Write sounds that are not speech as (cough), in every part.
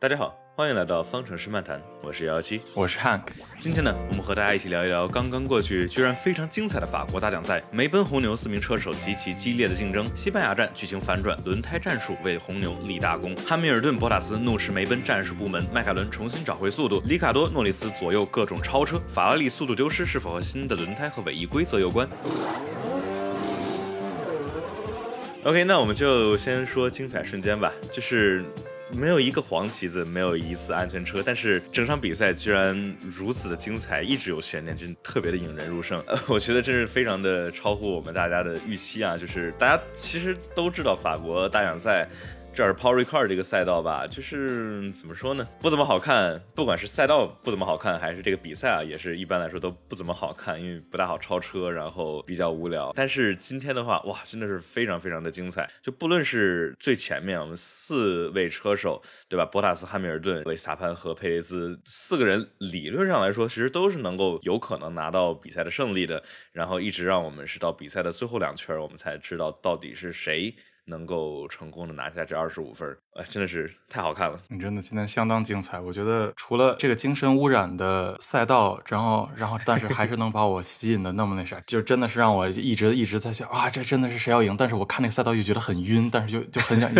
大家好，欢迎来到方程式漫谈，我是幺幺七。我是 Hank，今天呢，我们和大家一起聊一聊刚刚过去居然非常精彩的法国大奖赛，梅奔红牛四名车手极其激烈的竞争，西班牙站剧情反转，轮胎战术为红牛立大功，汉密尔顿、博塔斯怒斥梅奔战术部门，迈凯伦重新找回速度，里卡多、诺里斯左右各种超车，法拉利速度丢失是否和新的轮胎和尾翼规则有关？OK，那我们就先说精彩瞬间吧，就是没有一个黄旗子，没有一次安全车，但是整场比赛居然如此的精彩，一直有悬念，真特别的引人入胜。呃，(laughs) 我觉得真是非常的超乎我们大家的预期啊！就是大家其实都知道法国大奖赛。这儿 Paul Ricard 这个赛道吧，就是怎么说呢，不怎么好看。不管是赛道不怎么好看，还是这个比赛啊，也是一般来说都不怎么好看，因为不大好超车，然后比较无聊。但是今天的话，哇，真的是非常非常的精彩。就不论是最前面我们四位车手，对吧？博塔斯、汉密尔顿、维斯塔潘和佩雷兹四个人，理论上来说，其实都是能够有可能拿到比赛的胜利的。然后一直让我们是到比赛的最后两圈，我们才知道到底是谁。能够成功的拿下这二十五分，哎，真的是太好看了！你真的今天相当精彩，我觉得除了这个精神污染的赛道，然后，然后，但是还是能把我吸引的那么那啥，就真的是让我一直一直在想啊，这真的是谁要赢？但是我看那个赛道又觉得很晕，但是就就很想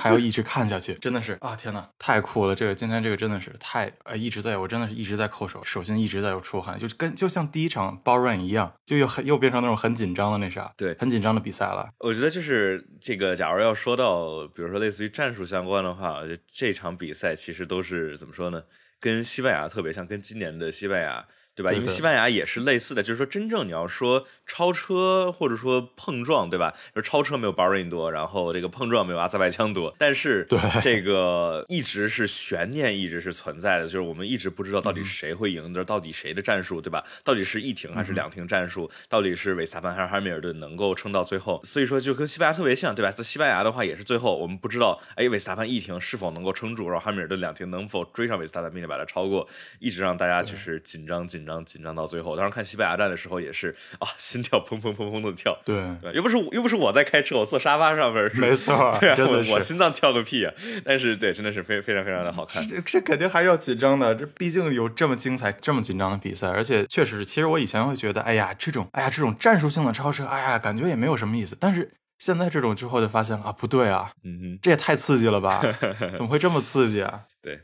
还要一直看下去，真的是啊，天呐，太酷了！这个今天这个真的是太呃，一直在我真的是一直在扣手，手心一直在有出汗，就跟就像第一场 b a r Run 一样，就又很又变成那种很紧张的那啥，对，很紧张的比赛了。我觉得就是这个。假如要说到，比如说类似于战术相关的话，这场比赛其实都是怎么说呢？跟西班牙特别像，跟今年的西班牙。对吧？因为西班牙也是类似的，就是说真正你要说超车或者说碰撞，对吧？就是超车没有巴瑞因多，然后这个碰撞没有阿塞拜疆多，但是这个一直是悬念，一直是存在的，就是我们一直不知道到底谁会赢，的，到底谁的战术，对吧？到底是一停还是两停战术？到底是维萨潘还是汉密尔顿能够撑到最后？所以说就跟西班牙特别像，对吧？在西班牙的话也是最后我们不知道，哎，维萨潘一停是否能够撑住，然后汉密尔顿两停能否追上维萨潘并且把他超过，一直让大家就是紧张紧。紧张紧张到最后，当时看西班牙站的时候也是啊，心跳砰砰砰砰的跳。对，又不是又不是我在开车，我坐沙发上面。没错，对啊，我心脏跳个屁啊！但是对，真的是非非常非常的好看。这这肯定还是要紧张的，这毕竟有这么精彩、这么紧张的比赛，而且确实是，其实我以前会觉得，哎呀，这种哎呀这种战术性的超车，哎呀，感觉也没有什么意思。但是现在这种之后就发现啊，不对啊，嗯哼，这也太刺激了吧？(laughs) 怎么会这么刺激啊？对。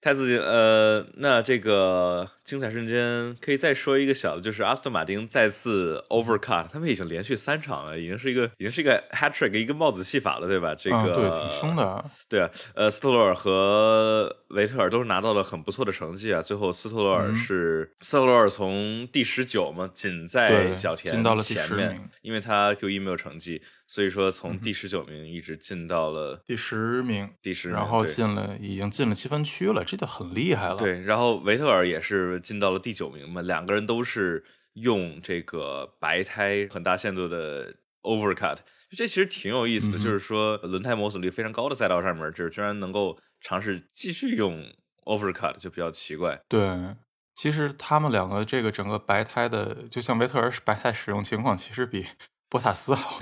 太刺激了，呃，那这个精彩瞬间可以再说一个小的，就是阿斯顿马丁再次 overcut，他们已经连续三场了，已经是一个已经是一个 hat trick，一个帽子戏法了，对吧？这个对，挺凶的。对啊，呃，斯特罗尔和维特尔都是拿到了很不错的成绩啊。最后斯特罗尔是斯特罗尔从第十九嘛，仅在小田前面，因为他 Q 一没有成绩。所以说，从第十九名一直进到了第十名，第十，然后进了，已经进了积分区了，这就很厉害了。对，然后维特尔也是进到了第九名嘛，两个人都是用这个白胎很大限度的 overcut，这其实挺有意思的，就是说轮胎磨损率非常高的赛道上面，就是居然能够尝试继续用 overcut，就比较奇怪。对，其实他们两个这个整个白胎的，就像维特尔白胎使用情况，其实比。博塔斯好。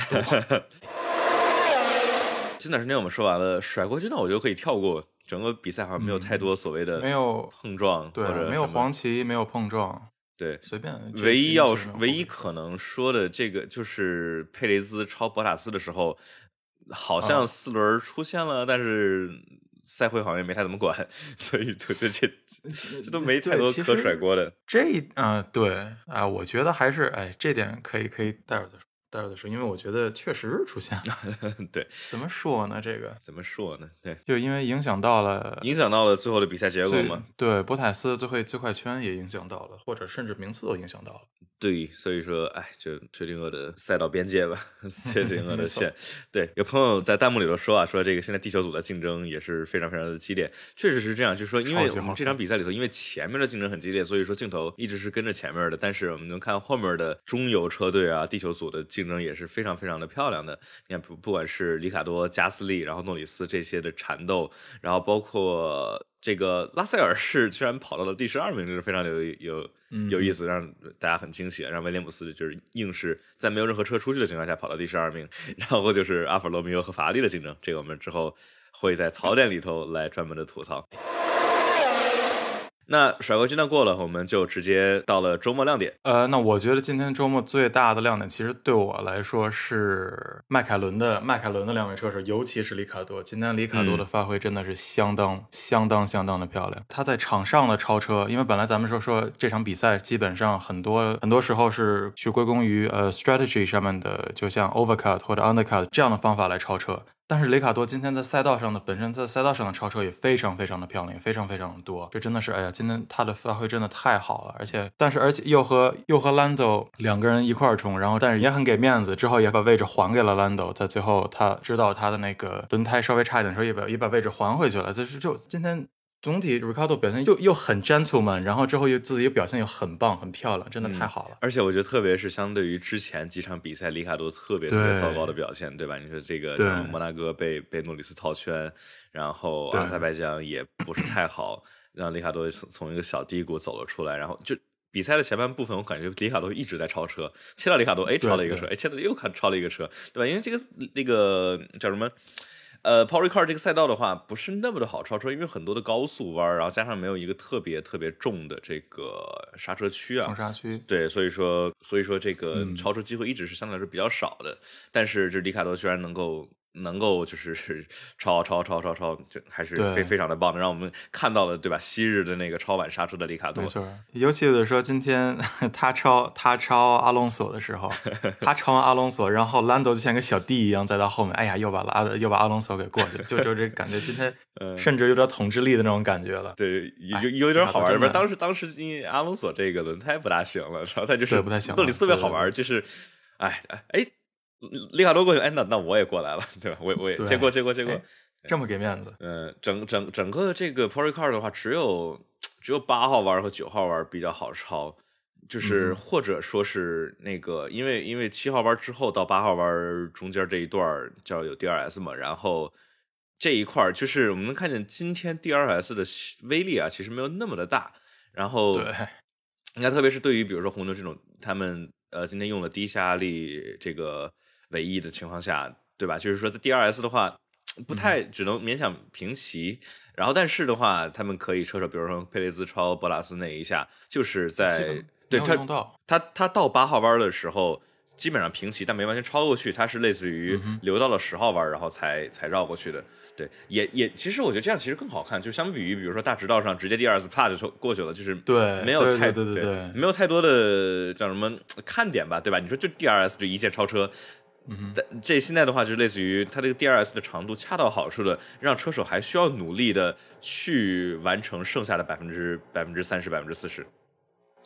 精彩瞬间我们说完了，甩过去那我觉得可以跳过。整个比赛好像没有太多所谓的没有碰撞，对，没有黄旗，没有碰撞，对，随便。唯一要唯一可能说的这个就是佩雷兹超博塔斯的时候，好像四轮出现了，但是赛会好像也没太怎么管，(laughs) 所以就这这这都没太多可甩锅的。这啊，对啊，我觉得还是哎，这点可以可以待会儿再说。待会儿再说，因为我觉得确实出现了。(laughs) 对，怎么说呢？这个怎么说呢？对，就因为影响到了，影响到了最后的比赛结果嘛。对，博塔斯最后最快圈也影响到了，或者甚至名次都影响到了。对，所以说，哎，就薛定谔的赛道边界吧，薛定谔的线。对，有朋友在弹幕里头说啊，说这个现在地球组的竞争也是非常非常的激烈，确实是这样。就是说，因为我们这场比赛里头，因为前面的竞争很激烈，所以说镜头一直是跟着前面的。但是我们能看后面的中游车队啊，地球组的竞争也是非常非常的漂亮的。你看，不不管是里卡多、加斯利，然后诺里斯这些的缠斗，然后包括。这个拉塞尔是居然跑到了第十二名，这是非常有有有意思，让大家很惊喜。让威廉姆斯就是硬是在没有任何车出去的情况下跑到第十二名。然后就是阿弗罗密欧和法拉利的竞争，这个我们之后会在槽点里头来专门的吐槽。那甩锅阶段过了，我们就直接到了周末亮点。呃，那我觉得今天周末最大的亮点，其实对我来说是迈凯伦的迈凯伦的两位车手，尤其是里卡多。今天里卡多的发挥真的是相当、相当、相当的漂亮。他在场上的超车，因为本来咱们说说这场比赛基本上很多很多时候是去归功于呃 strategy 上面的，就像 overcut 或者 undercut 这样的方法来超车。但是雷卡多今天在赛道上的本身在赛道上的超车也非常非常的漂亮，非常非常的多。这真的是，哎呀，今天他的发挥真的太好了。而且，但是而且又和又和兰多两个人一块冲，然后但是也很给面子，之后也把位置还给了兰多。在最后他知道他的那个轮胎稍微差一点的时候，也把也把位置还回去了。就是就今天。总体 Ricardo 表现又又很 gentleman，然后之后又自己又表现又很棒，很漂亮，真的太好了。而且我觉得，特别是相对于之前几场比赛，里卡多特别特别糟糕的表现，对吧？你说这个摩纳哥被被诺里斯套圈，然后阿塞拜疆也不是太好，让里卡多从从一个小低谷走了出来。然后就比赛的前半部分，我感觉里卡多一直在超车，切到里卡多，哎，超了一个车，哎，切到又看超了一个车，对吧？因为这个那个叫什么？呃 p o r i Car 这个赛道的话，不是那么的好超车，因为很多的高速弯，然后加上没有一个特别特别重的这个刹车区啊，重刹区，对，所以说，所以说这个超车机会一直是相对来说比较少的。但是这里卡多居然能够。能够就是 (laughs) 超超超超超，就还是非非常的棒的，让我们看到了对吧？昔日的那个超版杀出的里卡多，没错。尤其是说今天 (laughs) 他超他超阿隆索的时候，(laughs) 他超完阿隆索，然后兰德就像个小弟一样在他后面，哎呀，又把拉又把阿隆索给过去了，就就这感觉，今天甚至有点统治力的那种感觉了。对，有有点好玩。不是当时当时因为阿隆索这个轮胎不大行了，然后他就是不太行。诺里斯特别好玩，就是哎哎哎。里卡多过去，哎，那那我也过来了，对吧？我我也接过接过接过，这么给面子。嗯，整整整个这个 p o r i Car 的话，只有只有八号弯和九号弯比较好超，就是或者说是那个，因为因为七号弯之后到八号弯中间这一段叫有 DRS 嘛，然后这一块就是我们能看见今天 DRS 的威力啊，其实没有那么的大。然后，你看，特别是对于比如说红牛这种，他们呃今天用了低下压力这个。唯一的情况下，对吧？就是说，在 DRS 的话，不太只能勉强平齐。然后，但是的话，他们可以车手，比如说佩雷兹超博拉斯那一下，就是在对他他他到八号弯的时候，基本上平齐，但没完全超过去。他是类似于留到了十号弯，然后才才绕过去的。对，也也，其实我觉得这样其实更好看。就相比于，比如说大直道上直接 DRS 啪就过去了，就是对，没有太对对对，没有太多的叫什么看点吧，对吧？你说就 DRS 这一键超车。嗯，这现在的话就是类似于它这个 DRS 的长度恰到好处的，让车手还需要努力的去完成剩下的百分之百分之三十百分之四十。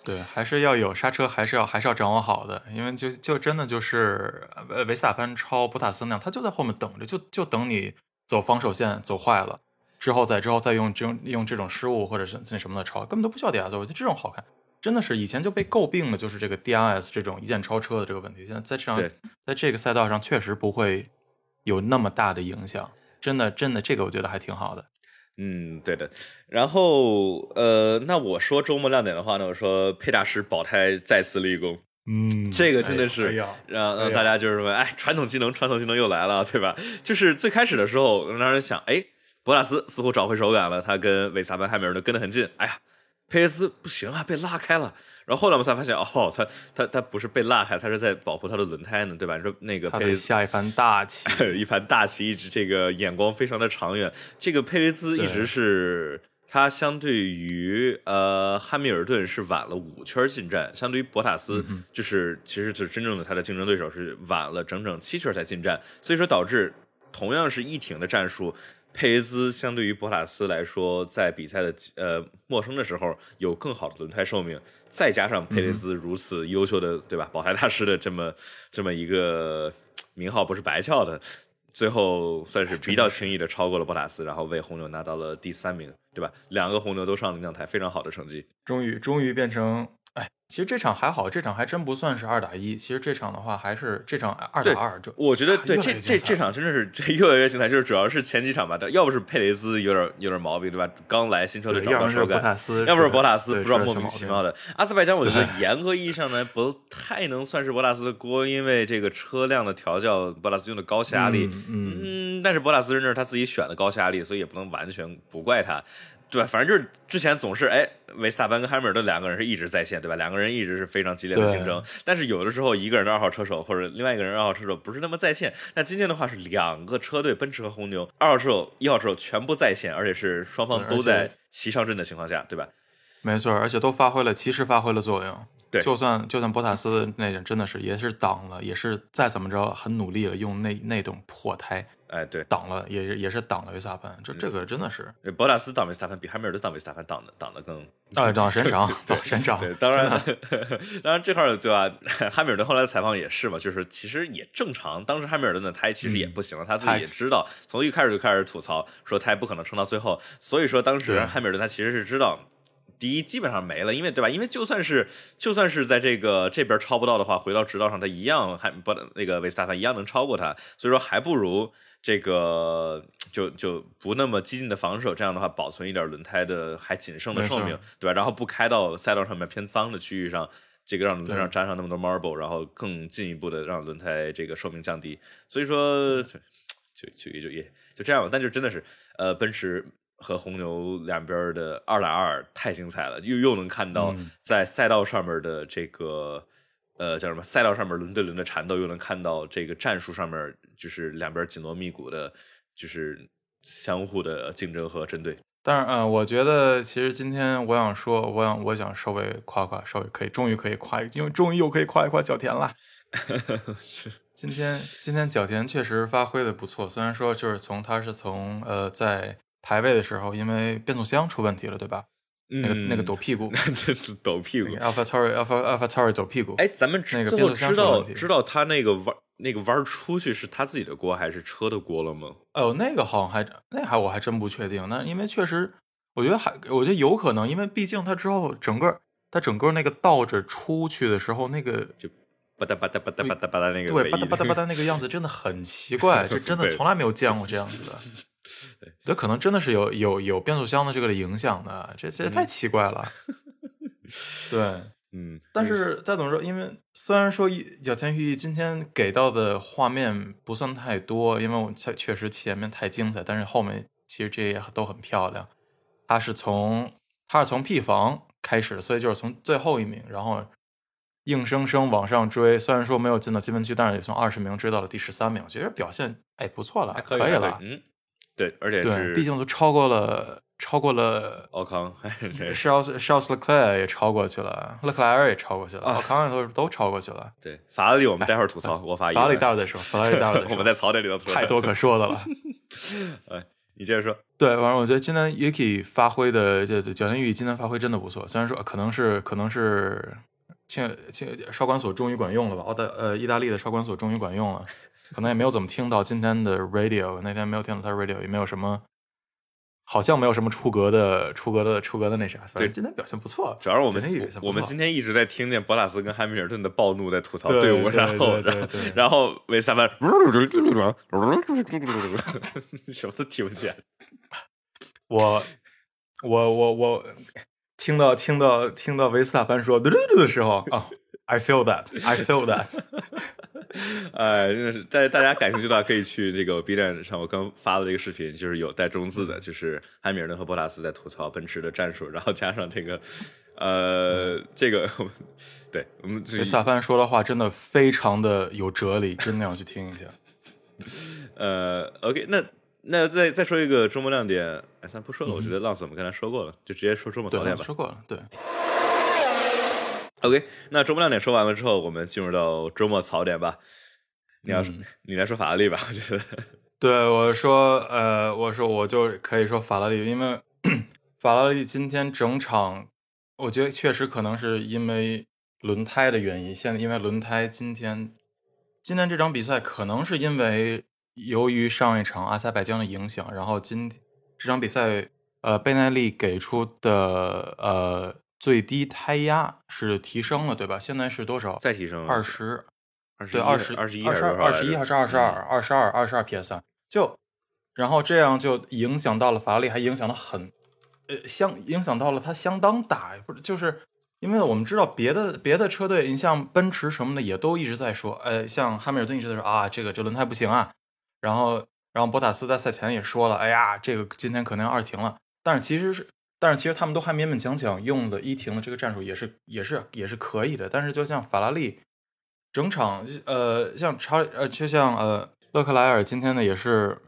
对，还是要有刹车，还是要还是要掌握好的，因为就就真的就是呃维斯塔潘超博塔斯那样，他就在后面等着，就就等你走防守线走坏了之后再之后再用这种用这种失误或者是那什么的超，根本都不需要 DRS，我觉得这种好看。真的是以前就被诟病的，就是这个 DRS 这种一键超车的这个问题。现在在这场，在这个赛道上确实不会有那么大的影响。真的，真的，这个我觉得还挺好的。嗯，对的。然后，呃，那我说周末亮点的话呢，我说佩大师保胎再次立功。嗯，这个真的是让让大家就是说，哎，传统技能，传统技能又来了，对吧？就是最开始的时候，让人想，哎，博拉斯似乎找回手感了，他跟维萨班汉密尔顿跟得很近。哎呀。佩雷斯不行啊，被拉开了。然后后来我们才发现，哦，他他他不是被拉开，他是在保护他的轮胎呢，对吧？你说那个佩雷斯下一番大棋，(laughs) 一盘大棋，一直这个眼光非常的长远。这个佩雷斯一直是他相对于呃汉密尔顿是晚了五圈进站，相对于博塔斯就是其实是真正的他的竞争对手是晚了整整七圈才进站，所以说导致同样是一挺的战术。佩雷兹相对于博塔斯来说，在比赛的呃陌生的时候有更好的轮胎寿命，再加上佩雷兹如此优秀的对吧，保胎大师的这么这么一个名号不是白叫的，最后算是比较轻易的超过了博塔斯，然后为红牛拿到了第三名，对吧？两个红牛都上领奖台，非常好的成绩，终于终于变成。哎，其实这场还好，这场还真不算是二打一。其实这场的话，还是这场二打二。就我觉得，对这这这场真的是这越来越精彩。就是主要是前几场吧，要不是佩雷斯有点有点毛病，对吧？刚来新车队找不到手感，要不是博塔斯不知道莫名其妙的。阿塞拜疆，我觉得严格意义上呢，不太能算是博塔斯的锅，因为这个车辆的调教，博塔斯用的高气压力，嗯，但是博塔斯认这是他自己选的高气压力，所以也不能完全不怪他。对吧？反正就是之前总是哎，维斯塔潘跟汉密尔顿两个人是一直在线，对吧？两个人一直是非常激烈的竞争。但是有的时候一个人的二号车手或者另外一个人二号车手不是那么在线。那今天的话是两个车队，奔驰和红牛，二号车手、一号车手全部在线，而且是双方都在齐上阵的情况下，对吧？没错，而且都发挥了，其实发挥了作用。对，就算就算博塔斯那人真的是也是挡了，也是再怎么着很努力了，用那那种破胎。哎，对，挡了，也是也是挡了维斯塔潘，这这个真的是，博塔斯挡维斯塔潘比汉密尔顿挡维斯塔潘挡的挡的更啊，挡神长，挡神长。对，当然，(laughs) 当然这块对吧？汉密尔顿后来的采访也是嘛，就是其实也正常，当时汉密尔顿的胎其实也不行了，他自己也知道，从一开始就开始吐槽说胎不可能撑到最后，所以说当时汉密尔顿他其实是知道。第一基本上没了，因为对吧？因为就算是就算是在这个这边超不到的话，回到直道上他一样还不那个维斯塔潘一样能超过他，所以说还不如这个就就不那么激进的防守，这样的话保存一点轮胎的还仅剩的寿命，对吧？然后不开到赛道上面偏脏的区域上，这个让轮胎上沾上那么多 marble，然后更进一步的让轮胎这个寿命降低，所以说就就也就也就这样吧。但就真的是呃奔驰。和红牛两边的二打二太精彩了，又又能看到在赛道上面的这个呃叫什么赛道上面轮对轮的缠斗，又能看到这个战术上面就是两边紧锣密鼓的，就是相互的竞争和针对。但是嗯，我觉得其实今天我想说，我想我想稍微夸夸，稍微可以，终于可以夸，因为终于又可以夸一夸角田了。(laughs) 是，今天今天角田确实发挥的不错，虽然说就是从他是从呃在。排位的时候，因为变速箱出问题了，对吧？那个那个抖屁股，(laughs) 抖屁股，Alpha Tauri，Alpha Alpha Tauri 抖屁股。哎，咱们那个最后知道知道他那个弯那个弯出去是他自己的锅还是车的锅了吗？哦，那个好像还那还我还真不确定。那因为确实，我觉得还我觉得有可能，因为毕竟他之后整个他整个那个倒着出去的时候，那个就吧嗒吧嗒吧嗒吧嗒吧嗒那个对吧嗒吧嗒吧 (laughs) 嗒那个样子真的很奇怪，(laughs) 就真的从来没有见过这样子的。(laughs) 这可能真的是有有有变速箱的这个的影响的，这这太奇怪了。(laughs) 对，嗯，但是再怎么说，因为虽然说小田裕今天给到的画面不算太多，因为我确确实前面太精彩，但是后面其实这些都很漂亮。他是从他是从 P 房开始，所以就是从最后一名，然后硬生生往上追。虽然说没有进到积分区，但是也从二十名追到了第十三名，我觉得表现哎不错了，还可以了，嗯。对，而且是，毕竟都超过了，超过了奥康，(laughs) 是奥斯，是奥斯勒克莱也超过去了，勒克莱尔也超过去了，奥康也都都超过去了。对，法拉利我们待会儿吐槽，我发法拉利待会儿再说，法拉利待会儿 (laughs) 我们在槽点里头太多可说的了。(laughs) 哎，你接着说。对，反正我觉得今天 Yuki 发挥的，这角田裕今天发挥真的不错，虽然说可能是可能是，庆庆少管所终于管用了吧？澳大呃，意大利的少管所终于管用了。可能也没有怎么听到今天的 radio，那天没有听到他 radio，也没有什么，好像没有什么出格的、出格的、出格的那啥。对，今天表现不错。主要是我们我们今天一直在听见博拉斯跟汉密尔顿的暴怒在吐槽队伍，然后然后维萨班 (laughs) 什么都听不见。我我我我听到听到听到维斯塔潘说嘟嘟嘟的时候啊。I feel that, (laughs) I feel that。(laughs) 哎，真的是，在大家感兴趣的话，可以去这个 B 站上我刚发的这个视频，就是有带中字的，就是汉密尔顿和博塔斯在吐槽奔驰的战术，然后加上这个，呃，这个，对我们萨潘说的话真的非常的有哲理，真的要去听一下。(laughs) 呃，OK，那那再再说一个周末亮点，哎，咱不说了，我觉得浪子我们刚才说过了，就直接说周末槽点吧。说过了，对。OK，那周末亮点说完了之后，我们进入到周末槽点吧。你要你来说法拉利吧，我觉得。(laughs) 对，我说，呃，我说我就可以说法拉利，因为 (clears throat) 法拉利今天整场，我觉得确实可能是因为轮胎的原因。现在因为轮胎今天今天这场比赛可能是因为由于上一场阿塞拜疆的影响，然后今这场比赛，呃，贝耐利给出的呃。最低胎压是提升了，对吧？现在是多少？再提升二十，对，二十，二十一，二十二，二十一还是二十二？二十二，二十二 PSI。就，然后这样就影响到了法拉利，还影响了很，呃，相影响到了它相当大。不是，就是因为我们知道别的别的车队，你像奔驰什么的也都一直在说，呃，像汉密尔顿一直在说啊，这个这轮胎不行啊。然后，然后博塔斯在赛前也说了，哎呀，这个今天可能要二停了。但是其实是。但是其实他们都还勉勉强强用的一停的这个战术也是也是也是可以的。但是就像法拉利整场呃像查呃就像呃勒克莱尔今天呢也是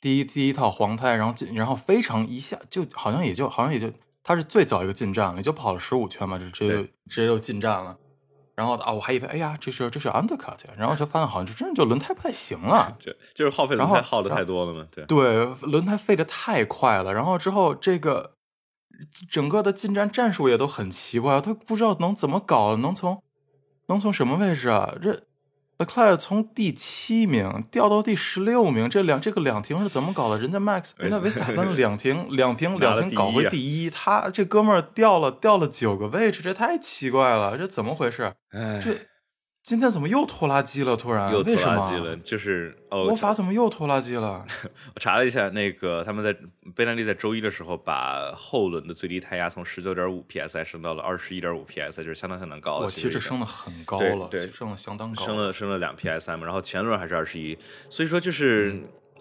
第一第一套黄胎，然后进然后非常一下就好像也就好像也就他是最早一个进站了，也就跑了十五圈嘛，就直接就直接就进站了。然后啊，我还以为哎呀，这是这是 undercut，然后就发现好像就真的就轮胎不太行了，(laughs) 就就是耗费轮胎耗的太多了嘛，对对，轮胎废的太快了。然后之后这个整个的进站战术也都很奇怪，他不知道能怎么搞，能从能从什么位置啊？这 Leclerc 从第七名掉到第十六名，这两这个两停是怎么搞的？人家 Max 人家维斯塔潘 (laughs) 两停两停两停搞回第一，他这哥们儿掉了掉了九个位置，这太奇怪了，这怎么回事？这今天怎么又拖拉机了？突然又拖拉机了，就是哦，魔法怎么又拖拉机了？(laughs) 我查了一下，那个他们在贝纳利在周一的时候把后轮的最低胎压从十九点五 psi 升到了二十一点五 psi，就是相当相当高了。其实升的很高了，对，升的相当高，升了升了两 psi 嘛。然后前轮还是二十一，所以说就是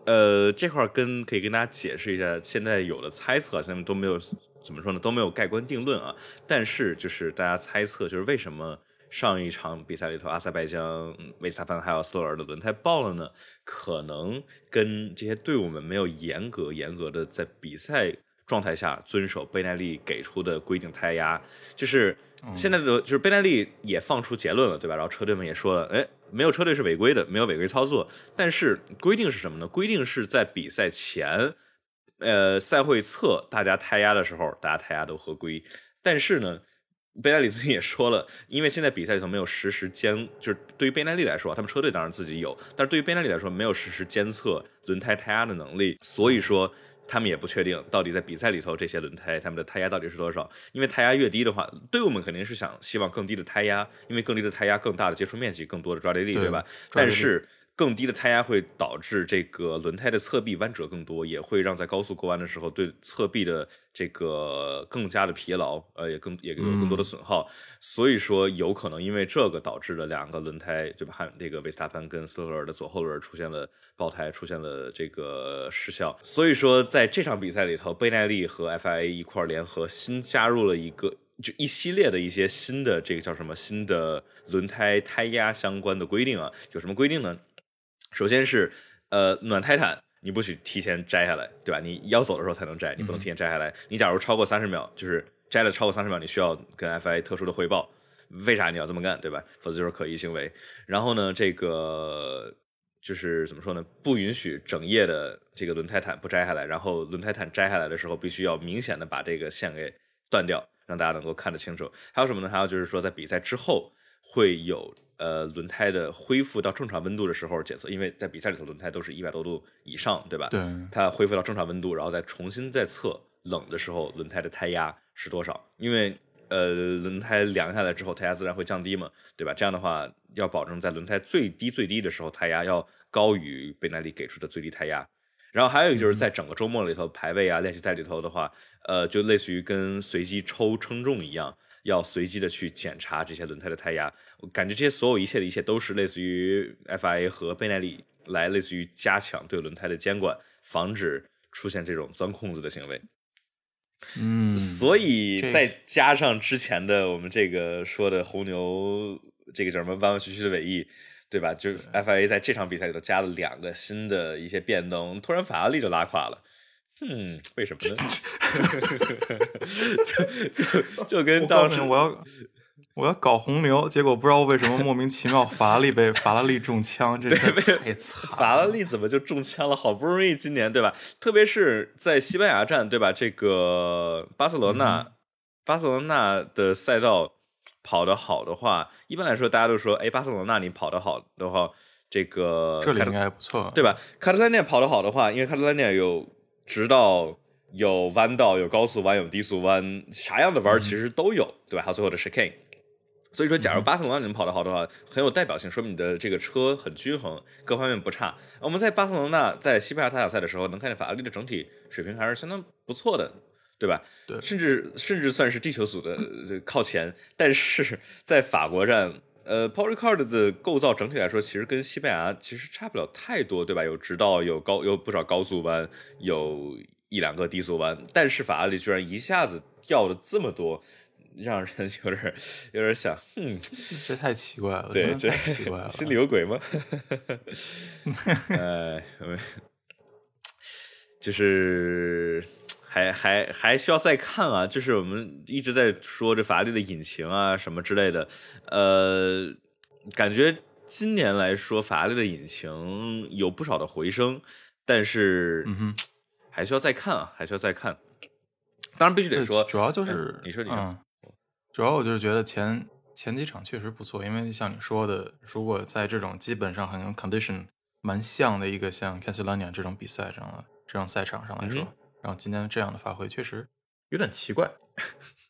呃这块跟可以跟大家解释一下，现在有的猜测现在都没有怎么说呢，都没有盖棺定论啊。但是就是大家猜测，就是为什么。上一场比赛里头，阿塞拜疆、维斯塔潘还有斯洛尔的轮胎爆了呢？可能跟这些队伍们没有严格、严格的在比赛状态下遵守贝耐利给出的规定胎压，就是现在的就是贝耐利也放出结论了，对吧？然后车队们也说了，哎，没有车队是违规的，没有违规操作。但是规定是什么呢？规定是在比赛前，呃，赛会测大家胎压的时候，大家胎压都合规。但是呢？贝奈利自己也说了，因为现在比赛里头没有实时监，就是对于贝奈利来说，他们车队当然自己有，但是对于贝奈利来说，没有实时监测轮胎胎压的能力，所以说他们也不确定到底在比赛里头这些轮胎他们的胎压到底是多少。因为胎压越低的话，队伍们肯定是想希望更低的胎压，因为更低的胎压更大的接触面积，更多的抓地力，对吧？但是。更低的胎压会导致这个轮胎的侧壁弯折更多，也会让在高速过弯的时候对侧壁的这个更加的疲劳，呃，也更也有更多的损耗。所以说，有可能因为这个导致了两个轮胎，对吧？汉这个维斯塔潘跟斯特勒尔的左后轮出现了爆胎，出现了这个失效。所以说，在这场比赛里头，贝耐利和 FIA 一块联合新加入了一个就一系列的一些新的这个叫什么新的轮胎胎压相关的规定啊？有什么规定呢？首先是，呃，暖胎毯你不许提前摘下来，对吧？你要走的时候才能摘，你不能提前摘下来。你假如超过三十秒，就是摘了超过三十秒，你需要跟 FIA 特殊的汇报，为啥你要这么干，对吧？否则就是可疑行为。然后呢，这个就是怎么说呢？不允许整夜的这个轮胎毯不摘下来，然后轮胎毯摘下来的时候，必须要明显的把这个线给断掉，让大家能够看得清楚。还有什么呢？还有就是说，在比赛之后会有。呃，轮胎的恢复到正常温度的时候检测，因为在比赛里头轮胎都是一百多度以上，对吧？对。它恢复到正常温度，然后再重新再测冷的时候轮胎的胎压是多少？因为呃，轮胎凉下来之后胎压自然会降低嘛，对吧？这样的话要保证在轮胎最低最低的时候胎压要高于贝耐力给出的最低胎压。然后还有就是在整个周末里头排位啊练习赛里头的话，呃，就类似于跟随机抽称重一样。要随机的去检查这些轮胎的胎压，我感觉这些所有一切的一切都是类似于 FIA 和贝耐力来类似于加强对轮胎的监管，防止出现这种钻空子的行为。嗯，所以再加上之前的我们这个说的红牛这个叫什么弯弯曲曲的尾翼，对吧？就 FIA 在这场比赛里头加了两个新的一些变动，突然法拉利就拉垮了。嗯，为什么呢？(laughs) 就 (laughs) 就就跟当时我要我要搞红牛，结果不知道为什么莫名其妙法拉利被法拉利中枪，这太惨。法拉利怎么就中枪了？好不容易今年对吧？特别是在西班牙站对吧？这个巴塞罗那巴塞罗那的赛道跑得好的话，一般来说大家都说，哎，巴塞罗那你跑得好的话，这个这里应该不错，对吧？卡特兰涅跑得好的话，因为卡特兰涅有。直到有弯道、有高速弯、有低速弯，啥样的弯其实都有，对吧？还有最后的 chicane。所以说，假如巴塞罗那你们跑得好的话，很有代表性，说明你的这个车很均衡，各方面不差。我们在巴塞罗那在西班牙大奖赛的时候，能看见法拉利的整体水平还是相当不错的，对吧？对，甚至甚至算是地球组的靠前。但是在法国站。呃，Powercard 的构造整体来说，其实跟西班牙其实差不了太多，对吧？有直道，有高，有不少高速弯，有一一两个低速弯，但是法拉利居然一下子掉了这么多，让人 (laughs) 有点有点想，嗯，这太奇怪了，对，这太奇怪了，(laughs) 心里有鬼吗？呃，(laughs) 就是还还还需要再看啊，就是我们一直在说这法拉利的引擎啊什么之类的，呃，感觉今年来说法拉利的引擎有不少的回升，但是嗯哼，(tsk) 还需要再看啊，还需要再看。当然必须得说，主要就是你说你说，嗯，主要我就是觉得前前几场确实不错，因为像你说的，如果在这种基本上很 condition 蛮像的一个像 c a s i l a n i a 这种比赛上了这种赛场上来说，嗯然后今天这样的发挥确实有点奇怪，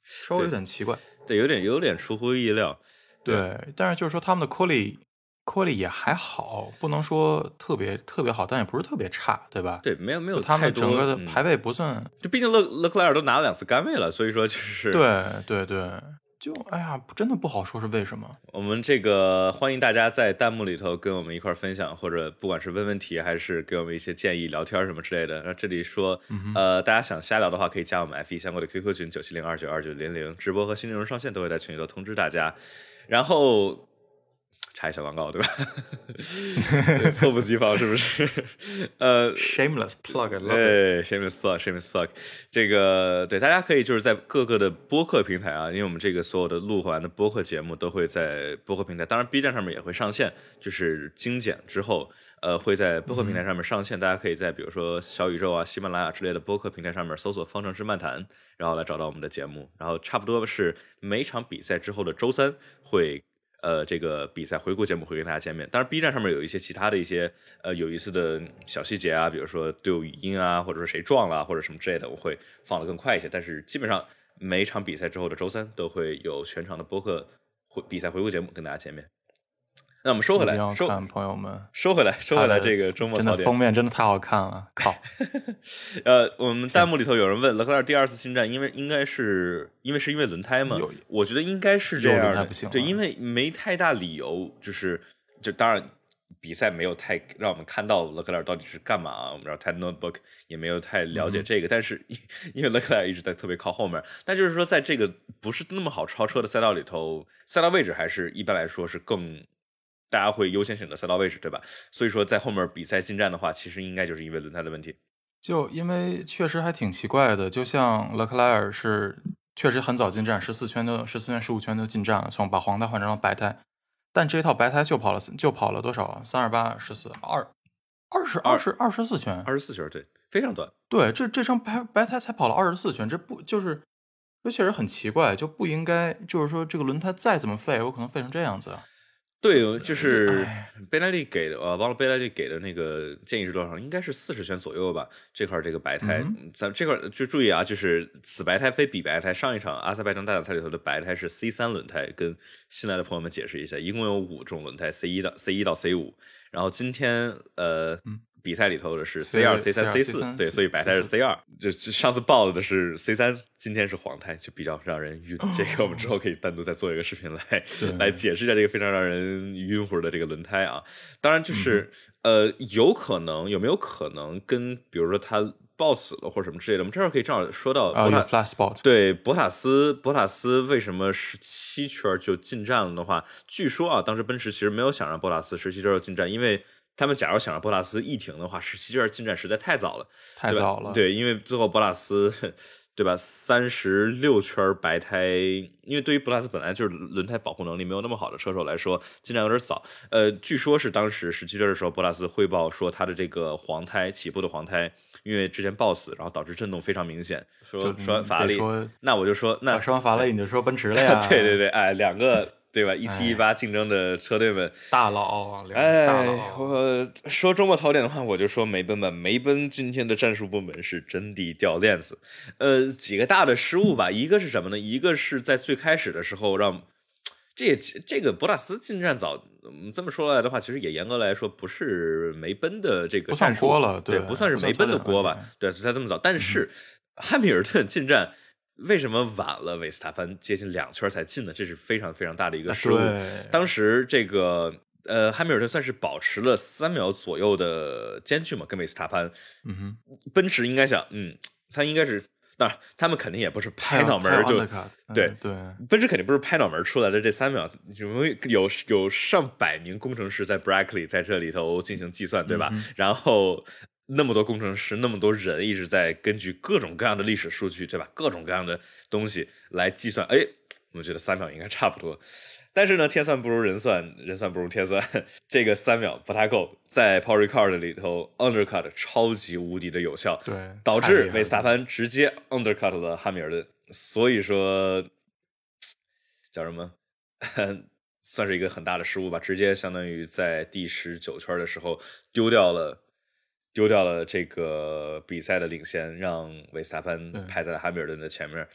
稍微有点奇怪。对，有点有点出乎意料。对，但是就是说他们的 quality 也还好，不能说特别特别好，但也不是特别差，对吧？对，没有没有他们整个的嗯排位不算，就毕竟勒勒克莱尔都拿了两次杆位了，所以说就是对对对，就哎呀，真的不好说是为什么。我们这个欢迎大家在弹幕里头跟我们一块儿分享，或者不管是问问题还是给我们一些建议、聊天什么之类的。那这里说，呃，大家想瞎聊的话，可以加我们 F 一相关的 QQ 群九七零二九二九零零，直播和新内容上线都会在群里头通知大家。然后插一小广告，对吧？(laughs) 对猝不及防是不是？(laughs) 呃，Shameless love 对，shameless plug，shameless plug，这个对大家可以就是在各个的播客平台啊，因为我们这个所有的录完的播客节目都会在播客平台，当然 B 站上面也会上线，就是精简之后，呃，会在播客平台上面上线，大家可以在比如说小宇宙啊、喜马拉雅之类的播客平台上面搜索“方程式漫谈”，然后来找到我们的节目，然后差不多是每场比赛之后的周三会。呃，这个比赛回顾节目会跟大家见面。当然，B 站上面有一些其他的一些呃有意思的小细节啊，比如说队友语音啊，或者说谁撞了或者什么之类的，我会放的更快一些。但是基本上每一场比赛之后的周三都会有全场的播客回比赛回顾节目跟大家见面。那我们收回来一定要，说看朋友们，收回来，收回来，这个周末真的封，面真的太好看了，靠！(laughs) 呃，我们弹幕里头有人问勒克莱尔第二次进站，因为应该是因为是因为轮胎吗？我觉得应该是这样的，对，因为没太大理由，就是就当然比赛没有太让我们看到勒克莱尔到底是干嘛，我们然后太 notebook 也没有太了嗯解这个，但是因为勒克莱尔一直在特别靠后面，但就是说在这个不是那么好超车的赛道里头，赛道位置还是一般来说是更。大家会优先选择赛道位置，对吧？所以说，在后面比赛进站的话，其实应该就是因为轮胎的问题。就因为确实还挺奇怪的，就像勒克莱尔是确实很早进站，十四圈都十四圈十五圈就进站了，从把黄胎换成了白胎，但这一套白胎就跑了就跑了多少啊？三二八十四二二十二十二十四圈，二十四圈，对，非常短。对，这这张白白胎才跑了二十四圈，这不就是这确实很奇怪，就不应该就是说这个轮胎再怎么废，有可能废成这样子。啊对，就是哎贝莱利给的，呃，忘了贝莱利给的那个建议是多少？应该是四十圈左右吧。这块这个白胎，咱们这块就注意啊，就是此白胎非彼白胎。上一场阿塞拜疆大奖赛里头的白胎是 C 三轮胎，跟新来的朋友们解释一下，一共有五种轮胎，C 一到 C 一到 C 五。然后今天呃。比赛里头的是 C 二、C 三、C 四，对，所以白胎是 C 二。就就上次报了的是 C 三，今天是黄胎，就比较让人晕。这个我们之后可以单独再做一个视频来来解释一下这个非常让人晕乎的这个轮胎啊。当然，就是、呃，有可能有没有可能跟比如说他爆死了或者什么之类的，我们这儿可以正好说到博塔 spot，对博塔斯，博塔斯为什么十七圈就进站了的话，据说啊，当时奔驰其实没有想让博塔斯十七圈就进站，因为他们假如想让博塔斯一停的话，十七圈进站实在太早了，太早了。对，因为最后博塔斯。对吧？三十六圈白胎，因为对于博塔斯本来就是轮胎保护能力没有那么好的车手来说，进站有点早。呃，据说是当时十七圈的时候，博塔斯汇报说他的这个黄胎起步的黄胎，因为之前抱死，然后导致震动非常明显。说说完法拉利，那我就说那啊说完法拉利你就说奔驰了呀？(laughs) 对对对，哎，两个对吧？一七一八竞争的车队们，大佬，哎，我说周末槽点的话，我就说梅奔吧。梅奔今天的战术部门是真的掉链子，呃，几个大的失误吧。一个是什么呢？一个是在最开始的时候让。(tsk) 这也这个博塔斯进站早，嗯，这么说来的话，其实也严格来说不是梅奔的这个不算战术锅了对，对不算是梅奔的锅吧？对，他这么早，但是汉密尔顿进站为什么晚了维斯塔潘接近两圈才进呢？这是非常非常大的一个失误。对当时这个呃，汉密尔顿算是保持了三秒左右的间距嘛，跟维斯塔潘。嗯哼，奔驰应该想，嗯，他应该是，当然他们肯定也不是拍脑门儿就对对，奔驰肯定不是拍脑门出来的这三秒，有有有上百名工程师在 Brackley 在这里头进行计算，对吧？然后那么多工程师，那么多人一直在根据各种各样的历史数据，对吧？各种各样的东西来计算，哎，我觉得三秒应该差不多。但是呢，天算不如人算，人算不如天算，(laughs) 这个三秒不太够，在 Power Record 里头，Undercut 超级无敌的有效，对，导致维斯塔潘直接 Undercut 了汉密尔顿，所以说叫什么，(laughs) 算是一个很大的失误吧，直接相当于在第十九圈的时候丢掉了，丢掉了这个比赛的领先，让维斯塔潘排在了汉密尔顿的前面。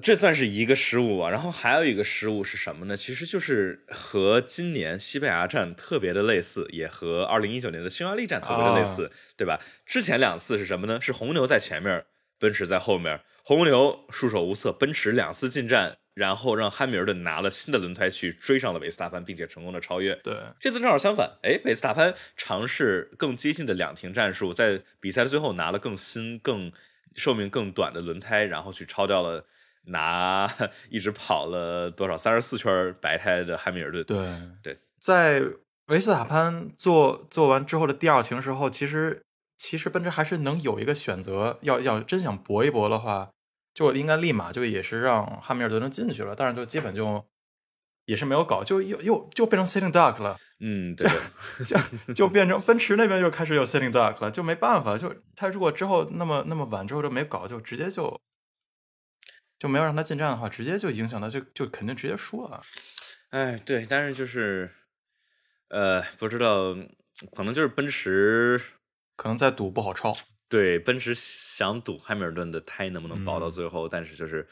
这算是一个失误啊，然后还有一个失误是什么呢？其实就是和今年西班牙站特别的类似，也和二零一九年的匈牙利站特别的类似，对吧？之前两次是什么呢？是红牛在前面，奔驰在后面，红牛束手无策，奔驰两次进站，然后让汉密尔顿拿了新的轮胎去追上了维斯塔潘，并且成功的超越。对，这次正好相反，哎，维斯塔潘尝试更接近的两停战术，在比赛的最后拿了更新、更寿命更短的轮胎，然后去超掉了。拿 (laughs) 一直跑了多少三十四圈白胎的汉密尔顿，对对，在维斯塔潘做做完之后的第二停时候，其实其实奔驰还是能有一个选择，要要真想搏一搏的话，就应该立马就也是让汉密尔顿进去了，但是就基本就也是没有搞，就又又就变成 sitting duck 了，嗯，(laughs) 对，就就变成奔驰那边又开始有 sitting duck 了，就没办法，就他如果之后那么那么晚之后就没搞，就直接就。就没有让他进站的话，直接就影响到，就就肯定直接输了。哎，对，但是就是，呃，不知道，可能就是奔驰，可能在赌不好超。对，奔驰想赌汉密尔顿的胎能不能保到最后，但是就是，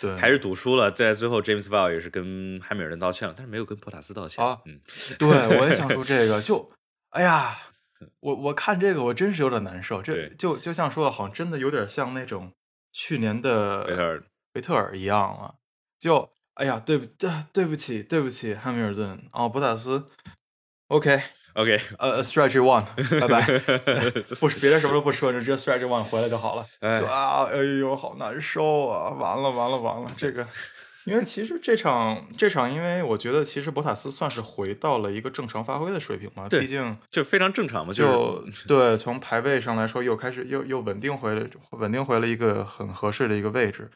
对，还是赌输了。在最后，James Vowell 也是跟汉密尔顿道歉了，但是没有跟博塔斯道歉。啊，嗯，对，我也想说 (laughs) 这个，就，哎呀，我我看这个我真是有点难受。这就就像说的，好像真的有点像那种去年的维特尔。维特尔一样了，就哎呀，对不对？对不起，对不起，汉密尔顿哦，博塔斯，OK，OK，呃，Stretch One，拜拜，(laughs) 不别的什么都不说，就直接 Stretch One 回来就好了。就啊，哎呦，好难受啊！完了，完了，完了，这个，因为其实这场这场，因为我觉得其实博塔斯算是回到了一个正常发挥的水平嘛，毕竟就非常正常嘛，就对，从排位上来说，又开始又又稳定回来，稳定回了一个很合适的一个位置。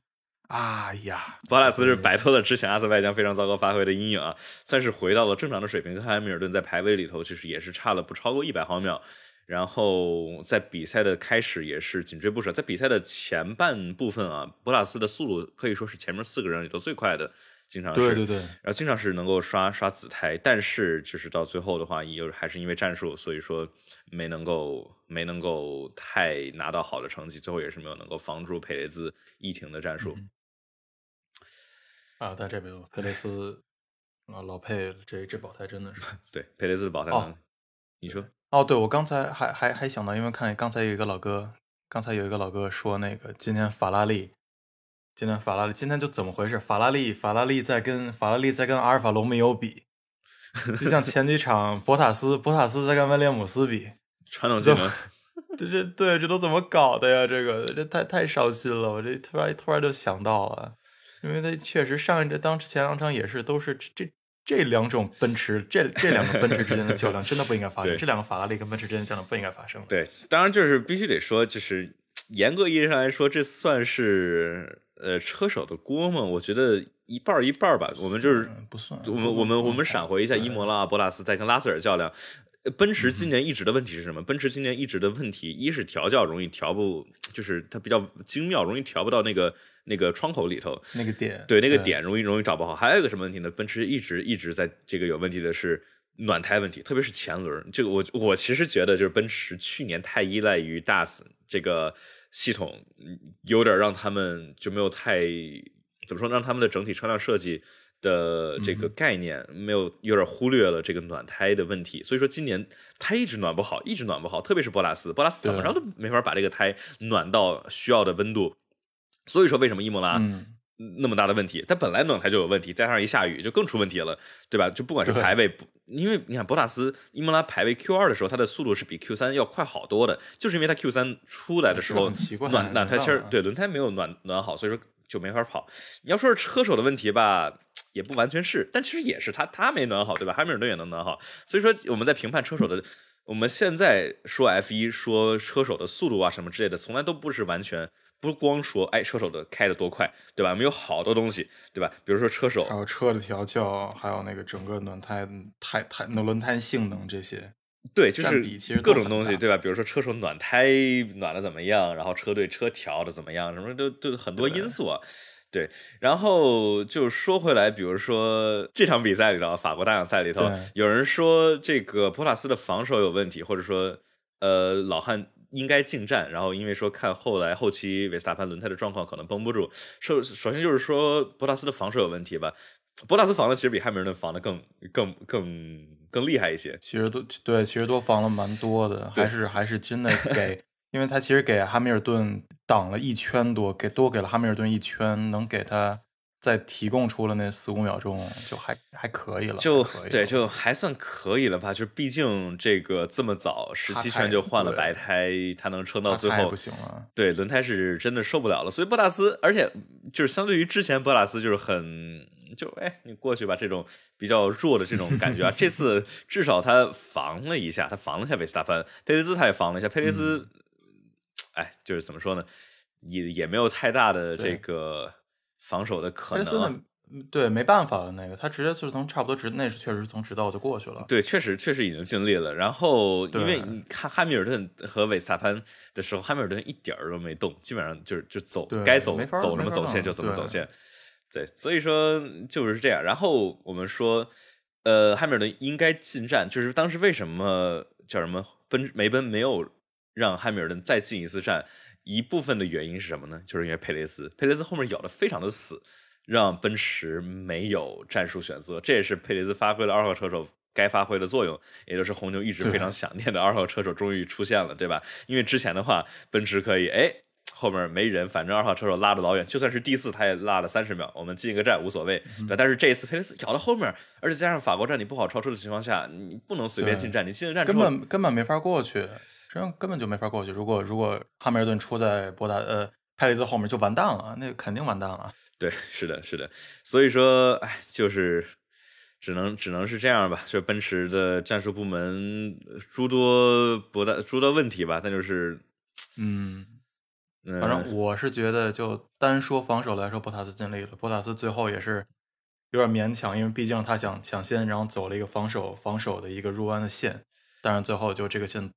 哎呀，博拉斯是摆脱了之前阿塞拜疆非常糟糕发挥的阴影啊，算是回到了正常的水平。跟汉密尔顿在排位里头，就是也是差了不超过一百毫秒。然后在比赛的开始也是紧追不舍。在比赛的前半部分啊，博拉斯的速度可以说是前面四个人里头最快的，经常是对对对，然后经常是能够刷刷子胎。但是就是到最后的话，又还是因为战术，所以说没能够没能够太拿到好的成绩。最后也是没有能够防住佩雷兹一停的战术。啊，但这没有佩雷斯啊，老佩这这保胎真的是 (laughs) 对佩雷斯的保胎能，你说哦，对我刚才还还还想到，因为看刚才有一个老哥，刚才有一个老哥说那个今天法拉利，今天法拉利今天就怎么回事？法拉利法拉利在跟法拉利在跟阿尔法罗密欧比，就像前几场博塔斯博塔斯在跟威廉姆斯比，(laughs) 传统技能，(laughs) 这这对这都怎么搞的呀？这个这太太伤心了，我这突然突然就想到了。因为他确实上一这当前两场也是都是这这两种奔驰这这两个奔驰之间的较量真的不应该发生，这两个法拉利跟奔驰之间的较量不应该发生。对，当然就是必须得说，就是严格意义上来说，这算是呃车手的锅吗？我觉得一半一半吧。我们就是不算，我们我们我们闪回一下伊摩拉博拉斯在跟拉塞尔较量。奔驰今年一直的问题是什么？奔驰今年一直的问题，一是调教容易调不，就是它比较精妙，容易调不到那个那个窗口里头，那个点，对那个点容易容易找不好。还有一个什么问题呢？奔驰一直一直在这个有问题的是暖胎问题，特别是前轮。这个我我其实觉得就是奔驰去年太依赖于 DAS 这个系统，有点让他们就没有太怎么说，让他们的整体车辆设计。的这个概念没有有点忽略了这个暖胎的问题，所以说今年胎一直暖不好，一直暖不好，特别是博拉斯，博拉斯怎么着都没法把这个胎暖到需要的温度。所以说为什么伊莫拉那么大的问题，它本来暖胎就有问题，再加上一下雨就更出问题了，对吧？就不管是排位，因为你看博塔斯伊莫拉排位 Q 二的时候，它的速度是比 Q 三要快好多的，就是因为它 Q 三出来的时候暖暖胎其实对轮胎没有暖暖好，所以说就没法跑。你要说是车手的问题吧，也不完全是，但其实也是他他没暖好，对吧？汉密尔顿也能暖好，所以说我们在评判车手的，我们现在说 F 一说车手的速度啊什么之类的，从来都不是完全。不光说哎，车手的开的多快，对吧？我们有好多东西，对吧？比如说车手，还有车的调教，还有那个整个轮胎、胎胎那轮胎性能这些，对，就是各种东西，对吧？比如说车手暖胎暖的怎么样，然后车队车调的怎么样，什么都都很多因素啊。对，然后就说回来，比如说这场比赛里头，法国大奖赛里头，有人说这个博塔斯的防守有问题，或者说呃老汉。应该进站，然后因为说看后来后期维斯塔潘轮胎的状况可能绷不住。首首先就是说博塔斯的防守有问题吧，博塔斯防的其实比汉密尔顿防的更更更更厉害一些。其实都对，其实都防了蛮多的，还是还是真的给，因为他其实给哈密尔顿挡了一圈多，给多给了哈密尔顿一圈，能给他。再提供出了那四五秒钟，就还还可以了，就对，就还算可以了吧。就毕竟这个这么早十七圈就换了白胎，他能撑到最后不行了。对，轮胎是真的受不了了。所以博塔斯，而且就是相对于之前博塔斯就是很就哎，你过去吧这种比较弱的这种感觉啊。这次 (laughs) 至少他防了一下，他防了一下维斯塔潘，佩雷兹他也防了一下。佩雷兹，哎，就是怎么说呢，也也没有太大的这个。防守的可能，对，没办法了。那个他直接是从差不多直，那是确实从直道就过去了。对，确实确实已经尽力了。然后，因为你看汉密尔顿和韦斯塔潘的时候，汉密尔顿一点儿都没动，基本上就是就走该走走什么走线就怎么走线。对，所以说就是这样。然后我们说，呃，汉密尔顿应该进站，就是当时为什么叫什么奔梅奔没有让汉密尔顿再进一次站？一部分的原因是什么呢？就是因为佩雷斯，佩雷斯后面咬的非常的死，让奔驰没有战术选择。这也是佩雷斯发挥了二号车手该发挥的作用，也就是红牛一直非常想念的二号车手终于出现了，对吧？因为之前的话，奔驰可以，哎，后面没人，反正二号车手拉的老远，就算是第四，他也拉了三十秒，我们进一个站无所谓。对，但是这一次佩雷斯咬到后面，而且加上法国站你不好超车的情况下，你不能随便进站，你进了站根本根本没法过去。这样根本就没法过去。如果如果汉密尔顿出在博达呃泰利兹后面，就完蛋了，那肯定完蛋了。对，是的，是的。所以说，哎，就是只能只能是这样吧。就奔驰的战术部门诸多博大诸多问题吧。但就是，嗯，(sniffs) 反正我是觉得，就单说防守来说，博塔斯尽力了。博塔斯最后也是有点勉强，因为毕竟他想抢先，然后走了一个防守防守的一个入弯的线，但是最后就这个线。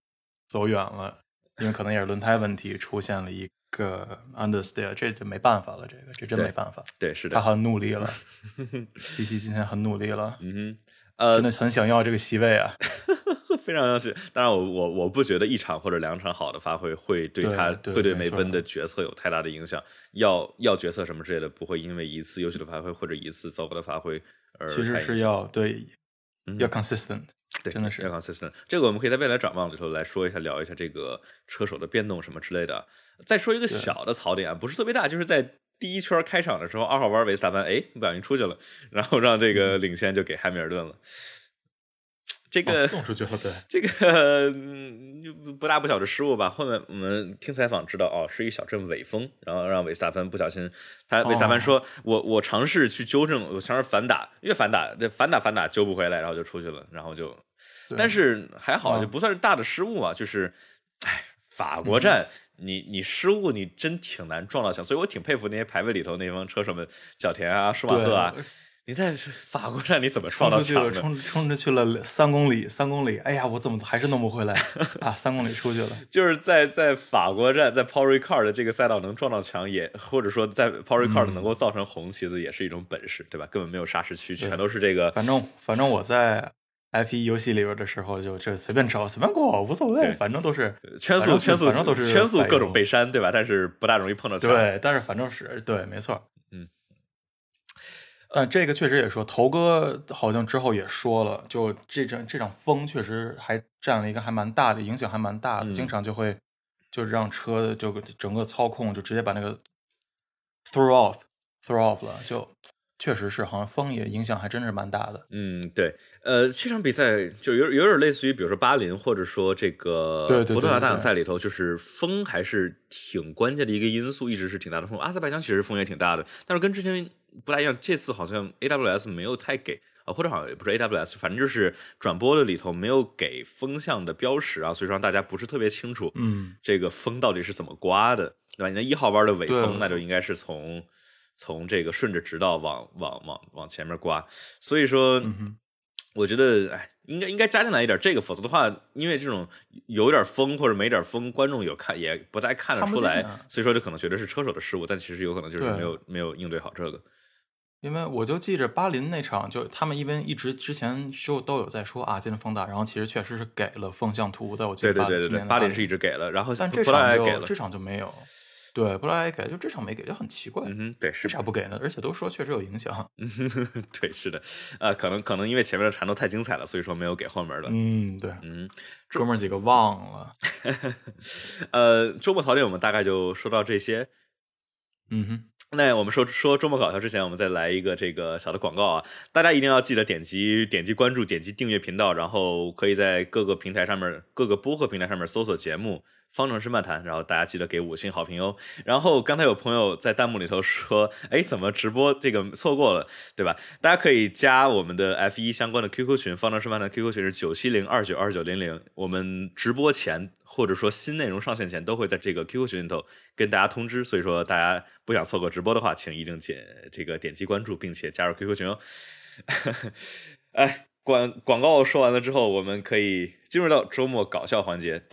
走远了，因为可能也是轮胎问题，出现了一个 understeer，这就没办法了，这个这真没办法。对，是的，他很努力了，(laughs) 西西今天很努力了，嗯哼，呃，真的很想要这个席位啊，(laughs) 非常要去。当然，我我我不觉得一场或者两场好的发挥会对他会对梅奔的决策有太大的影响。要要决策什么之类的，不会因为一次优秀的发挥或者一次糟糕的发挥而其实是要对要 consistent。对，真的是 consistent。这个我们可以在未来展望里头来说一下，聊一下这个车手的变动什么之类的。再说一个小的槽点啊，不是特别大，就是在第一圈开场的时候，二号弯维斯塔潘哎不小心出去了，然后让这个领先就给汉密尔顿了。这个送出去了，对，这个不大不小的失误吧。后面我们听采访知道，哦，是一小阵尾风，然后让维斯塔潘不小心，他维斯塔潘说：“我我尝试去纠正，我尝试反打，越反打，这反打反打揪不回来，然后就出去了，然后就，但是还好，就不算是大的失误啊。就是，哎，法国站，你你失误，你真挺难撞到墙，所以我挺佩服那些排位里头那帮车手们，角田啊，舒马赫啊。(laughs) ”你在法国站你怎么撞到墙冲冲着去了三公里，三公里，哎呀，我怎么还是弄不回来 (laughs) 啊？三公里出去了，(laughs) 就是在在法国站，在 Paul Ricard 的这个赛道能撞到墙，也或者说在 Paul Ricard 能够造成红旗子，也是一种本事，对吧？根本没有刹石区，全都是这个。反正反正我在 F 一游戏里边的时候，就这随便找随便过，无所谓，反正都是圈速，圈速反正都是圈速各种被删，对吧？但是不大容易碰到墙。对，但是反正是对，没错，嗯。但这个确实也说，头哥好像之后也说了，就这场这场风确实还占了一个还蛮大的影响，还蛮大的，经常就会就是让车就整个操控就直接把那个 throw off throw off 了，就确实是好像风也影响还真是蛮大的。嗯，对，呃，这场比赛就有有点类似于，比如说巴林，或者说这个对对对葡萄牙大奖赛里头，就是风还是挺关键的一个因素，一直是挺大的风。阿塞拜疆其实风也挺大的，但是跟之前不大一样，这次好像 AWS 没有太给。啊，或者好像也不是 AWS，反正就是转播的里头没有给风向的标识啊，所以说让大家不是特别清楚，嗯，这个风到底是怎么刮的，对吧？你那一号弯的尾风，那就应该是从从这个顺着直道往往往往前面刮，所以说，嗯我觉得哎，应该应该加进来一点这个，否则的话，因为这种有点风或者没点风，观众有看也不太看得出来，啊所以说就可能觉得是车手的失误，但其实有可能就是没有没有应对好这个。因为我就记着巴林那场，就他们因为一直之前就都有在说啊，今天风大，然后其实确实是给了风向图的。我记得巴对对对巴巴林是一直给了，然后但这场也给了就这，场就没有。对，布拉也给，就这场没给，就很奇怪，嗯哼，对，是为啥不给呢？而且都说确实有影响。嗯哼，对，是的，呃，可能可能因为前面的缠斗太精彩了，所以说没有给后面的。嗯，对，嗯，哥们儿几个忘了。呃，周末槽点我们大概就说到这些。嗯哼，那我们说说周末搞笑之前，我们再来一个这个小的广告啊！大家一定要记得点击点击关注，点击订阅频道，然后可以在各个平台上面、各个播客平台上面搜索节目《方程式漫谈》，然后大家记得给五星好评哦。然后刚才有朋友在弹幕里头说：“哎，怎么直播这个错过了，对吧？”大家可以加我们的 F 一相关的 QQ 群，方程式漫谈 QQ 群是九七零二九二九零零。我们直播前或者说新内容上线前，都会在这个 QQ 群里头跟大家通知。所以说，大家不想错过直播的话，请一定点这个点击关注，并且加入 QQ 群哦。(laughs) 哎，广广告说完了之后，我们可以进入到周末搞笑环节。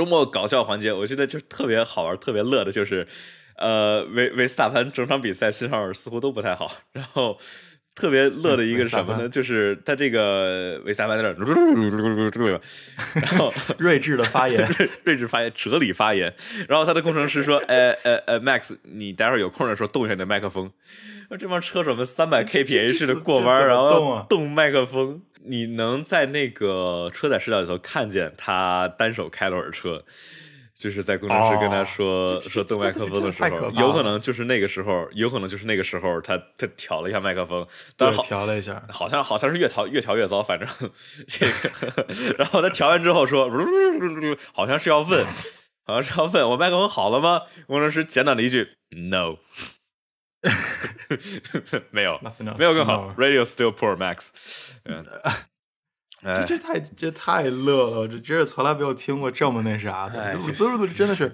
周末搞笑环节，我觉得就特别好玩、特别乐的，就是，呃，维维斯塔潘整场比赛信号似乎都不太好，然后特别乐的一个是什么呢？就是他这个维斯塔潘在那儿，然后睿智的发言。(laughs) 睿智发言、哲理发言，然后他的工程师说：“呃呃呃，Max，你待会儿有空的时候动一下你的麦克风。”这帮车手们三百 kph 的过弯，然后动麦克风，你能在那个车载视角里头看见他单手开了会儿车。就是在工程师跟他说、哦说动麦克风的时候，有可能就是那个时候，有可能就是那个时候他他调了一下麦克风，但是好调了一下，好像好像是越调越调越糟，反正 (laughs) 这个，然后他调完之后说，好像是要问，(laughs) 好像是要问我麦克风好了吗？工程师简短的一句 no，(laughs) 没有没有更好，radio still poor Max，嗯，(laughs) 这哎，这太这太乐了，这真是从来没有听过这么那啥的，你不是不是真的是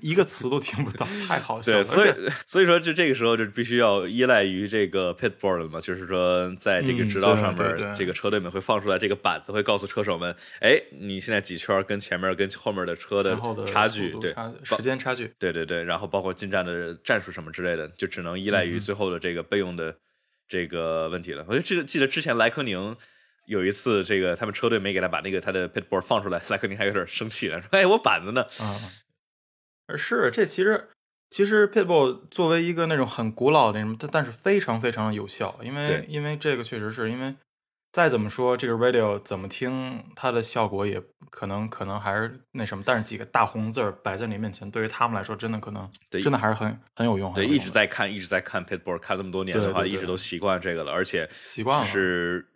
一一个词都听不到，太好笑对，所以所以说就这个时候就必须要依赖于这个 pitboard 了嘛，就是说在这个嗯直道上面，对对。这个车队们会放出来这个板子，会告诉车手们，哎，你现在几圈跟前面跟后面的车的差距，对，时间差距，对对对，然后包括进站的战术什么之类的，就只能依赖嗯于最后的这个备用的这个问题了。我就记得记得之前莱科宁有一次，这个他们车队没给他把那个他的 pitboard 放出来，(laughs) 莱科宁还有点生气了，说：“哎，我板子呢啊，是这其实其实 Pitbull 作为一个那种很古老的那种，但但是非常非常有效，因为因为这个确实是因为再怎么说这个 radio 怎么听它的效果也可能可能还是那什么，但是几个大红字儿摆在你面前，对于他们来说真的可能对真的还是很很有用，？”对，一直在看，一直在看 pitboard，看这么多年的话，一直都习惯这个了，而且习惯了是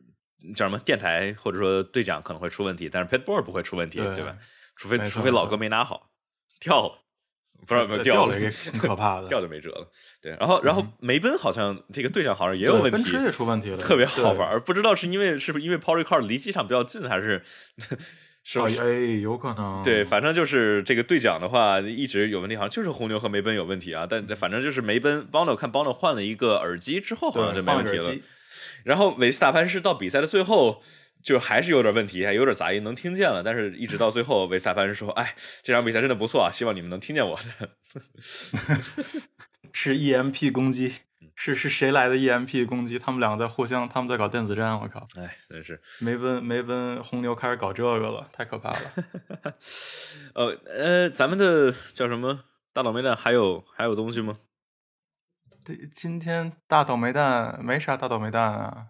叫什么电台或者说对讲可能会出问题，但是 pitboard 不会出问题，对对吧？除非除非老哥没拿好，掉了，不知道有没有了掉了也挺可怕的，掉就没辙了。对，然后然后梅奔好像这个对象好像也有问题，对奔驰也出问题了，特别好玩。不知道是因为是不是因为 Power Car 离机场比较近，还是是不是？哎哎，有可能对，反正就是这个对讲的话一直有问题，好像就是红牛和梅奔有问题啊。但反正就是梅奔 Bono 看 Bono 换了一个耳机之后，好像就没问题了。然后维斯塔潘是到比赛的最后。就还是有点问题，还有点杂音，能听见了，但是一直到最后，维斯塔潘说：“哎，这场比赛真的不错啊，希望你们能听见我的。(laughs) 是 EMP 攻击，嗯是是谁来的 EMP 攻击？他们两个在互相，他们在搞电子战，我靠！”哎，真是，梅奔梅奔红牛开始搞这个了，太可怕了。呃呃，咱们的叫什么大倒霉蛋还有还有东西吗？对，今天大倒霉蛋没啥大倒霉蛋啊。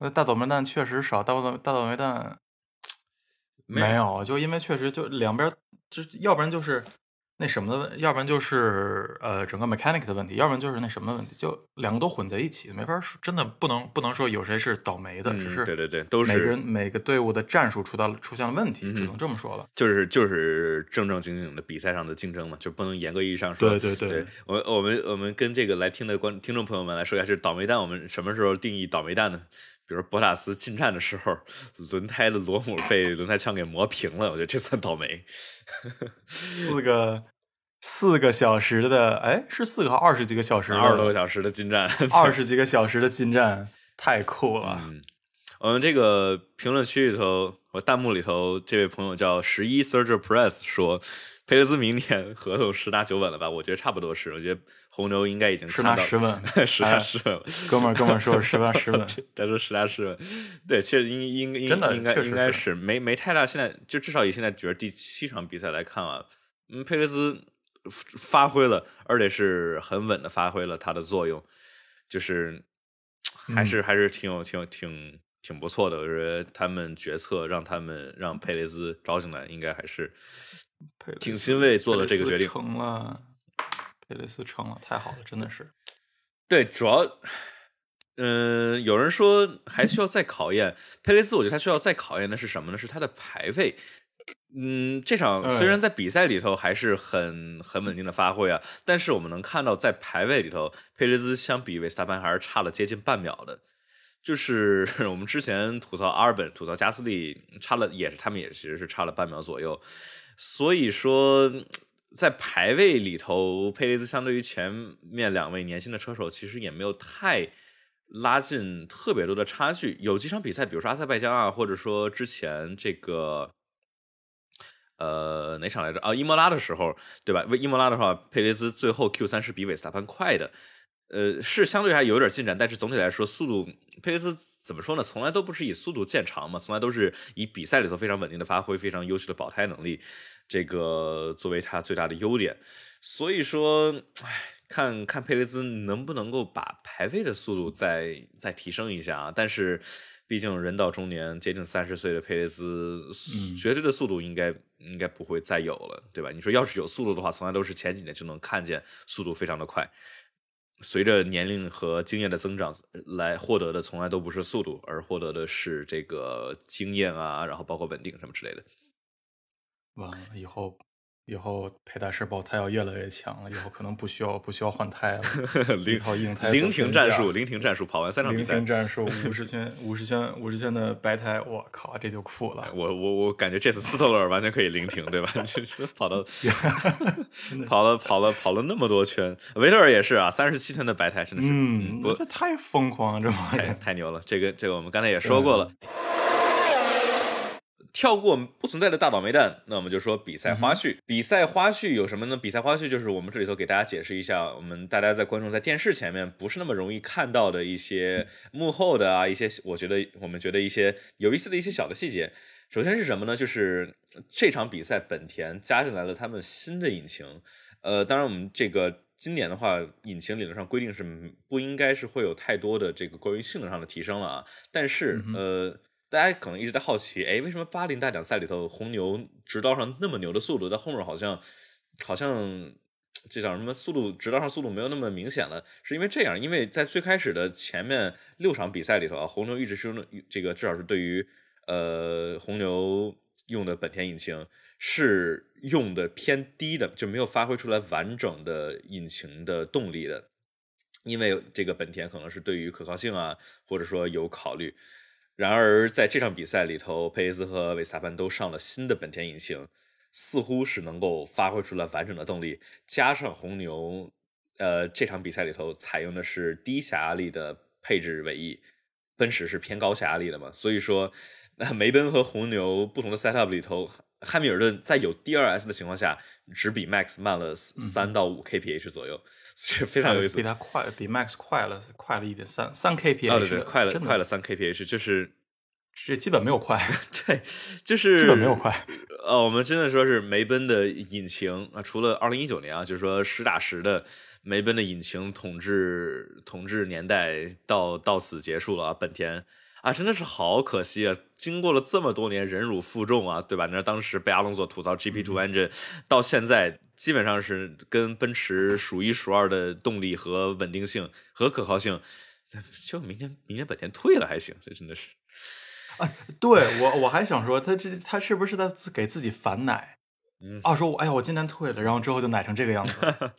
那大倒霉蛋确实少，大倒大倒霉蛋没没有，就因为确实就两边就要不然就是那什么的，要不然就是呃整个 mechanic 的问题，要不然就是那什么的问题，就两个都混在一起，没法说，真的不能不能说有谁是倒霉的，只是对对对，都是每个人每个队伍的战术出到出现了问题，只能这么说了。就是就是正正经经的比赛上的竞争嘛，就不能严格意义上说。对对对，我我们我们跟这个来听的观听众朋友们来说一下，是倒霉蛋，我们什么时候定义倒霉蛋呢？比如博塔斯进站的时候，轮胎的螺母被轮胎枪给磨平了，我觉得这算倒霉。(laughs) 四个四个小时的，哎，是四个二十几个小时，二十多个小时的进站，(laughs) 二十几个小时的进站，太酷了。嗯，我们这个评论区里头，我弹幕里头，这位朋友叫十一 Surger Press 说。佩雷兹明年合同十拿九稳了吧？我觉得差不多是。我觉得红牛应该已经十拿十稳，(laughs) 十拿十稳。哥们儿，哥们儿说十拿十稳，(laughs) 他说十拿十稳。对，确实应应应应该应该是没没太大。现在就至少以现在觉得第七场比赛来看啊，嗯，佩雷兹发挥了，而且是很稳的发挥了他的作用，就是还是还是挺有挺有挺挺不错的。我觉得他们决策让他们让佩雷兹招进来，应该还是。挺欣慰做了这个决定，成了，佩雷斯成了，太好了，真的是。对，主要，嗯，有人说还需要再考验佩雷斯，我觉得他需要再考验的是什么呢？是他的排位。嗯，这场虽然在比赛里头还是很很稳定的发挥啊，但是我们能看到在排位里头，佩雷兹相比维斯塔潘还是差了接近半秒的。就是 (laughs) 我们之前吐槽阿尔本、吐槽加斯利，差了也是他们也其实是差了半秒左右。所以说，在排位里头，佩雷兹相对于前面两位年轻的车手，其实也没有太拉近特别多的差距。有几场比赛，比如说阿塞拜疆啊，或者说之前这个，呃，哪场来着？啊，伊莫拉的时候，对吧？为伊莫拉的话，佩雷兹最后 Q 三是比韦斯塔潘快的。呃，是相对还有点进展，但是总体来说，速度佩雷兹怎么说呢？从来都不是以速度见长嘛，从来都是以比赛里头非常稳定的发挥、非常优秀的保胎能力，这个作为他最大的优点。所以说，唉，看看佩雷兹能不能够把排位的速度再再提升一下啊！但是，毕竟人到中年，接近三十岁的佩雷兹，绝对的速度应该应该不会再有了，对吧？你说要是有速度的话，从来都是前几年就能看见速度非常的快。随着年龄和经验的增长，来获得的从来都不是速度，而获得的是这个经验啊，然后包括稳定什么之类的。完了以后。以后佩戴式爆胎要越来越强了，以后可能不需要不需要换胎了。(laughs) 零套硬胎，零停战术，零停战术，跑完三场比赛。零停战术，五十圈，五十圈，五十圈的白胎，我靠，这就酷了。我我我感觉这次斯特勒尔完全可以零停，对吧？(laughs) 就是跑到 (laughs) 跑了跑了跑了那么多圈，维特尔也是啊，三十七圈的白胎，真的是，嗯，这太疯狂了，这太太牛了。这个这个我们刚才也说过了。跳过不存在的大倒霉蛋，那我们就说比赛花絮。比赛花絮有什么呢？比赛花絮就是我们这里头给大家解释一下，我们大家在观众在电视前面不是那么容易看到的一些幕后的啊，一些我觉得我们觉得一些有意思的一些小的细节。首先是什么呢？就是这场比赛本田加进来了他们新的引擎。呃，当然我们这个今年的话，引擎理论上规定是不应该是会有太多的这个关于性能上的提升了啊。但是呃。大家可能一直在好奇，哎，为什么巴林大奖赛里头红牛直道上那么牛的速度，在后面好像好像这叫什么速度？直道上速度没有那么明显了，是因为这样？因为在最开始的前面六场比赛里头啊，红牛一直是用这个，至少是对于呃红牛用的本田引擎是用的偏低的，就没有发挥出来完整的引擎的动力的，因为这个本田可能是对于可靠性啊，或者说有考虑。然而，在这场比赛里头，佩雷斯和维萨潘都上了新的本田引擎，似乎是能够发挥出来完整的动力。加上红牛，呃，这场比赛里头采用的是低下压力的配置尾翼，奔驰是偏高下压力的嘛，所以说，那梅奔和红牛不同的 setup 里头，汉密尔顿在有 DRS 的情况下，只比 Max 慢了三到五 kph 左右，是非常有意思。比他快，比 Max 快了，快了一点三三 kph，对对，快了快了三 kph，就是。这基本没有快，(laughs) 对，就是基本没有快。呃，我们真的说是梅奔的引擎啊，除了二零一九年啊，就是说实打实的梅奔的引擎统治统治年代到到此结束了啊。本田啊，真的是好可惜啊！经过了这么多年忍辱负重啊，对吧？那当时被阿隆索吐槽 GP2 engine，到现在基本上是跟奔驰数一数二的动力和稳定性和可靠性。就明天，明天本田退了还行，这真的是。啊，对我我还想说，他这他是不是在给自己反奶？嗯，啊，说我哎呀，我今年退了，然后之后就奶成这个样子。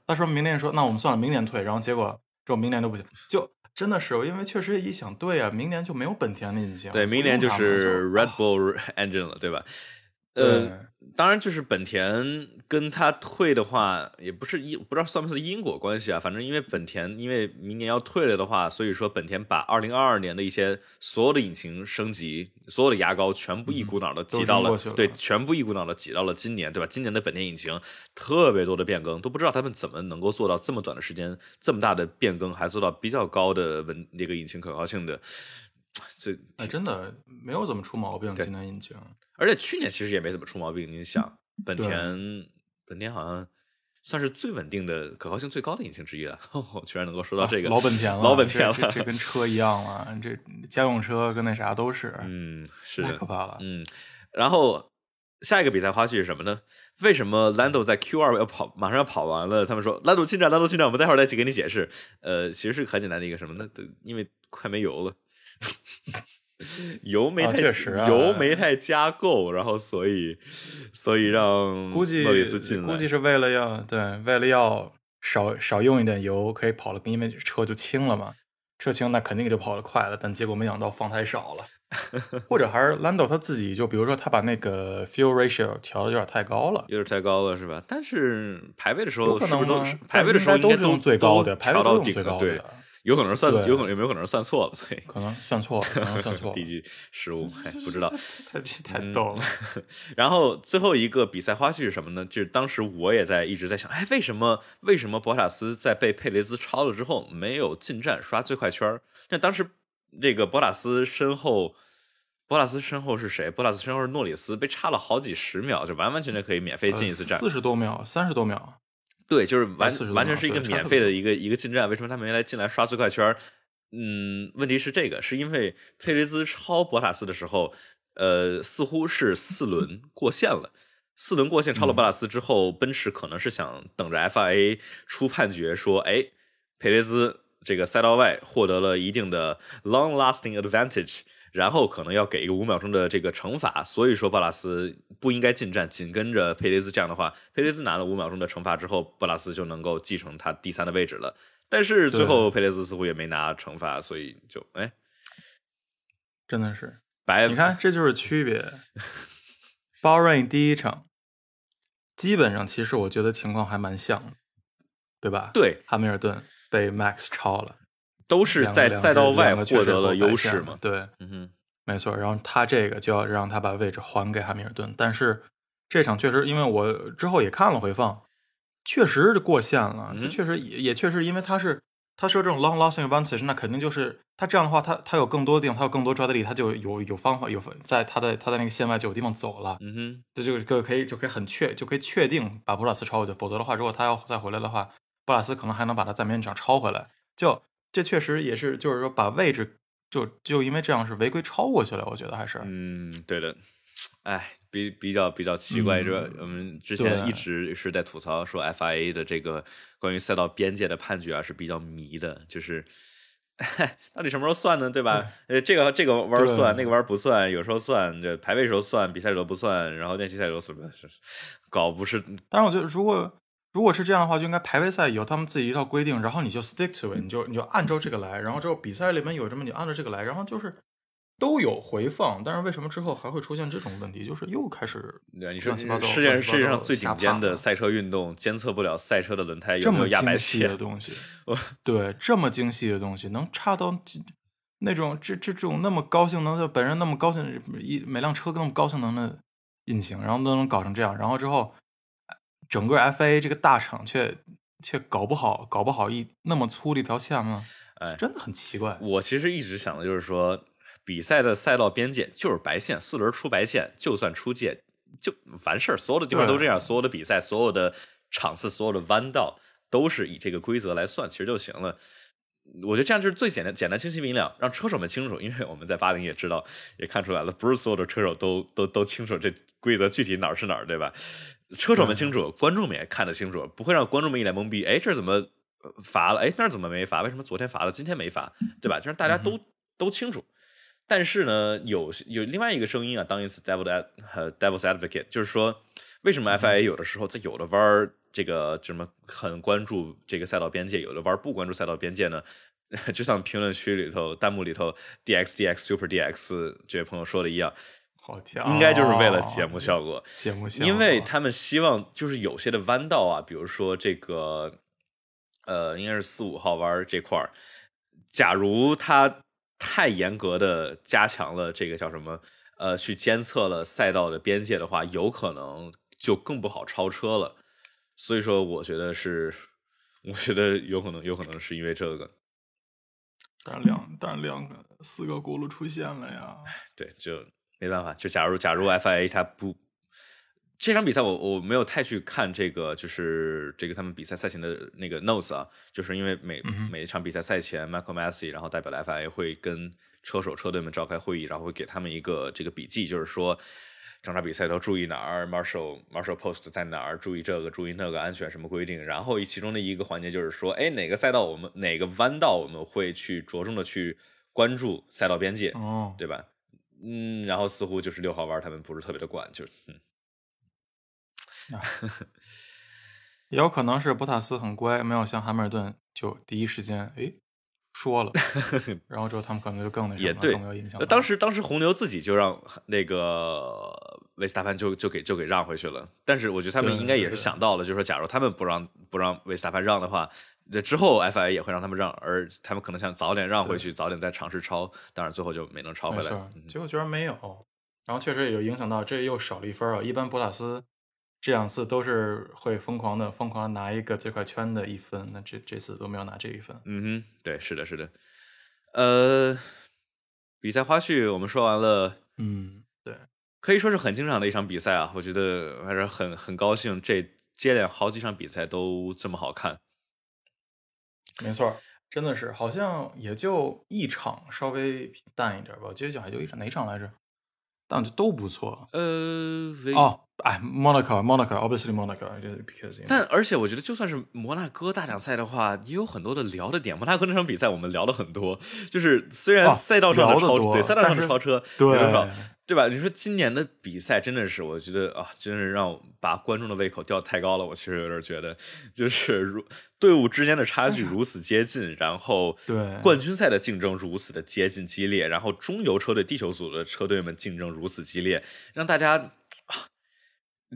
他说明年说那我们算了，明年退，然后结果之后明年都不行，就。真的是，因为确实一想，对啊，明年就没有本田的引擎，对，明年就是 Red Bull engine 了，对吧？呃，当然，就是本田跟他退的话，也不是因不知道算不算因果关系啊。反正因为本田因为明年要退了的话，所以说本田把二零二二年的一些所有的引擎升级、所有的牙膏全部一股脑的挤到了，对，全部一股脑的挤到了今年，对吧？今年的本田引擎特别多的变更，都不知道他们怎么能够做到这么短的时间这么大的变更，还做到比较高的稳那个引擎可靠性的。(tsk) 这哎，真的没有怎么出毛病，今年引擎。而且去年其实也没怎么出毛病。你想，本田本田好像算是最稳定的、可靠性最高的引擎之一了。(laughs) 居然能够说到这个老本田了，老本田了，这跟车一样了。这家用车跟那啥都是，嗯，是太可怕了。嗯，然后下一个比赛花絮是什么呢？为什么 Lando 在 Q 二要跑，马上要跑完了？他们说 Lando 进站，Lando 进站，我们待会儿再去给你解释。呃，其实是很简单的一个什么？那因为快没油了。(laughs) (laughs) 油没太油没太加够，然后所以所以让估计诺里斯进来，估计是为了要对，为了要少少用一点油，可以跑了，因为车就轻了嘛，车轻那肯定就跑得快了。但结果没想到放太少了，(laughs) 或者还是 Lando 他自己就比如说他把那个 fuel ratio 调的有点太高了，有点太高了是吧？但是排位的时候是不是都排位的时候都是用最高的，调到顶的对。有可能算，有可能有没有可能算错了？所以可能算错了，可能算错了。(laughs) 低级失误，(laughs) 哎，不知道，太太逗了。(laughs) 然后最后一个比赛花絮是什么呢？就是当时我也在一直在想，哎，为什么为什么博塔斯在被佩雷兹超了之后没有进站刷最快圈？那当时这个博塔斯身后，博塔斯身后是谁？博塔斯身后是诺里斯，被差了好几十秒，就完完全全可以免费进一次站，四十多秒，三十多秒。对，就是完完全是一个免费的一个一个进站，为什么他没来进来刷最快圈？嗯，问题是这个，是因为佩雷兹超博塔斯的时候，呃，似乎是四轮过线了。四轮过线超了博塔斯之后，奔驰可能是想等着 FIA 出判决，说，哎，佩雷兹这个赛道外获得了一定的 long-lasting advantage。然后可能要给一个五秒钟的这个惩罚，所以说布拉斯不应该进站，紧跟着佩雷兹。这样的话，佩雷兹拿了五秒钟的惩罚之后，布拉斯就能够继承他第三的位置了。但是最后佩雷兹似乎也没拿惩罚，所以就哎，真的是白。你看，这就是区别。(laughs) b a r i n 第一场，基本上其实我觉得情况还蛮像的，对吧？对，汉密尔顿被 Max 超了。都是在赛道外获得了优势嘛？对，嗯哼，没错。然后他这个就要让他把位置还给汉密尔顿。但是这场确实，因为我之后也看了回放，确实是过线了。这确实也也确实，因为他是他说这种 long lasting advantage，那肯定就是他这样的话，他他有更多的地方，他有更多抓地力，他就有有方法有在他的他在那个线外就有地方走了。嗯哼，这就就可以就可以很确就可以确定把博拉斯超过去。否则的话，如果他要再回来的话，布拉斯可能还能把他在面场超回来。就这确实也是，就是说把位置就就因为这样是违规超过去了，我觉得还是嗯，对的，哎，比比较比较奇怪，这我们之前一直是在吐槽说 FIA 的这个关于赛道边界的判决啊是比较迷的，就是 (laughs) 到底什么时候算呢？对吧？呃，这个这个弯算，那个弯不算，有时候算，这排位时候算，比赛时候不算，然后练习赛时候算，搞不是。但是我觉得如果。如果是这样的话，就应该排位赛有他们自己一套规定，然后你就 stick to it，你就你就按照这个来，然后之后比赛里面有什么你按照这个来，然后就是都有回放。但是为什么之后还会出现这种问题？就是又开始对你说世界世界上最顶尖的赛车运动监测不了赛车的轮胎有没有压白细的东西？(laughs) 对，这么精细的东西能差到那种这这这种那么高性能的本人那么高性一每辆车那么高性能的引擎，然后都能搞成这样，然后之后。整个 FA 这个大厂却却搞不好，搞不好一那么粗的一条线吗？哎，真的很奇怪。我其实一直想的就是说，比赛的赛道边界就是白线，四轮出白线，就算出界就完事儿。所有的地方都这样，所有的比赛，所有的场次，所有的弯道都是以这个规则来算，其实就行了。我觉得这样就是最简单、简单、清晰明了，让车手们清楚。因为我们在巴林也知道，也看出来了，不是所有的车手都都都清楚这规则具体哪儿是哪儿，对吧？车手们清楚，观众们也看得清楚，不会让观众们一脸懵逼。哎，这怎么罚了？哎，那怎么没罚？为什么昨天罚了，今天没罚？对吧？就是大家都都清楚。但是呢，有有另外一个声音啊，当一次 devil devil's advocate，就是说，为什么 FIA 有的时候在有的弯儿这个什么很关注这个赛道边界，有的弯儿不关注赛道边界呢？(laughs) 就像评论区里头、弹幕里头，DX DX Super DX 这位朋友说的一样，应该就是为了节目效果。节目效果，因为他们希望就是有些的弯道啊，比如说这个，呃，应该是四五号弯这块儿，假如他。太严格的加强了这个叫什么？呃，去监测了赛道的边界的话，有可能就更不好超车了。所以说，我觉得是，(laughs) 我觉得有可能，有可能是因为这个。但两但两个四个轱辘出现了呀。对，就没办法。就假如假如 FIA 他不。这场比赛我我没有太去看这个，就是这个他们比赛赛前的那个 notes 啊，就是因为每每一场比赛赛前，Michael Massey 然后代表的 FIA 会跟车手车队们召开会议，然后会给他们一个这个笔记，就是说整场比赛都注意哪儿，Marshall Marshall Post 在哪儿，注意这个注意那个安全什么规定，然后其中的一个环节就是说，哎，哪个赛道我们哪个弯道我们会去着重的去关注赛道边界，哦，对吧？嗯，然后似乎就是六号弯他们不是特别的管，就嗯。(laughs) 也有可能是博塔斯很乖，没有像汉密尔顿就第一时间哎说了，(laughs) 然后之后他们可能就更那什么，更没有印象。当时当时红牛自己就让那个维斯塔潘就就给就给让回去了，但是我觉得他们应该也是想到了，就是说假如他们不让不让维斯塔潘让的话，这之后 FIA 也会让他们让，而他们可能想早点让回去，早点再尝试超，当然最后就没能超回来。结果居然没有，然后确实也就影响到，这又少了一分啊。一般博塔斯。这两次都是会疯狂的疯狂拿一个最快圈的一分，那这这次都没有拿这一分。嗯哼，对，是的，是的。呃，比赛花絮我们说完了，嗯，对，可以说是很精彩的一场比赛啊，我觉得还是很很高兴，这接连好几场比赛都这么好看。没错，真的是，好像也就一场稍微平淡一点吧，接下来就一场哪场来着？但就都不错。呃，哦，哎，Monaco，Monaco，obviously Monaco，because 但而且我觉得，就算是摩纳哥大奖赛的话，也有很多的聊的点。摩纳哥那场比赛我们聊了很多，就是虽然赛道上的超对赛道上的超车对多少。对吧？你说今年的比赛真的是，我觉得啊，真是让把观众的胃口吊太高了。我其实有点觉得，就是如队伍之间的差距如此接近，然后对冠军赛的竞争如此的接近激烈，然后中游车队、地球组的车队们竞争如此激烈，让大家啊，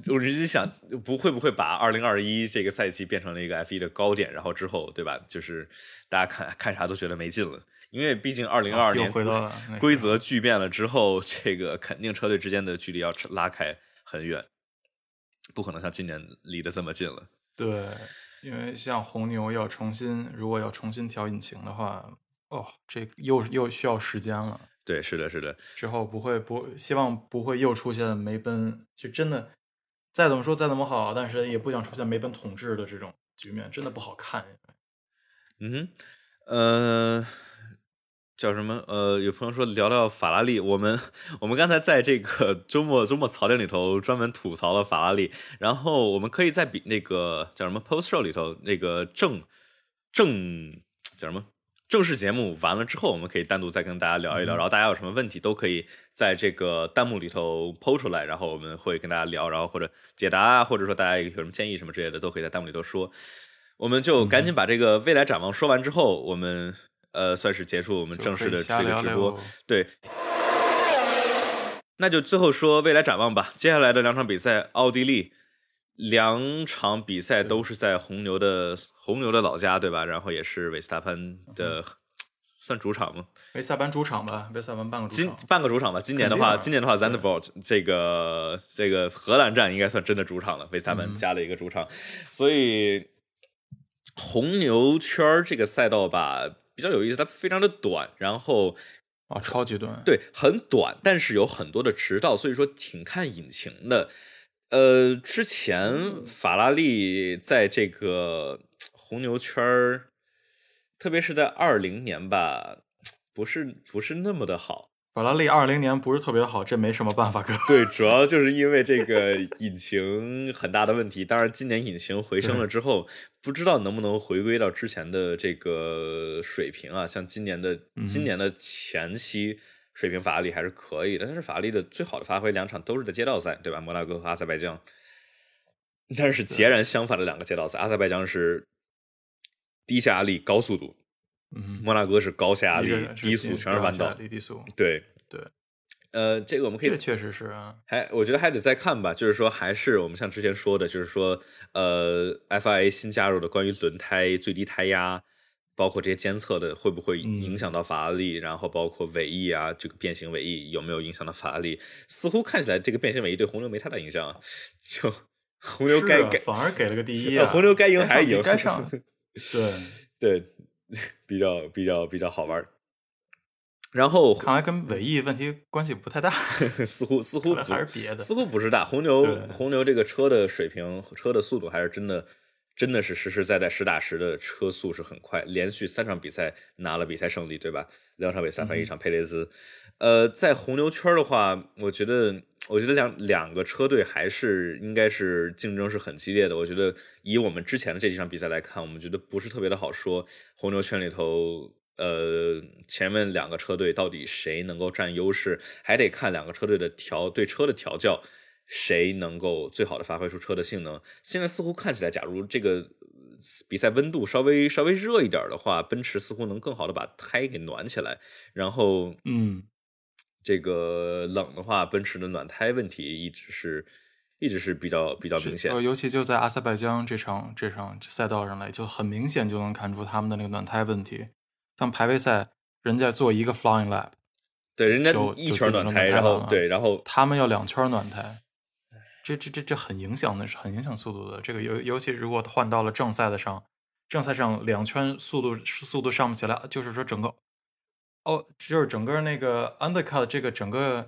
我直接想，不会不会把二零二一这个赛季变成了一个 F 一的高点，然后之后对吧？就是大家看看啥都觉得没劲了。因为毕竟二零二二年规则巨变了之后，这个肯定车队之间的距离要拉开很远，不可能像今年离得这么近了。对，因为像红牛要重新，如果要重新调引擎的话，哦，这又又需要时间了。对，是的，是的。之后不会不希望不会又出现梅奔，就真的再怎么说再怎么好，但是也不想出现梅奔统治的这种局面，真的不好看。嗯哼，呃。叫什么？呃，有朋友说聊聊法拉利。我们我们刚才在这个周末周末槽点里头专门吐槽了法拉利。然后我们可以在比那个叫什么 post show 里头那个正正叫什么正式节目完了之后，我们可以单独再跟大家聊一聊。然后大家有什么问题都可以在这个弹幕里头抛出来，然后我们会跟大家聊，然后或者解答啊，或者说大家有什么建议什么之类的，都可以在弹幕里头说。我们就赶紧把这个未来展望说完之后，我们。呃，算是结束我们正式的这个直播，对。那就最后说未来展望吧。接下来的两场比赛，奥地利两场比赛都是在红牛的红牛的老家，对吧？然后也是维斯塔潘的算主场吗？维斯塔潘主场吧，维斯塔潘半个今半个主场吧。今年的话，今年的话 z a n d v o r t 这个这个荷兰站应该算真的主场了，维斯塔潘加了一个主场，所以红牛圈这个赛道吧。比较有意思，它非常的短，然后啊，超级短，对，很短，但是有很多的直道，所以说挺看引擎的。呃，之前法拉利在这个红牛圈儿，特别是在二零年吧，不是不是那么的好。法拉利二零年不是特别好，这没什么办法哥。对，主要就是因为这个引擎很大的问题。当然，今年引擎回升了之后，不知道能不能回归到之前的这个水平啊？像今年的今年的前期水平，法拉利还是可以的。但是法拉利的最好的发挥两场都是在街道赛，对吧？摩纳哥和阿塞拜疆。但是截然相反的两个街道赛，阿塞拜疆是低下压力高速度。摩纳哥是高下压力、低速，全是弯道。低速，对对。呃，这个我们可以，这确实是啊。还我觉得还得再看吧，就是说，还是我们像之前说的，就是说，呃，FIA 新加入的关于轮胎最低胎压，包括这些监测的，会不会影响到法拉利？然后包括尾翼啊，这个变形尾翼有没有影响到法拉利？似乎看起来这个变形尾翼对红牛没太大影响啊。(laughs) 就红牛该给，反而给了个第一啊。红牛该赢还是赢，该上。(laughs) 对对。(laughs) 比较比较比较好玩然后看来跟尾翼问题关系不太大，(laughs) 似乎似乎还是别的，似乎不是大。红牛红牛这个车的水平，车的速度还是真的真的是实实在在实打实的车速是很快，连续三场比赛拿了比赛胜利，对吧？两场比赛，一场佩雷兹。呃，在红牛圈的话，我觉得，我觉得两两个车队还是应该是竞争是很激烈的。我觉得以我们之前的这几场比赛来看，我们觉得不是特别的好说。红牛圈里头，呃，前面两个车队到底谁能够占优势，还得看两个车队的调对车的调教，谁能够最好的发挥出车的性能。现在似乎看起来，假如这个比赛温度稍微稍微热一点的话，奔驰似乎能更好的把胎给暖起来，然后，嗯。这个冷的话，奔驰的暖胎问题一直是，一直是比较比较明显。尤其就在阿塞拜疆这场这场赛道上来，就很明显就能看出他们的那个暖胎问题。像排位赛，人家做一个 flying lap，对，人家就一圈暖胎，然后对，然后他们要两圈暖胎，这这这这很影响的，是很影响速度的。这个尤尤其如果换到了正赛的上，正赛上两圈速度速度上不起来，就是说整个。哦，就是整个那个 undercut 这个整个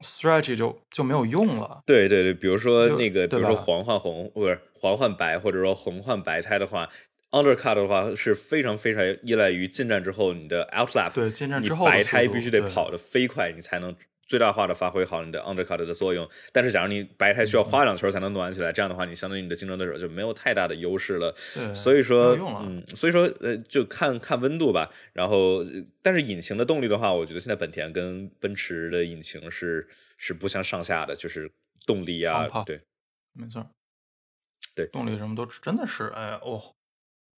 strategy 就就没有用了。对对对，比如说那个，比如说黄换红，不是黄换白，或者说红换白胎的话，undercut 的话是非常非常依赖于进站之后你的 outlap。对，进站之后白胎必须得跑得飞快，你才能。最大化的发挥好你的 undercut 的作用，但是假如你白胎需要花两圈才能暖起来，这样的话，你相当于你的竞争对手就没有太大的优势了。所以说，嗯，所以说，呃，就看看温度吧。然后，但是引擎的动力的话，我觉得现在本田跟奔驰的引擎是是不相上下的，就是动力啊，对，没错，对，动力什么都真的是，哎哦。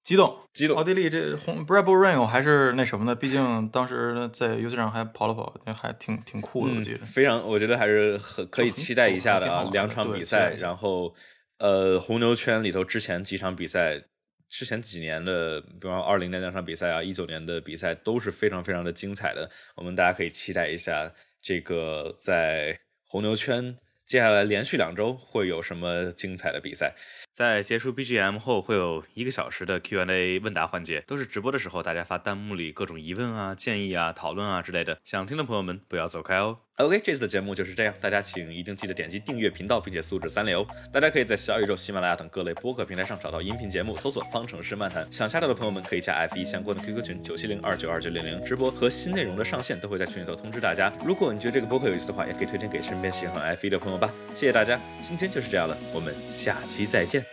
激动，激动！奥地利这红 Bravo Rain 还是那什么的，毕竟当时在游戏上还跑了跑，还挺挺酷的。我记得非常，我觉得还是很可以期待一下的啊。两场比赛，然后呃，红牛圈里头之前几场比赛，之前几年的，比方二零年两场比赛啊，一九年的比赛都是非常非常的精彩的。我们大家可以期待一下，这个在红牛圈接下来连续两周会有什么精彩的比赛。在结束 BGM 后，会有一个小时的 Q&A 问答环节，都是直播的时候大家发弹幕里各种疑问啊、建议啊、讨论啊之类的。想听的朋友们不要走开哦。OK，这次的节目就是这样，大家请一定记得点击订阅频道，并且素质三连哦。大家可以在小宇宙、喜马拉雅等各类播客平台上找到音频节目，搜索“方程式漫谈”。想下载的朋友们可以加 F 一相关的 QQ 群九七零二九二九零零，直播和新内容的上线都会在群里头通知大家。如果你觉得这个播客有意思的话，也可以推荐给身边喜欢 F 一的朋友吧。谢谢大家，今天就是这样了，我们下期再见。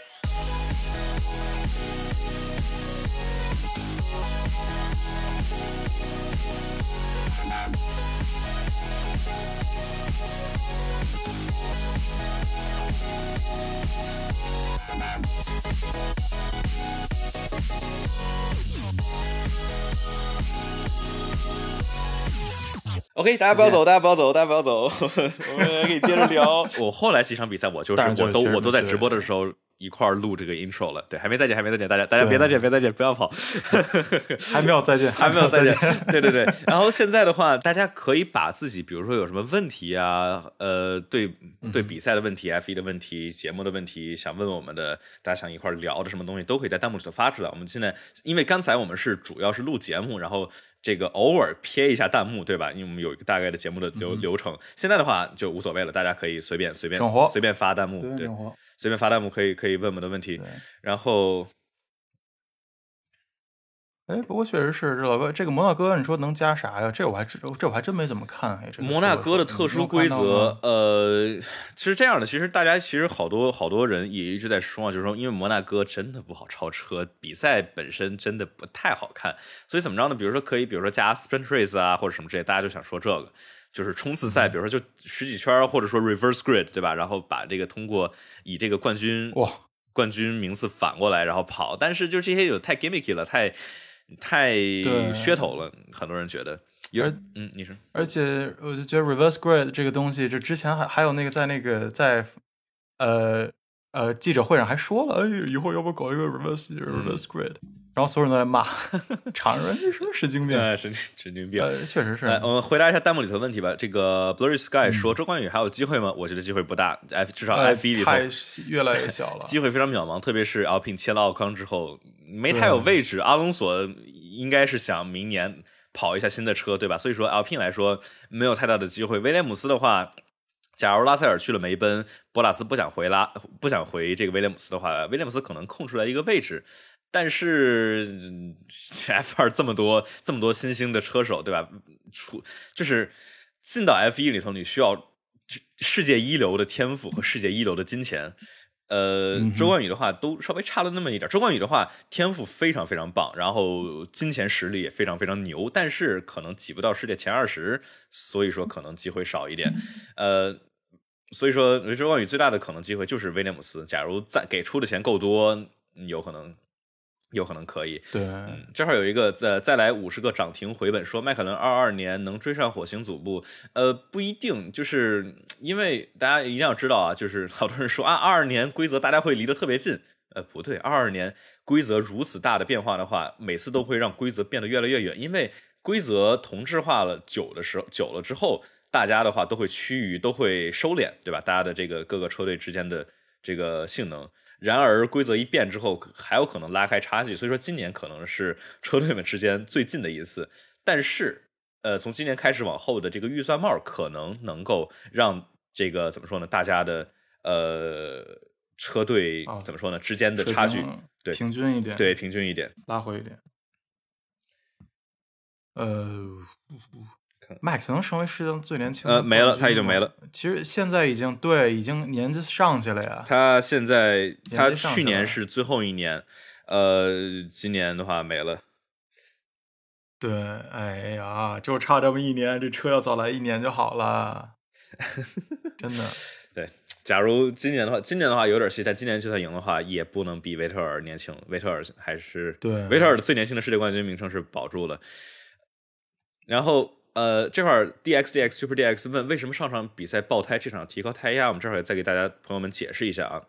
OK，大家不要走，大家不要走，大家不要走，(laughs) 我们可以接着聊。(laughs) 我后来几场比赛，我就是我都我都在直播的时候一块儿录这个 intro 了。对，还没再见，还没再见，大家大家别再见，别再见，不要跑，(laughs) (laughs) 还没有再见，还没有再见。对对对。然后现在的话，大家可以把自己，比如说有什么问题啊，呃，对对比赛的问题、F 一的问题、节目的问题，想问我们的，大家想一块儿聊的什么东西，都可以在弹幕里头发出来。我们现在因为刚才我们是主要是录节目，然后。这个偶尔瞥一下弹幕，对吧？因为我们有一个大概的节目的流流程。现在的话就无所谓了，大家可以随便随便随便发弹幕，对，随便发弹幕可以可以问我们的问题。然后，哎，不过确实是这老哥，这个摩纳哥，你说能加啥呀？这我还这这我还真没怎么看。哎，这摩纳哥的特殊规则，呃，其实这样的，其实大家其实好多好多人也一直在说，就是说，因为摩纳哥真的不好超车，比赛本身真的不太好看，所以怎么着呢？比如说可以，比如说加 sprint race 啊，或者什么之类，大家就想说这个，就是冲刺赛，比如说就十几圈，或者说 reverse grid，对吧？然后把这个通过以这个冠军哇冠军名次反过来，然后跑，但是就这些有太 gimmicky 了，太。太噱头了，很多人觉得。有，嗯，你说。而且我就觉得 reverse grid 这个东西，就之前还还有那个在那个在呃呃记者会上还说了，哎，以后要不搞一个 reverse reverse grid，然后所有人都在骂，(laughs) 场上这什么神经病？神经神经病，确实是。我们回答一下弹幕里头的问题吧。这个 blurry sky 说周冠宇还有机会吗？我觉得机会不大，F 至少 F 一里头越来越小了，(laughs) 机会非常渺茫。特别是 Alpine 切了奥康之后。没太有位置，阿隆索应该是想明年跑一下新的车，对吧？所以说 Alpine 来说没有太大的机会。威廉姆斯的话，假如拉塞尔去了梅奔，博拉斯不想回拉，不想回这个威廉姆斯的话，威廉姆斯可能空出来一个位置。但是 F 二这么多这么多新兴的车手，对吧？出就是进到 F 一里头，你需要世界一流的天赋和世界一流的金钱。呃，周冠宇的话都稍微差了那么一点。周冠宇的话天赋非常非常棒，然后金钱实力也非常非常牛，但是可能挤不到世界前二十，所以说可能机会少一点。呃，所以说周冠宇最大的可能机会就是威廉姆斯，假如再给出的钱够多，有可能。有可能可以，对，这儿有一个再再来五十个涨停回本，说迈凯伦二二年能追上火星组部，呃，不一定，就是因为大家一定要知道啊，就是好多人说啊，二二年规则大家会离得特别近，呃，不对，二二年规则如此大的变化的话，每次都会让规则变得越来越远，因为规则同质化了久的时候，久了之后，大家的话都会趋于都会收敛，对吧？大家的这个各个车队之间的这个性能。然而规则一变之后，还有可能拉开差距，所以说今年可能是车队们之间最近的一次。但是，呃，从今年开始往后的这个预算帽可能能够让这个怎么说呢？大家的呃车队怎么说呢？之间的差距对平均一点，对平均一点，拉回一点。呃。Max 能成为世界上最年轻？呃，没了，他已经没了。其实现在已经对，已经年纪上去了呀。他现在，他去年是最后一年，呃，今年的话没了。对，哎呀，就差这么一年，这车要早来一年就好了。(laughs) 真的。对，假如今年的话，今年的话有点戏，但今年就算赢的话，也不能比维特尔年轻。维特尔还是对，维特尔的最年轻的世界冠军名称是保住了。然后。呃，这块 D X D X Super D X 问为什么上场比赛爆胎，这场提高胎压？我们这会儿再给大家朋友们解释一下啊。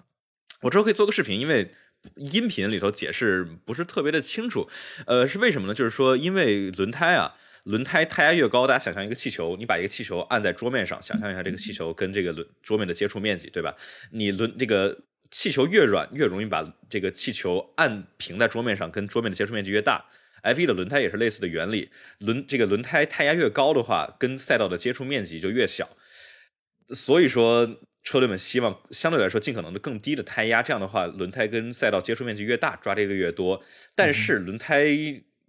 我之后可以做个视频，因为音频里头解释不是特别的清楚。呃，是为什么呢？就是说，因为轮胎啊，轮胎胎压越高，大家想象一个气球，你把一个气球按在桌面上，想象一下这个气球跟这个轮桌面的接触面积，对吧？你轮这个气球越软，越容易把这个气球按平在桌面上，跟桌面的接触面积越大。F1 的轮胎也是类似的原理，轮这个轮胎胎压越高的话，跟赛道的接触面积就越小。所以说，车队们希望相对来说尽可能的更低的胎压，这样的话，轮胎跟赛道接触面积越大，抓地力越多。但是轮胎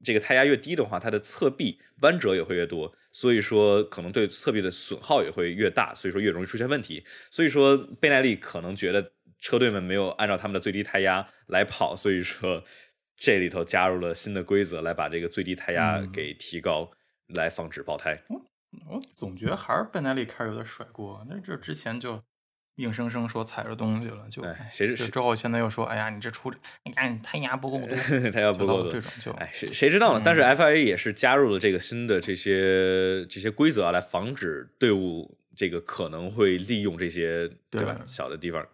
这个胎压越低的话，它的侧壁弯折也会越多，所以说可能对侧壁的损耗也会越大，所以说越容易出现问题。所以说，贝耐利可能觉得车队们没有按照他们的最低胎压来跑，所以说。这里头加入了新的规则，来把这个最低胎压给提高，来防止爆胎。我我总觉得还是贝耐利开始有点甩锅，那这之前就硬生生说踩着东西了，就谁是之后现在又说，哎呀，你这出，你看胎压不够多，(laughs) 胎压不够多，这种就哎谁谁知道呢？但是 FIA 也是加入了这个新的这些这些规则啊，来防止队伍这个可能会利用这些对吧小的地方。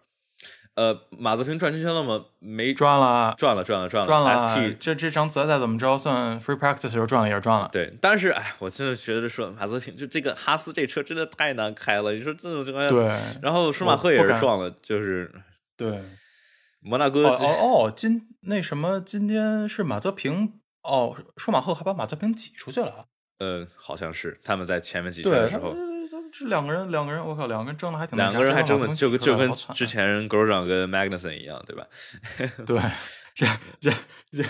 呃，马泽平转圈圈了吗？没转了，转了，转了，转了，转了。这这场再再怎么着，算 free practice 时候转了也是转了。对，但是哎，我真的觉得说马泽平就这个哈斯这车真的太难开了。你说这种情况下，对。然后舒马赫也是撞了，就是对。摩纳哥哦哦，今那什么，今天是马泽平哦，舒马赫还把马泽平挤出去了。呃，好像是他们在前面几圈的时候。这两个人，两个人，我靠，两个人争的还挺。两个人还争的，就就跟之前 g r o 跟 Magnuson 一样，对吧？(laughs) 对，这这这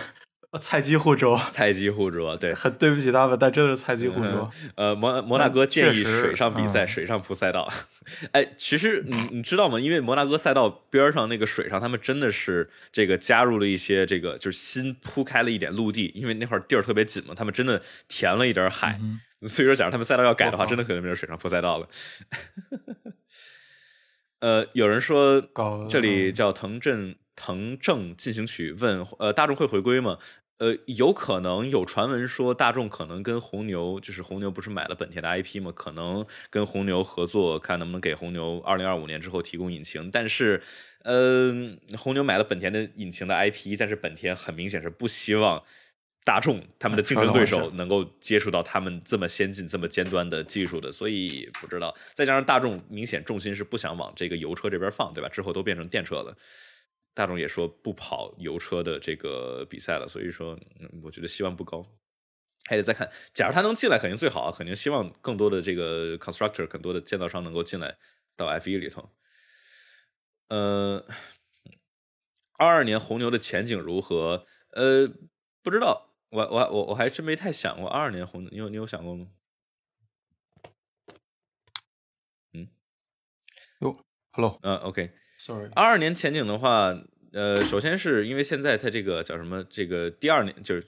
菜鸡互啄，菜鸡互啄，对，(laughs) 很对不起他们，但真的是菜鸡互啄。呃，摩摩纳哥建议水上比赛，嗯水上铺赛道。(laughs) 哎，其实你你知道吗？因为摩纳哥赛道边上那个水上，他们真的是这个加入了一些这个，就是新铺开了一点陆地，因为那块地儿特别紧嘛，他们真的填了一点海。嗯所以说，假如他们赛道要改的话，真的可能变成水上铺赛道了。呃，有人说这里嗯叫藤镇藤正进行曲，问呃大众会回归吗？呃，有可能有传闻说大众可能跟红牛，就是红牛不是买了本田的 IP 吗？可能跟红牛合作，看能不能给红牛二零二五年之后提供引擎。但是，呃，红牛买了本田的引擎的 IP，但是本田很明显是不希望大众他们的竞争对手能够接触到他们这么先进、这么尖端的技术的，所以不知道。再加上大众明显重心是不想往这个油车这边放，对吧？之后都变成电车了。大众也说不跑油车的这个比赛了，所以说，嗯我觉得希望不高，还得再看。假如他能进来，肯定最好啊，肯定希望更多的这个 constructor，更多的建造商能够进来到 F 一里头。呃，二二年红牛的前景如何？呃，不知道，我我我我还真没太想过二二年红牛，你有你有想过吗？嗯哟，Hello，Sorry，嗯、o k 二二年前景的话，呃，首先是因为现在它这个叫什么？这个第二年就是，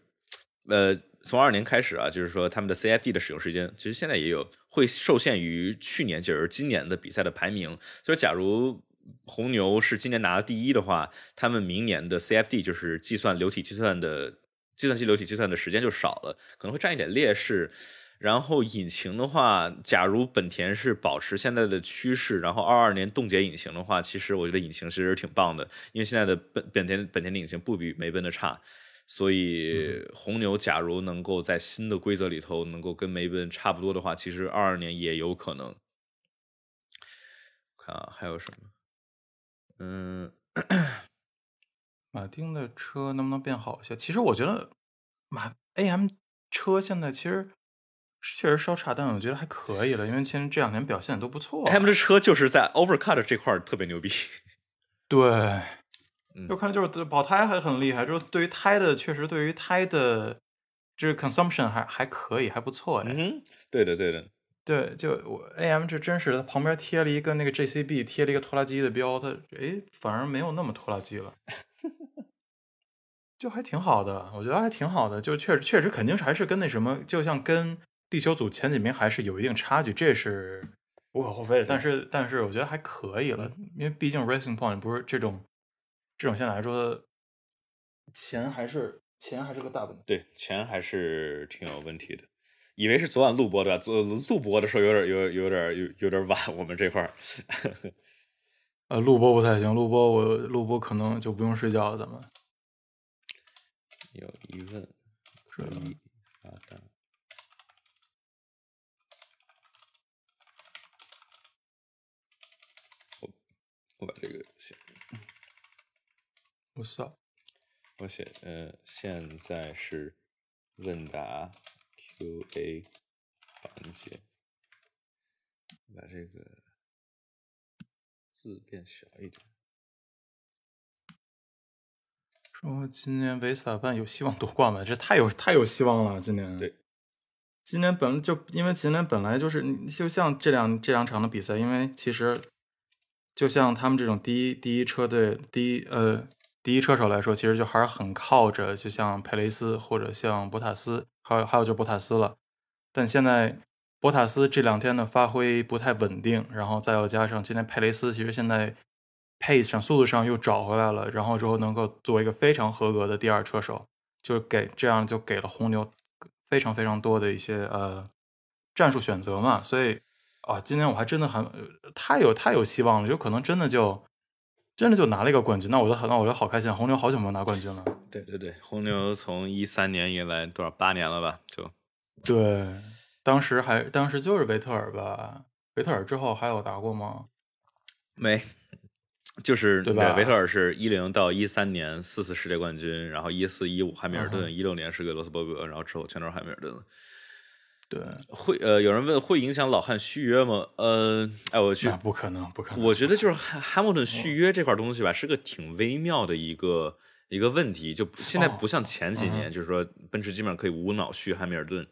呃，从二二年开始啊，就是说他们的 CFD 的使用时间，其实现在也有会受限于去年就是今年的比赛的排名。所以，假如红牛是今年拿了第一的话，他们明年的 CFD 就是计算流体计算的计算机流体计算的时间就少了，可能会占一点劣势。然后引擎的话，假如本田是保持现在的趋势，然后二二年冻结引擎的话，其实我觉得引擎其实挺棒的，因为现在的本本田本田的引擎不比梅奔的差，所以红牛假如能够在新的规则里头能够跟梅奔差不多的话，其实二二年也有可能。看啊，还有什么？嗯，马丁的车能不能变好一些？其实我觉得马 AM 车现在其实确实稍差，但我觉得还可以了，因为其实这两年表现都不错。AM 的车就是在 overcut 这块儿特别牛逼。(laughs) 对，嗯就看着就是保胎还很厉害，就是对于胎的确实对于胎的这个 consumption 还还可以，还不错哎。嗯，对的对的，对，就我 AM 这真是，它旁边贴了一个那个 JCB，贴了一个拖拉机的标，它哎反而没有那么拖拉机了，(laughs) 就还挺好的，我觉得还挺好的，就确实确实肯定是还是跟那什么，就像跟地球组前几名还是有一定差距，这是无可厚非的。但是但是我觉得还可以了，因为毕竟 Racing Point 不是这种这种现在来说，钱还是钱还是个大问题。对，钱还是挺有问题的。以为是昨晚录播的吧？昨录播的时候有点有有点有有点晚，我们这块儿。(laughs) 呃，录播不太行，录播我录播可能就不用睡觉了，咱们。有疑问可以发弹。我我把这个写，我操，我写呃，现在是问答 Q&A 环节，把这个字变小一点。说今年维斯塔潘有希望夺冠吗？这太有太有希望了，今年。对，今年本来就因为今年本来就是，就像这两这两场的比赛，因为其实就像他们这种第一第一车队第一呃第一车手来说，其实就还是很靠着，就像佩雷斯或者像博塔斯，还有还有就是博塔斯了。但现在博塔斯这两天的发挥不太稳定，然后再要加上今天佩雷斯其实现在 pace 上速度上又找回来了，然后之后能够做一个非常合格的第二车手，就给这样就给了红牛非常非常多的一些呃战术选择嘛，所以啊，今年我还真的很太有太有希望了，有可能真的就真的就拿了一个冠军，那我就很那我就好开心，红牛好久没有拿冠军了。(laughs) 对对对，红牛从一三年以来多少八年了吧？就对，当时还当时就是维特尔吧，维特尔之后还有拿过吗？没，就是对吧维特尔是一零到一三年四次世界冠军，然后一四一五汉密尔嗯顿，一六、年是个罗斯伯格，然后之后全都是汉密尔顿了。对，会呃，有人问会影响老汉续约吗？呃，哎，我去那，不可能，不可能。我觉得就是汉汉密尔顿续约这块东西吧，是个挺微妙的一个一个问题，就现在哦不像前几嗯年，就是说奔驰基本上可以无脑续汉密尔顿，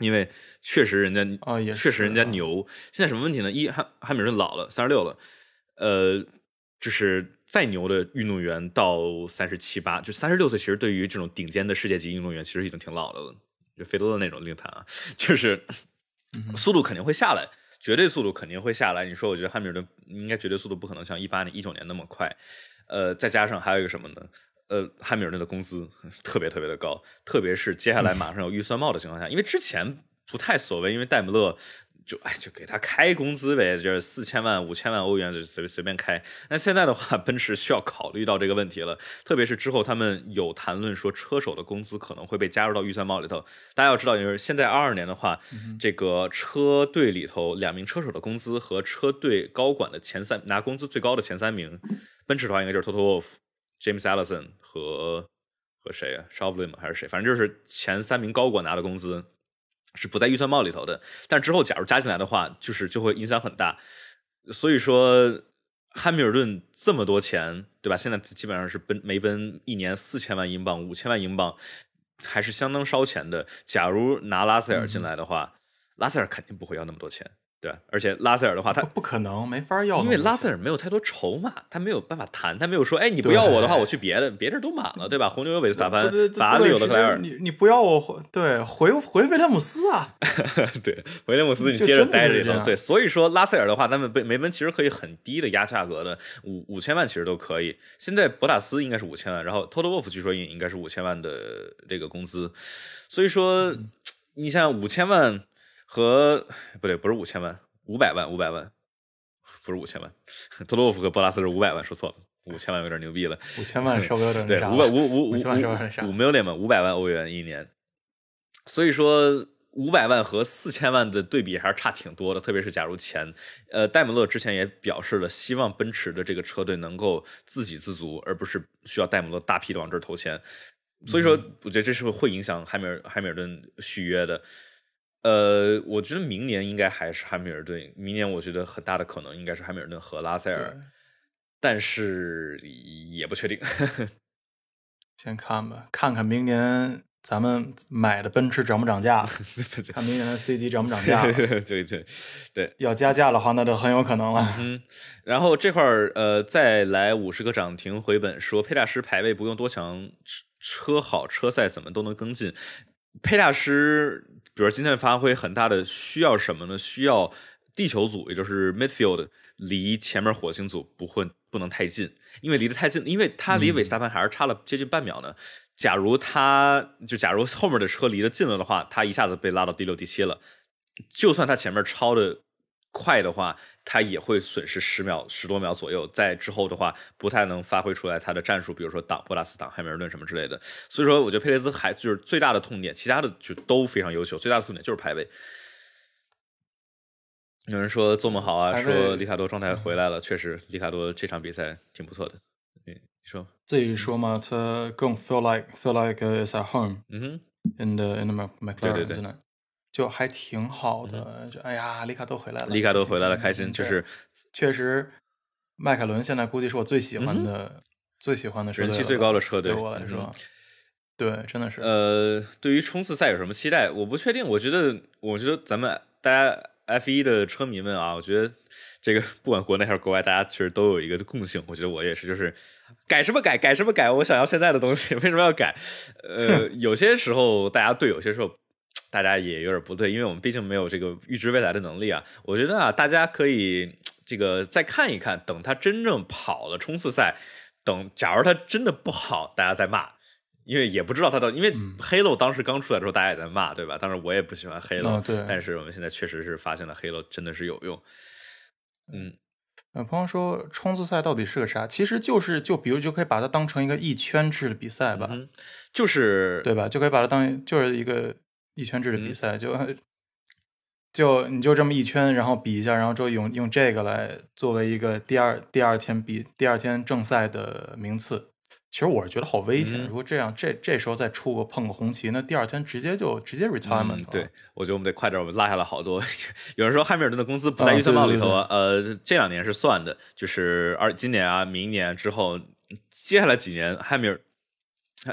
因为确实人家哦也确实人家牛。现在什么问题呢？一汉汉密尔顿老了，三十六了，呃，就是再牛的运动员到三十七八，就三十六岁，其实对于这种顶尖的世界级运动员，其实已经挺老的了。就费多勒那种另谈啊，就是嗯速度肯定会下来，绝对速度肯定会下来。你说，我觉得汉密尔顿应该绝对速度不可能像一八年、一九年那么快。呃，再加上还有一个什么呢？呃，汉密尔顿的工资特别特别的高，特别是接下来马上有预算帽的情况下，因为之前不太所谓，因为戴姆勒就哎就给他开工资呗，就是四千万、五千万欧元就随随便开。那现在的话，(laughs) 奔驰需要考虑到这个问题了，特别是之后他们有谈论说车手的工资可能会被加入到预算帽里头。大家要知道，就是现在二二年的话，这个车队里头两名车手的工资和车队高管的前三拿工资最高的前三名，奔驰的话应该就是 Toto Wolff、James Allison 和和谁啊 s h a v l i n 还是谁？反正就是前三名高管拿的工资是不在预算帽里头的。但之后假如加进来的话，就是就会影响很大。所以说，汉密尔顿这么多钱，对吧？现在基本上是奔梅奔一年四千万英镑、五千万英镑，还是相当烧钱的。假如拿拉塞尔进来的话，拉塞尔肯定不会要那么多钱，对？而且拉塞尔的话，他不不可能，没法要。因为拉塞尔没有太多筹码，他没有办法谈，他没有说，哎，你不要我的话，我去别的，别人都满了，对吧？红牛有维斯塔潘法拉利有勒克莱尔，你你不要我回对回回威廉姆斯啊，(laughs) 对，威廉姆斯你接着待着也能是这样对，所以说拉塞尔的话，他们被梅奔其实可以很低的压价格的，五五千万其实都可以。现在博塔斯应该是五千万，然后 Toto Wolff 据说也应该是五千万的这个工资，所以说你像五千万和不对，不是五千万，五百万，五百万，不是五千万，特洛夫和博拉斯是五百万，说错了，五千万有点牛逼了。五千万稍微有点那对，啥五百五五五五千万稍微有点啥五五 million 嘛，五百万欧元一年。所以说，五百万和四千万的对比还是差挺多的，特别是假如钱，呃，戴姆勒之前也表示了，希望奔驰的这个车队能够自给自足，而不是需要戴姆勒大批的往这儿投钱。所以说，我觉得这是会影响汉密尔汉密尔顿续约的。呃，我觉得明年应该还是汉密尔顿，明年我觉得很大的可能应该是汉密尔顿和拉塞尔，但是也不确定。(laughs) 先看吧，看看明年咱们买的奔驰涨不涨价，(laughs) 看明年的 C 级涨不涨价了。(laughs) 对对对，要加价的话，那就很有可能了。嗯，然后这块儿呃，再来五十个涨停回本，说佩大师排位不用多强，车车好车赛怎么都能跟进。佩大师，比如今天的发挥很大的需要什么呢？需要地球组，也就是 midfield 离前面火星组不会不能太近，因为离得太近，因为他离韦斯塔潘还是差了接近半秒呢。假如他就假如后面的车离得近了的话，他一下子被拉到第六、第七了。就算他前面超的快的话，他也会损失十秒、十多秒左右。在之后的话，不太能发挥出来他的战术，比如说挡波拉斯、挡汉密尔顿什么之类的。所以说，我觉得佩雷兹还就是最大的痛点，其他的就都非常优秀，最大的痛点就是排位。有人说做梦好啊，说里卡多状态回来了，确实，里卡多这场比赛挺不错的。嗯，你说，自己说嘛，他更 feel like feel like is at home 嗯哼，in the in the Mc- 对对 McLaren，真的就还挺好的。就哎呀，里卡都回来了，里卡都回来了，开开心，就是确实，迈凯伦现在估计是我最喜欢的、最喜欢的车人气最高的车队对我来说，嗯对，真的是。呃，对于冲刺赛有什么期待？我不确定。我觉得，我觉得咱们大家 F 一的车迷们啊，我觉得这个不管国内还是国外，大家其实都有一个共性。我觉得我也是，就是改什么改，改什么改，我想要现在的东西，(laughs) 为什么要改？呃，有些时候大家对，有些时候大家也有点不对，因为我们毕竟没有这个预知未来的能力啊。我觉得啊，大家可以这个再看一看，等他真正跑了冲刺赛，等假如他真的不好，大家再骂。因为也不知道他到，因为嗯 Halo 当时刚出来的时候，大家也在骂，对吧？当然我也不喜欢嗯对但是我们现在确实是发现了 Halo 真的是有用。嗯，呃，朋友说冲刺赛到底是个啥？其实就是就比如就可以把它当成一个一圈制的比赛吧，嗯就是对吧？就可以把它当就是一个一圈制的嗯比赛，就就你就这么一圈，然后比一下，然后之后用用这个来作为一个第二第二天比第二天正赛的名次。其实我是觉得好危险，嗯如果这样这这时候再出个碰个红旗，那第二天直接就直接 retirement 了、嗯，对，我觉得我们得快点，我们落下了好多。(laughs) 有人说汉密尔顿的工资不在啊预算帽里头对啊，呃，这两年是算的，就是二今年啊、明年之后，接下来几年汉密尔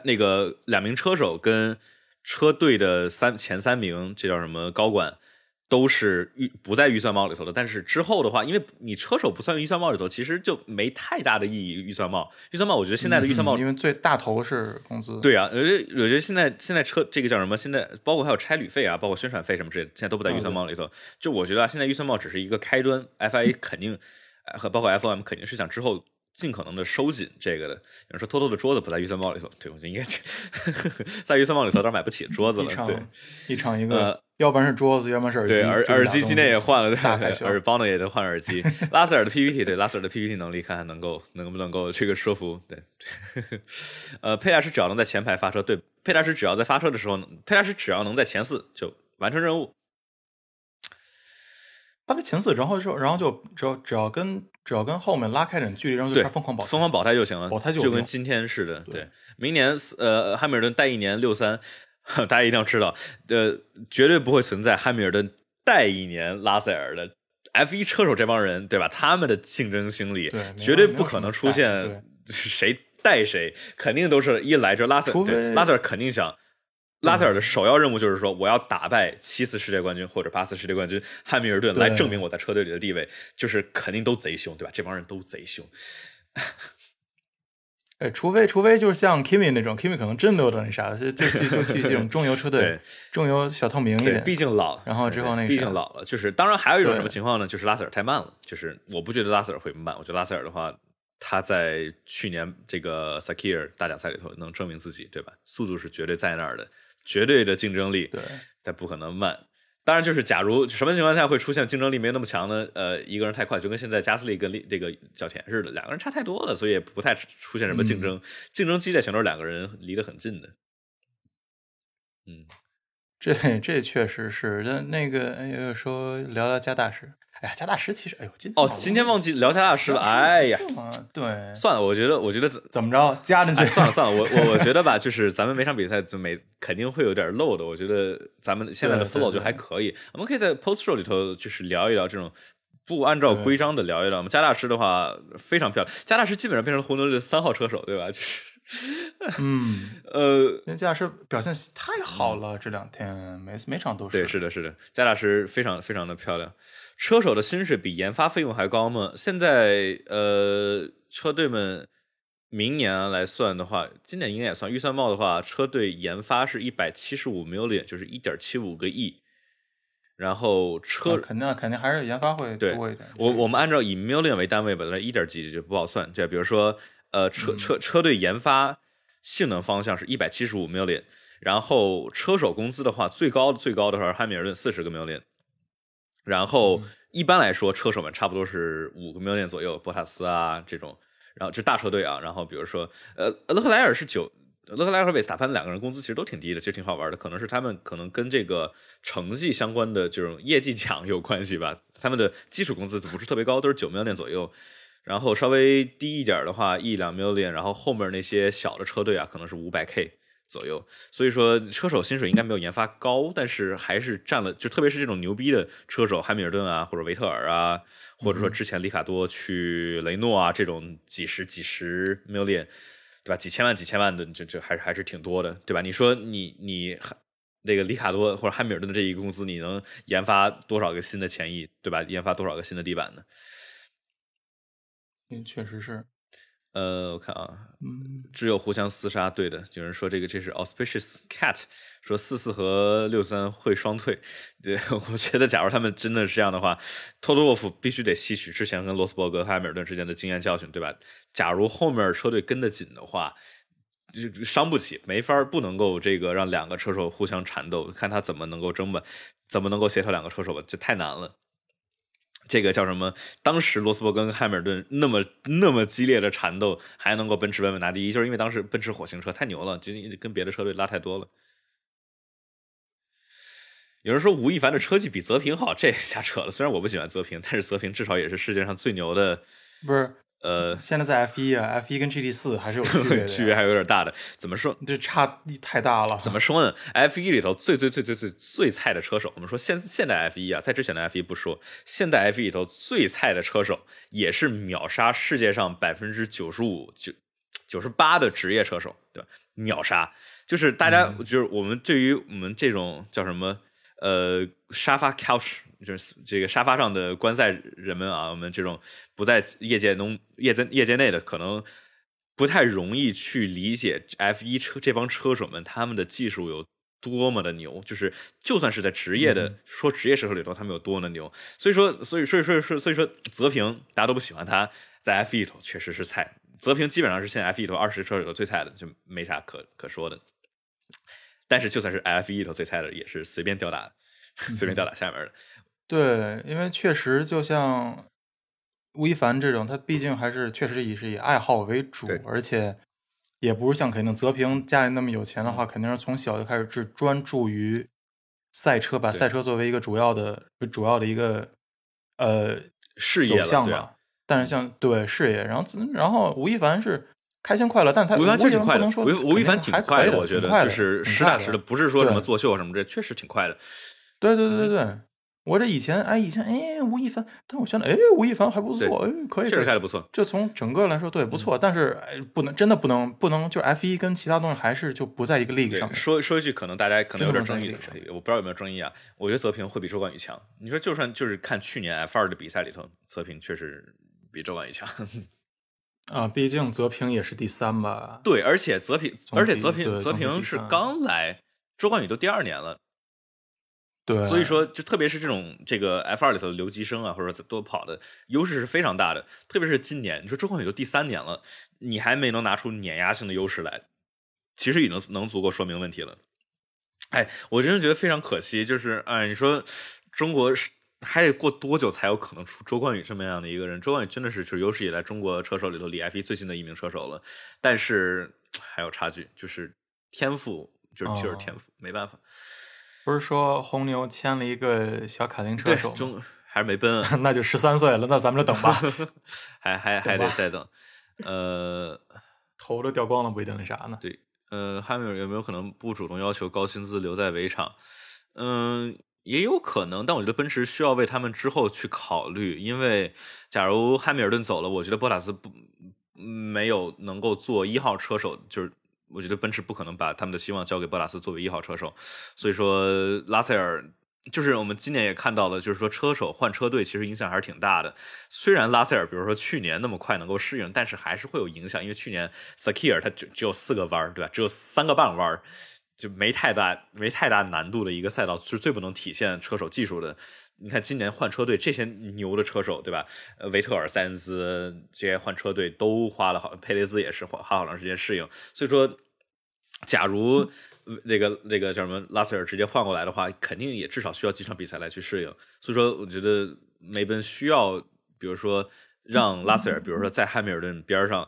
那个两名车手跟车队的三前三名，这叫什么高管？都是预不在预算帽里头的，但是之后的话，因为你车手不算预算帽里头，其实就没太大的意义。预算帽，预算帽，我觉得现在的预算帽，因为最大头是工资。对啊，我觉得我觉得现在现在车这个叫什么？现在包括还有差旅费啊，包括宣传费什么之类的，现在都不在预算帽里头。就我觉得啊，现在预算帽只是一个开端，FIA 肯定和包括 FOM 肯定是想之后。尽可能的收紧这个的，有人说偷偷的桌子不在预算包里头，对，我觉得应该 (laughs) 在预算包里头，当然买不起 (laughs) 桌子了。对，一场一个，要不然是桌子，要不然是耳机。对，耳耳机今天也换了，对，耳包呢也得换耳机。拉塞尔的 PPT，对，拉塞尔的 PPT 能力，看看能够能不能够这个说服。对，(laughs) 呃，佩大师只要能在前排发车，对，佩大师只要在发车的时候，佩大师只要能在前四就完成任务。他的前四，然后就然后就只要只要跟只要跟后面拉开点距离，然后就疯狂保疯狂保胎就行了，保胎就跟今天似的。对，明年呃汉密尔顿带一年六三，(laughs) 大家一定要知道，呃绝对不会存在汉密尔顿带一年拉塞尔的 F 一车手这帮人，对吧？他们的竞争心理绝对不可能出现谁带谁，肯定都是一来就拉塞尔，拉塞尔肯定想。拉塞尔的首要任务就是说，我要打败七次世界冠军或者八次世界冠军汉密尔顿，来证明我在车队里的地位。就是肯定都贼凶，对吧？这帮人都贼凶。(laughs) 哎，除非除非就是像 Kimi 那种，Kimi 可能真没有那啥，就就去就去这种中游车队，(laughs) 中游小透明一点。毕竟老，然后之后那个，毕竟老了。就是当然还有一种什么情况呢？就是拉塞尔太慢了。就是我不觉得拉塞尔会慢，我觉得拉塞尔的话，他在去年这个 Sakir 大奖赛里头能证明自己，对吧？速度是绝对在那儿的。绝对的竞争力，对，但不可能慢。当然，就是假如什么情况下会出现竞争力没那么强呢？呃，一个人太快，就跟现在加斯利跟这个小田似的，两个人差太多了，所以也不太出现什么竞争。竞争激烈全都是两个人离得很近的。嗯，这这确实是。那那个说聊聊加大师。哎呀，加大师其实，哎呦，今哦，今天忘记聊加大师了。哎呀，对，算了，我觉得，我觉得怎么着加进去？算了算了，我我我觉得吧，就是咱们每场比赛就每肯定会有点漏的。我觉得咱们现在的 flow 就还可以，我们可以在 post show 里头就是聊一聊这种不按照规章的聊一聊。我们加大师的话非常漂亮，加大师基本上变成红牛的三号车手，对吧？就是，(laughs) 嗯，呃，那加大师表现太好了，这两天每每场都是。对，是的，是的，加大师非常非常的漂亮。车手的薪水比研发费用还高吗？现在呃，车队们明年来算的话，今年应该也算预算帽的话，车队研发是一百七十五 million，就是一点七五个亿。然后车肯定肯定还是研发会多一点。我我们按照以 million 为单位吧，那一点几就不好算。就比如说呃，车车车队研发性能方向是一百七十五 million，然后车手工资的话，最高最高的话，汉密尔顿四十个 million。然后一般来说，车手们差不多是五个 million 左右，博塔斯啊这种，然后这大车队啊，然后比如说呃勒克莱尔是九，勒克莱尔和维斯塔潘两个人工资其实都挺低的，其实挺好玩的，可能是他们可能跟这个成绩相关的这种业绩奖有关系吧，他们的基础工资不是特别高，都是九 million 左右，然后稍微低一点的话一两 million，然后后面那些小的车队啊，可能是五百 k。左右，所以说车手薪水应该没有研发高，但是还是占了，就特别是这种牛逼的车手，汉密尔顿啊，或者维特尔啊，或者说之前里卡多去雷诺啊，这种几十几十 million，对吧？几千万几千万的，就就还是还是挺多的，对吧？你说你你那个里卡多或者汉密尔顿的这一个工资，你能研发多少个新的前翼，对吧？研发多少个新的地板呢？嗯，确实是。呃，我看啊，嗯只有互相厮杀。对的，有人说这个这是 auspicious cat，说四四和六三会双退。对，(laughs) 我觉得假如他们真的是这样的话，托托沃夫必须得吸取之前跟罗斯伯格、汉密尔顿之间的经验教训，对吧？假如后面车队跟得紧的话，就伤不起，没法不能够这个让两个车手互相缠斗，看他怎么能够争吧，怎么能够协调两个车手吧，这太难了。这个叫什么？当时罗斯伯格跟汉密尔顿那么那么激烈的缠斗，还能够奔驰稳稳拿第一，就是因为当时奔驰火星车太牛了，就跟别的车队拉太多了。有人说吴亦凡的车技比泽平好，这也瞎扯了。虽然我不喜欢泽平，但是泽平至少也是世界上最牛的，不是？呃，现在在 F 一啊，F 一跟 GT 四还是有区别，(laughs) 区别还有点大的。怎么说？这差太大了。怎么说呢？F 一里头最最最最最最菜的车手，我们说现现代 F 一啊，在之前的 F 一不说，现代 F 一里头最菜的车手，也是秒杀世界上百分之九十五九九十八的职业车手，对吧？秒杀，就是大家就是我们对于我们这种叫什么呃沙发 couch，就是这个沙发上的观赛人们啊，我们这种不在业界中业在业界内的，可能不太容易去理解 F 一车这帮车手们他们的技术有多么的牛，就是就算是在职业的说职业车手里头，他们有多么的牛。所以说，所以所以所以说所以说泽平大家都不喜欢他，在 F 一里头确实是菜。泽平基本上是现在 F 一头二十车手里头最菜的，就没啥可可说的。但是就算是 F 一头最菜的，也是随便吊打，随便吊打下面的。对，因为确实就像吴亦凡这种，他毕竟还是确实以是以爱好为主，而且也不是像肯定泽平家里那么有钱的话，肯定是从小就开始只专注于赛车，把赛车作为一个主要的、主要的一个呃事业走向吧。但是像对事业，然后然后吴亦凡是开心快乐，但他吴亦凡挺快的，吴吴亦凡挺快的，我觉得就是实打实的，不是说什么作秀什么这，确实挺快的。对对对对对，我这以前哎以前哎吴亦凡，但我现在哎吴亦凡还不错，哎可以，确实开的不错。就从整个来说，对不错，但是哎不能真的不能不能，就 F 一跟其他东西还是就不在一个 league 上面。说说一句可能大家可能有点争议的，我不知道有没有争议啊？我觉得泽平会比周冠宇强。你说就算就是看去年 F 二的比赛里头，泽平确实。比周冠宇强啊，毕竟泽平也是第三吧？对，而且泽平，而且泽平，泽平是刚来，周冠宇都第二年了。对，所以说，就特别是这种这个 F 二里头的留级生啊，或者说多跑的优势是非常大的。特别是今年，你说周冠宇都第三年了，你还没能拿出碾压性的优势来，其实已经能足够说明问题了。哎，我真的觉得非常可惜，就是哎，你说中国是。还得过多久才有可能出周冠宇这么样的一个人？周冠宇真的是是有史以来中国车手里头离 F 一最近的一名车手了，但是还有差距，就是天赋，就是就是天赋，没办法。(laughs) 不是说红牛签了一个小卡丁车手中 (laughs) 还是没奔？(laughs) 那就十三岁了，那咱们就等吧，还还还得再等。呃，头都掉光了，不一定那啥呢？对，呃，汉密尔有没有可能不主动要求高薪资留在围场？嗯。也有可能，但我觉得奔驰需要为他们之后去考虑，因为假如汉密尔顿走了，我觉得博塔斯不没有能够做一号车手，就是我觉得奔驰不可能把他们的希望交给博塔斯作为一号车手，所以说拉塞尔就是我们今年也看到了，就是说车手换车队其实影响还是挺大的。虽然拉塞尔比如说去年那么快能够适应，但是还是会有影响，因为去年萨基尔他只只有四个弯儿对吧？只有三个半弯儿就没太大没太大难度的一个赛道，是最不能体现车手技术的。你看今年换车队这些牛的车手，对吧？维特尔、塞恩斯这些换车队都花了好，佩雷兹也是花花好长时间适应。所以说，假如这个这个叫什么拉塞尔直接换过来的话，肯定也至少需要几场比赛来去适应。所以说，我觉得梅奔需要，比如说让拉塞尔，比如说在汉密尔顿边上。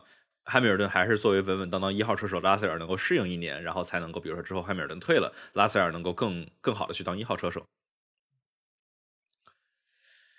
汉密尔顿还是作为稳稳当当一号车手，拉塞尔能够适应一年，然后才能够，比如说之后汉密尔顿退了，拉塞尔能够更更好的去当一号车手。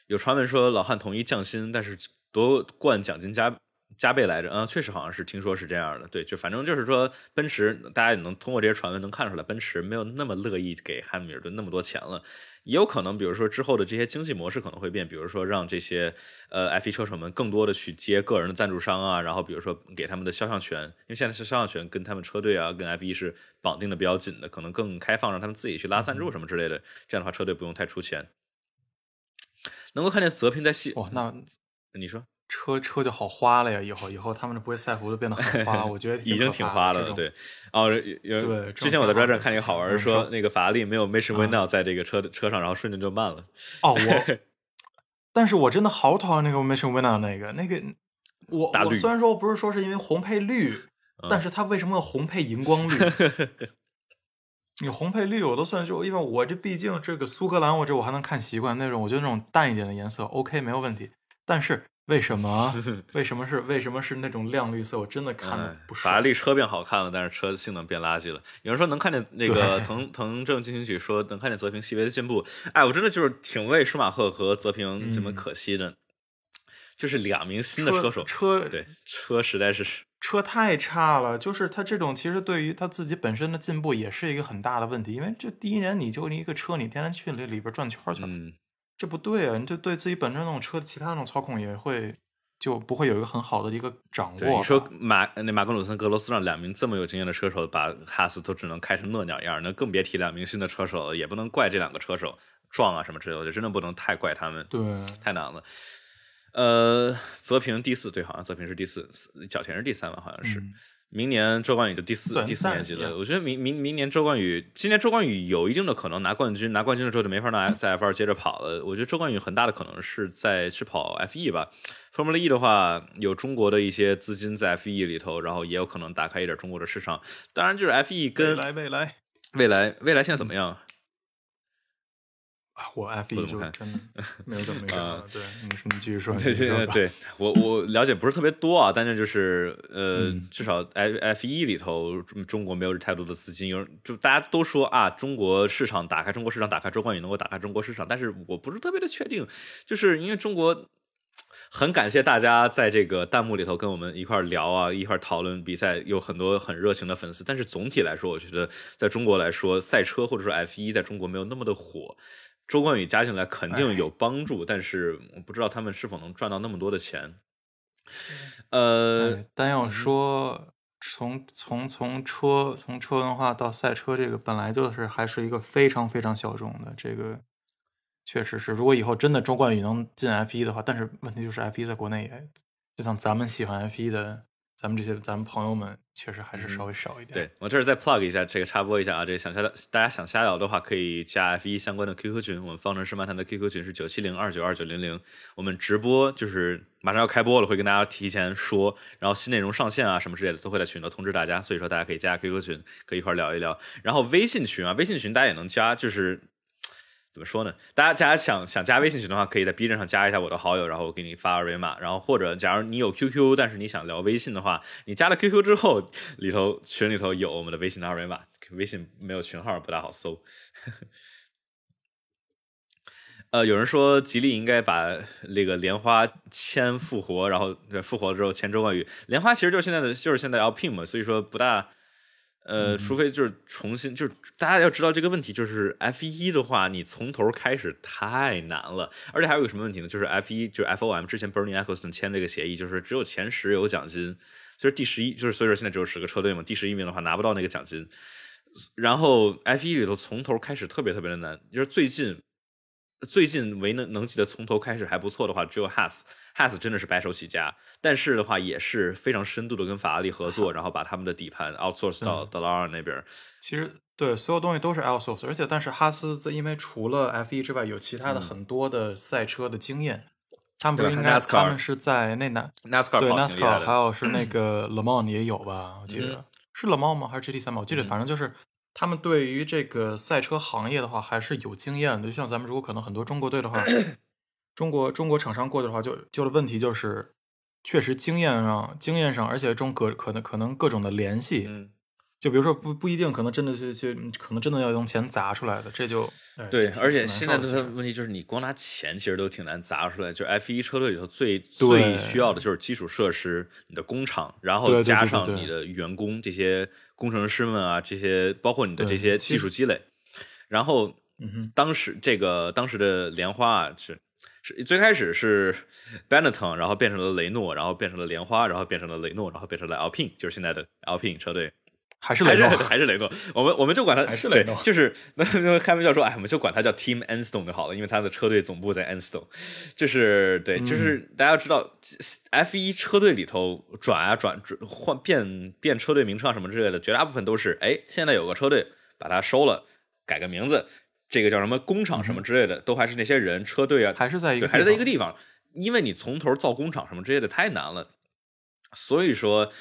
有传闻说老汉同意降薪，但是夺冠奖金加。加倍来着，嗯，确实好像是听说是这样的，对，就反正就是说，奔驰大家也能通过这些传闻能看出来，奔驰没有那么乐意给汉密尔顿那么多钱了，也有可能，比如说之后的这些经济模式可能会变，比如说让这些呃 F1 车手们更多的去接个人的赞助商啊，然后比如说给他们的肖像权，因为现在是肖像权跟他们车队啊跟 F1 是绑定的比较紧的，可能更开放，让他们自己去拉赞助什么之类的，这样的话车队不用太出钱，能够看见泽平在戏，哇，那你说。车车就好花了呀！以后以后他们就不会赛服就变得很花，我觉得 (laughs) 已经挺花了。对，哦，有对。之前我在专站看一个好玩，说那个法拉利没有 Mission Winnow 在这个车车上，然后瞬间就慢了。哦，我，(laughs) 但是我真的好讨厌那个 Mission Winnow 那个那个，我我虽然说不是说是因为红配绿，但是它为什么要红配荧光绿？(laughs) 你红配绿我都算就，因为我这毕竟这个苏格兰，我这我还能看习惯那种，我觉得那种淡一点的颜色 OK 没有问题，但是。为什么？(laughs) 为什么是为什么是那种亮绿色？我真的看的不法拉利车变好看了，但是车性能变垃圾了。有人说能看见那个藤藤正进行曲说能看见泽平细微的进步。哎，我真的就是挺为舒马赫和泽平这么可惜的，就是两名新的车手，车对车实在是车太差了。就是他这种其实对于他自己本身的进步也是一个很大的问题，因为这第一年你就一个车，你天天去那里边转圈去了。这不对啊！你就对自己本身那种车的其他那种操控也会就不会有一个很好的一个掌握。你说马那马格鲁森、格罗斯让两名这么有经验的车手把哈斯都只能开成那鸟样，那更别提两名新的车手了，也不能怪这两个车手撞啊什么之类的，真的不能太怪他们。对，太难了。呃，泽平第四，对，好像泽平是第四，角田是第三吧，好像是。明年周冠宇的第四第四年级了，我觉得明明明年周冠宇，今年周冠宇有一定的可能拿冠军，拿冠军了之后就没法拿在 F 二接着跑了。我觉得周冠宇很大的可能是在去跑 F E 吧，Formula E 的话有中国的一些资金在 F E 里头，然后也有可能打开一点中国的市场。当然就是 F E 跟未来未来未来未来现在怎么样？我 F 一就真的 (laughs) 没有怎么样。对，你说你继续说。(laughs) 对对对，我我了解不是特别多啊，但是就是呃，至少 F F 一里头中国没有太多的资金，有就大家都说啊，中国市场打开，中国市场打开，周冠宇能够打开中国市场，但是我不是特别的确定，就是因为中国很感谢大家在这个弹幕里头跟我们一块聊啊，一块讨论比赛，有很多很热情的粉丝，但是总体来说，我觉得在中国来说，赛车或者说 F 一在中国没有那么的火。周冠宇加进来肯定有帮助，但是我不知道他们是否能赚到那么多的钱。呃，但要说从从从车从车文化到赛车，这个本来就是还是一个非常非常小众的，这个确实是。如果以后真的周冠宇能进 F 一的话，但是问题就是 F 一在国内也就像咱们喜欢 F 一的。咱们这些咱们朋友们确实还是稍微少一点。对我这儿再 plug 一下，这个插播一下啊，这个想瞎大家想瞎聊的话，可以加 F 一相关的 QQ 群。我们方程式漫谈的 QQ 群是九七零二九二九零零。我们直播就是马上要开播了，会跟大家提前说，然后新内容上线啊什么之类的都会在群里通知大家。所以说大家可以加 QQ 群，可以一块聊一聊。然后微信群啊，微信群大家也能加，就是。怎么说呢？大家，大家想想加微信群的话，可以在 B 站上加一下我的好友，然后我给你发二维码。然后或者，假如你有 QQ，但是你想聊微信的话，你加了 QQ 之后，里头群里头有我们的微信的二维码。微信没有群号，不大好搜。(laughs) 呃，有人说吉利应该把那个莲花签复活，然后复活之后签周冠宇。莲花其实就是现在的，就是现在 LP 嘛，所以说不大。呃，除非就是重新，就是大家要知道这个问题，就是 F 一的话，你从头开始太难了，而且还有个什么问题呢？就是 F 一，就是 FOM 之前 Bernie Eccleston 签这个协议，就是只有前十有奖金，就是第十一，就是所以说现在只有十个车队嘛，第十一名的话拿不到那个奖金。然后 F 一里头从头开始特别特别的难，就是最近。最近唯能能记得从头开始还不错的话，只有 Has，Has 真的是白手起家，但是的话也是非常深度的跟法拉利合作，然后把他们的底盘 outsource 到德拉尔那边。其实对所有东西都是 outsource，而且但是哈斯因为除了 F1 之外，有其他的很多的赛车的经验，他们不应该他们是在那哪 NASCAR 对 NASCAR 还有是那个 Le Mans 也有吧？我记得是 Le Mans 吗？还是 GT 三吧？我记得反正就是。他们对于这个赛车行业的话，还是有经验的。就像咱们如果可能很多中国队的话，(clears throat) 中国中国厂商过去的话，就就的问题就是，确实经验上经验上，而且中各可能可能各种的联系。就比如说不不一定，可能真的是就可能真的要用钱砸出来的，这就对。而且现在的问题就是，你光拿钱其实都挺难砸出来。就 F 一车队里头最最需要的就是基础设施，你的工厂，然后加上你的员工这些工程师们啊，这些包括你的这些技术积累。然后当时这个当时的莲花啊，是是最开始是 Benetton，然后变成了雷诺，然后变成了莲花，然后变成了雷诺，然后变成了 Alpine，就是现在的 Alpine 车队。还是雷诺，还是雷诺，我们我们就管他还是雷诺，就是 (laughs) 那那开玩笑说，哎，我们就管他叫 Team Enstone 就好了，因为他的车队总部在 Enstone，就是对，就是大家要知道，F 一车队里头转啊转转换变变车队名称啊什么之类的，绝大部分都是，哎，现在有个车队把它收了，改个名字，这个叫什么工厂什么之类的，都还是那些人车队啊，还是在一个还是在一个地方，因为你从头造工厂什么之类的太难了，所以说。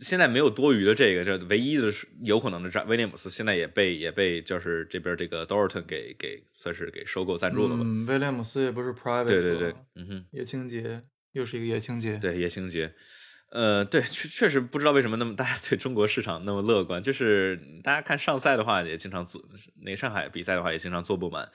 现在没有多余的这个，这唯一的是有可能的，威廉姆斯现在也被也被就是这边这个 Dorton 给给算是给收购赞助了吧？威廉姆斯也不是 private，对对对，嗯哼，叶青杰又是一个叶青杰，对叶青杰，呃，对，确确实不知道为什么那么大家对中国市场那么乐观，就是大家看上赛的话也经常做，那上海比赛的话也经常坐不满。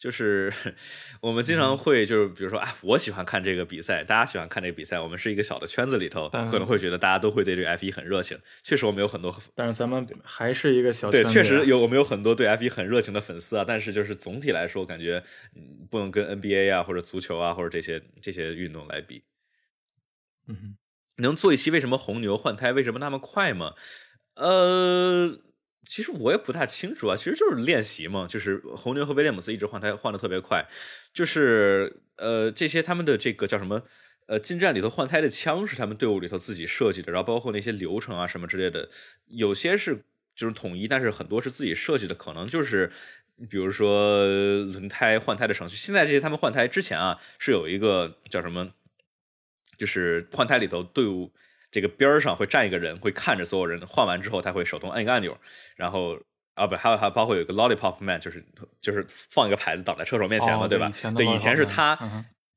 就是 (laughs) 我们经常会就是比如说啊，我喜欢看这个比赛，大家喜欢看这个比赛，我们是一个小的圈子里头，可能会觉得大家都会对这个 F 一很热情。确实，我们有很多，但是咱们还是一个小对，确实有我们有很多对 F 一很热情的粉丝啊。但是就是总体来说，感觉不能跟 NBA 啊或者足球啊或者这些这些运动来比。嗯能做一期为什么红牛换胎为什么那么快吗？呃，其实我也不太清楚啊，其实就是练习嘛，就是红牛和威廉姆斯一直换胎换的特别快，就是呃这些他们的这个叫什么？呃，进站里头换胎的枪是他们队伍里头自己设计的，然后包括那些流程啊什么之类的，有些是就是统一，但是很多是自己设计的，可能就是比如说轮胎换胎的程序。现在这些他们换胎之前啊，是有一个叫什么，就是换胎里头队伍这个边上会站一个人，会看着所有人换完之后，他会手动按一个按钮，然后啊不，还有还有包括有一个 lollipop man，就是就是放一个牌子挡在车手面前嘛，哦对吧？对，以前是他。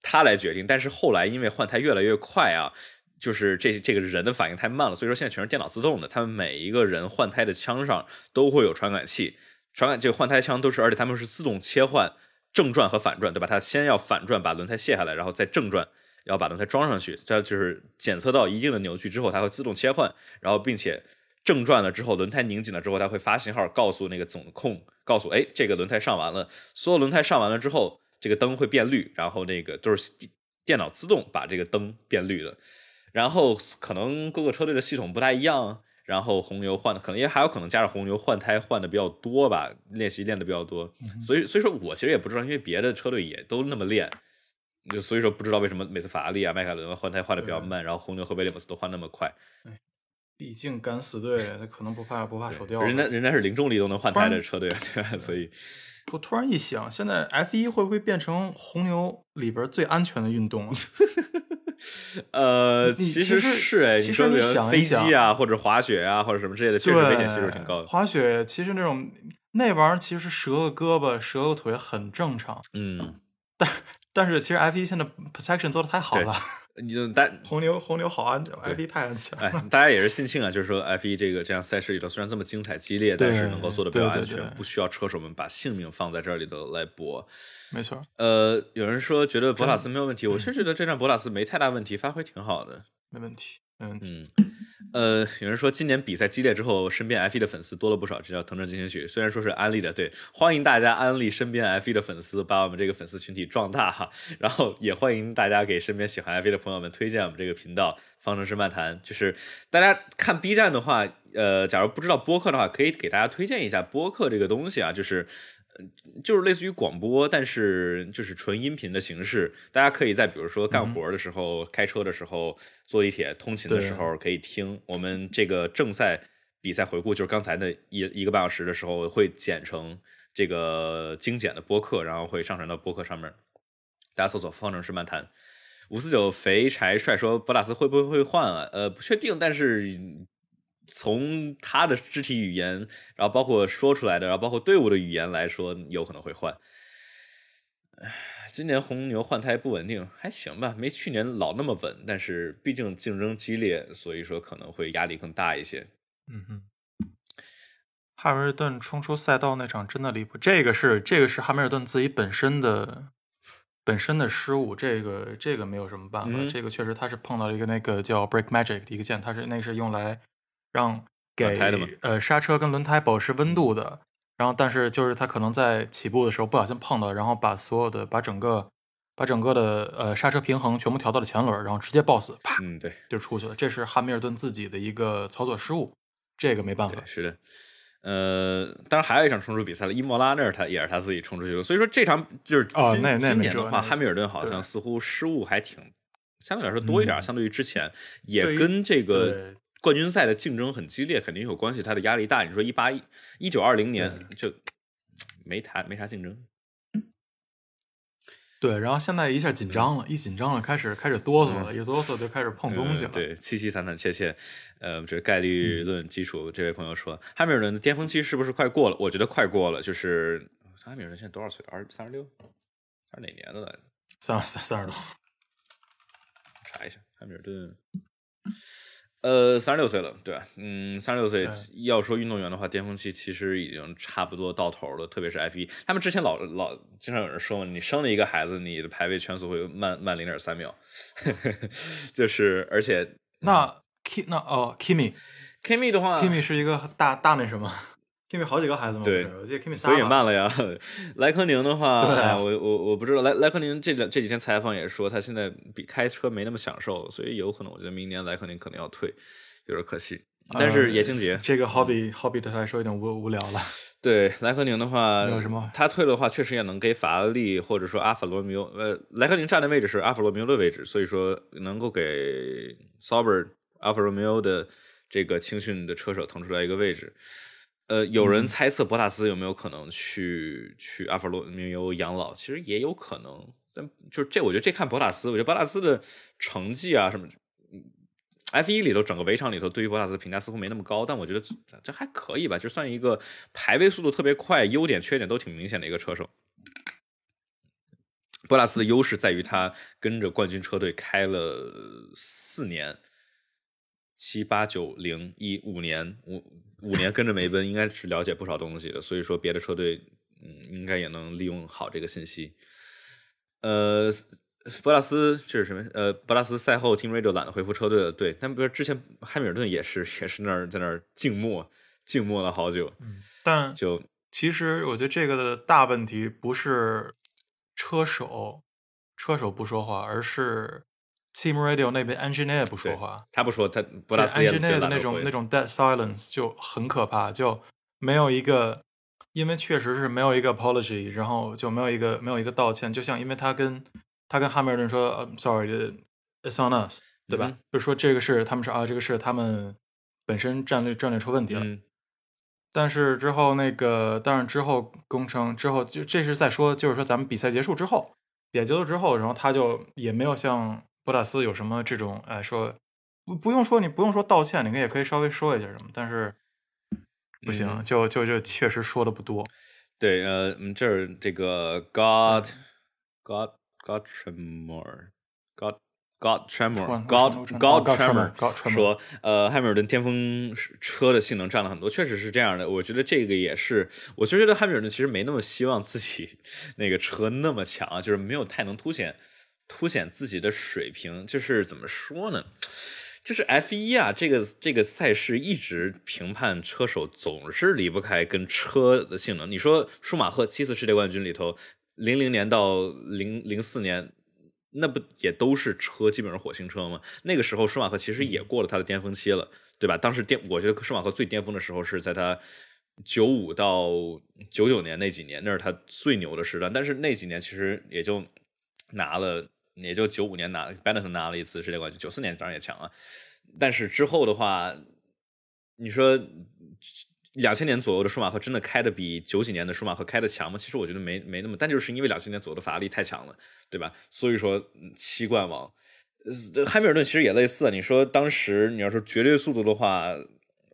他来决定，但是后来因为换胎越来越快啊，就是这这个人的反应太慢了，所以说现在全是电脑自动的。他们每一个人换胎的枪上都会有传感器，传感这个换胎枪都是，而且他们是自动切换正转和反转，对吧？他先要反转把轮胎卸下来，然后再正转，然后把轮胎装上去。它就是检测到一定的扭矩之后，它会自动切换，然后并且正转了之后，轮胎拧紧了之后，它会发信号告诉那个总控，告诉哎这个轮胎上完了，所有轮胎上完了之后。这个灯会变绿，然后那个都是电脑自动把这个灯变绿的。然后可能各个车队的系统不太一样，然后红牛换的可能也还有可能加上红牛换胎换的比较多吧，练习练的比较多。所以所以说我其实也不知道，因为别的车队也都那么练，就所以说不知道为什么每次法拉利啊、迈凯伦换胎换的比较慢，然后红牛和威廉姆斯都换那么快。毕竟敢死队，他可能不怕不怕手掉。人家人家是零重力都能换胎的车队，对吧？所以。(laughs) 我突然一想，现在 F 一会不会变成红牛里边最安全的运动啊？(laughs) 呃，其实是哎，你说你想飞机啊，或者滑雪啊，或者什么之类的，确实危险系数挺高的。滑雪其实那种那玩意儿，其实折个胳膊、折个腿很正常。嗯，但但是其实 F 一现在 protection 做的太好了。(laughs) 你就但红牛红牛好安全，F 一太安全。哎，大家也是庆幸啊，就是说 F 一这个这样赛事里头虽然这么精彩激烈，但是能够做的比较安全，不需要车手们把性命放在这里头来搏。没错。呃，有人说觉得博塔斯没有问题，我是觉得这站博塔斯没太大问题，发挥挺好的，没问题。嗯，呃，有人说今年比赛激烈之后，身边 F 一的粉丝多了不少，这叫腾城进行曲。虽然说是安利的，对，欢迎大家安利身边 F 一的粉丝，把我们这个粉丝群体壮大哈。然后也欢迎大家给身边喜欢 F 一的朋友们推荐我们这个频道《方程式漫谈》。就是大家看 B 站的话，呃，假如不知道播客的话，可以给大家推荐一下播客这个东西啊，就是。就是类似于广播，但是就是纯音频的形式。大家可以在比如说干活的时候、开车的时候、坐地铁通勤的时候可以听我们这个正赛比赛回顾，就是刚才那一一个半小时的时候会剪成这个精简的播客，然后会上传到播客上面。大家搜索“方程式漫谈”。五四九肥柴帅说：“博拉斯会不会会换啊？”呃，不确定，但是。从他的肢体语言，然后包括说出来的，然后包括队伍的语言来说，有可能会换。今年红牛换胎不稳定，还行吧，没去年老那么稳。但是毕竟竞争激烈，所以说可能会压力更大一些。嗯哼，哈密尔顿冲出赛道那场真的离谱，这个是这个是哈密尔顿自己本身的本身的失误，这个这个没有什么办法，这个确实他是碰到了一个那个叫 Break Magic 的一个键，他是那是用来。让给呃刹车跟轮胎保持温度的，然后但是就是他可能在起步的时候不小心碰到，然后把所有的把整个把整个的呃刹车平衡全部调到了前轮，然后直接爆死，啪，嗯对，就出去了。这是汉密尔顿自己的一个操作失误，这个没办法。是的，呃，当然还有一场冲出比赛了，伊莫拉那儿他也是他自己冲出去了。所以说这场就是今今年的话，汉密尔顿好像似乎失误还挺相对来说多一点，相对于之前也跟这个。冠军赛的竞争很激烈，肯定有关系。他的压力大。你说一八一一九二零年就没谈没啥竞争。对，然后现在一下紧张了，一紧张了，开始开始哆嗦了，一哆嗦就开始碰东西了。对，凄凄惨惨切切。呃，这概率论基础，这位朋友说，汉密尔顿的巅峰期是不是快过了？我觉得快过了。就是汉密尔顿现在多少岁？二三十六？他是哪年的来着？三三三十多。查一下，汉密尔顿。呃，三十六岁了，对嗯，三十六岁，要说运动员的话，巅峰期其实已经差不多到头了。特别是 F 一，他们之前老老经常有人说嘛，你生了一个孩子，你的排位圈速会慢慢零点三秒，(laughs) 就是而且那 K 那哦，Kimi。Kimi 的话，Kimi 是一个大大那什么 Kimi 好几个孩子嘛？对我记得 Kimi 仨所以也慢了呀。(laughs) 莱科宁的话，我我我不知道。莱莱科宁这两这几天采访也说，他现在比开车没那么享受了，所以有可能我觉得明年莱科宁可能要退，有点可惜。但是野青结呃，这个 hobby hobby 对他来说有点无无聊了。对莱科宁的话，有什么他退的话，确实也能给法拉利或者说阿法罗密欧，呃，莱科宁站的位置是阿法罗密欧的位置，所以说能够给 Sauber 阿法罗密欧的这个青训的车手腾出来一个位置。呃，有人猜测博塔斯有没有可能去去阿法罗密欧养老，其实也有可能，但就是这，我觉得这看博塔斯，我觉得博塔斯的成绩啊什么。F 一里头整个围场里头，对于博塔斯的评价似乎没那么高，但我觉得这这还可以吧，就算一个排位速度特别快，优点缺点都挺明显的一个车手。博塔斯的优势在于他跟着冠军车队开了四年，七八九零一五年五五年跟着梅奔，应该是了解不少东西的，所以说别的车队嗯应该也能利用好这个信息。呃，博拉斯这是什么？呃，博拉斯赛后 Team Radio 懒得回复车队了，对，但不是之前汉密尔顿也是也是那儿在那儿静默静默了好久，但就其实我觉得这个的大问题不是车手车手不说话，而是 Team Radio 那边 engineer 不说话。他不说他不拉这斯也 engineer 的那种那种 dead silence 就很可怕，就没有一个，因为确实是没有一个 apology，然后就没有一个没有一个道歉，就像因为他跟他跟汉密尔顿说、I'm sorry，it's on us，对吧？嗯就说这个是他们说啊，这个是他们本身战略战略出问题了。嗯但是之后那个，但是之后工程之后就这是在说，就是说咱们比赛结束之后，比赛结束之后，然后他就也没有像博塔斯有什么这种哎说不不用说你不用说道歉，你也可以稍微说一下什么，但是不行，嗯就就就确实说的不多。对，呃，嗯，这儿这个 God God God Tremor God God Tremor God God Tremor 说，呃，汉密尔顿巅峰车的性能占了很多，确实是这样的。我觉得这个也是，我就觉得汉密尔顿其实没那么希望自己 (laughs) 那个车那么强啊，就是没有太能凸显凸显自己的水平。就是怎么说呢？就是 F 一啊，这个这个赛事一直评判车手总是离不开跟车的性能。你说舒马赫七次世界冠军里头，零零年到零零四年，那不也都是车基本上火星车吗？那个时候舒马赫其实也过了他的巅峰期了，对吧？当时巅，我觉得舒马赫最巅峰的时候是在他九五到九九年那几年，那是他最牛的时段。但是那几年其实也就拿了，也就九五年拿，Bennett 拿了一次世界冠军，九四年当然也强啊。但是之后的话，你说两千年左右的舒马赫真的开的比九几年的舒马赫开的强吗？其实我觉得没没那么，但就是因为两千年左右的法拉利太强了，对吧？所以说七冠王，呃汉密尔顿其实也类似。你说当时你要说绝对速度的话，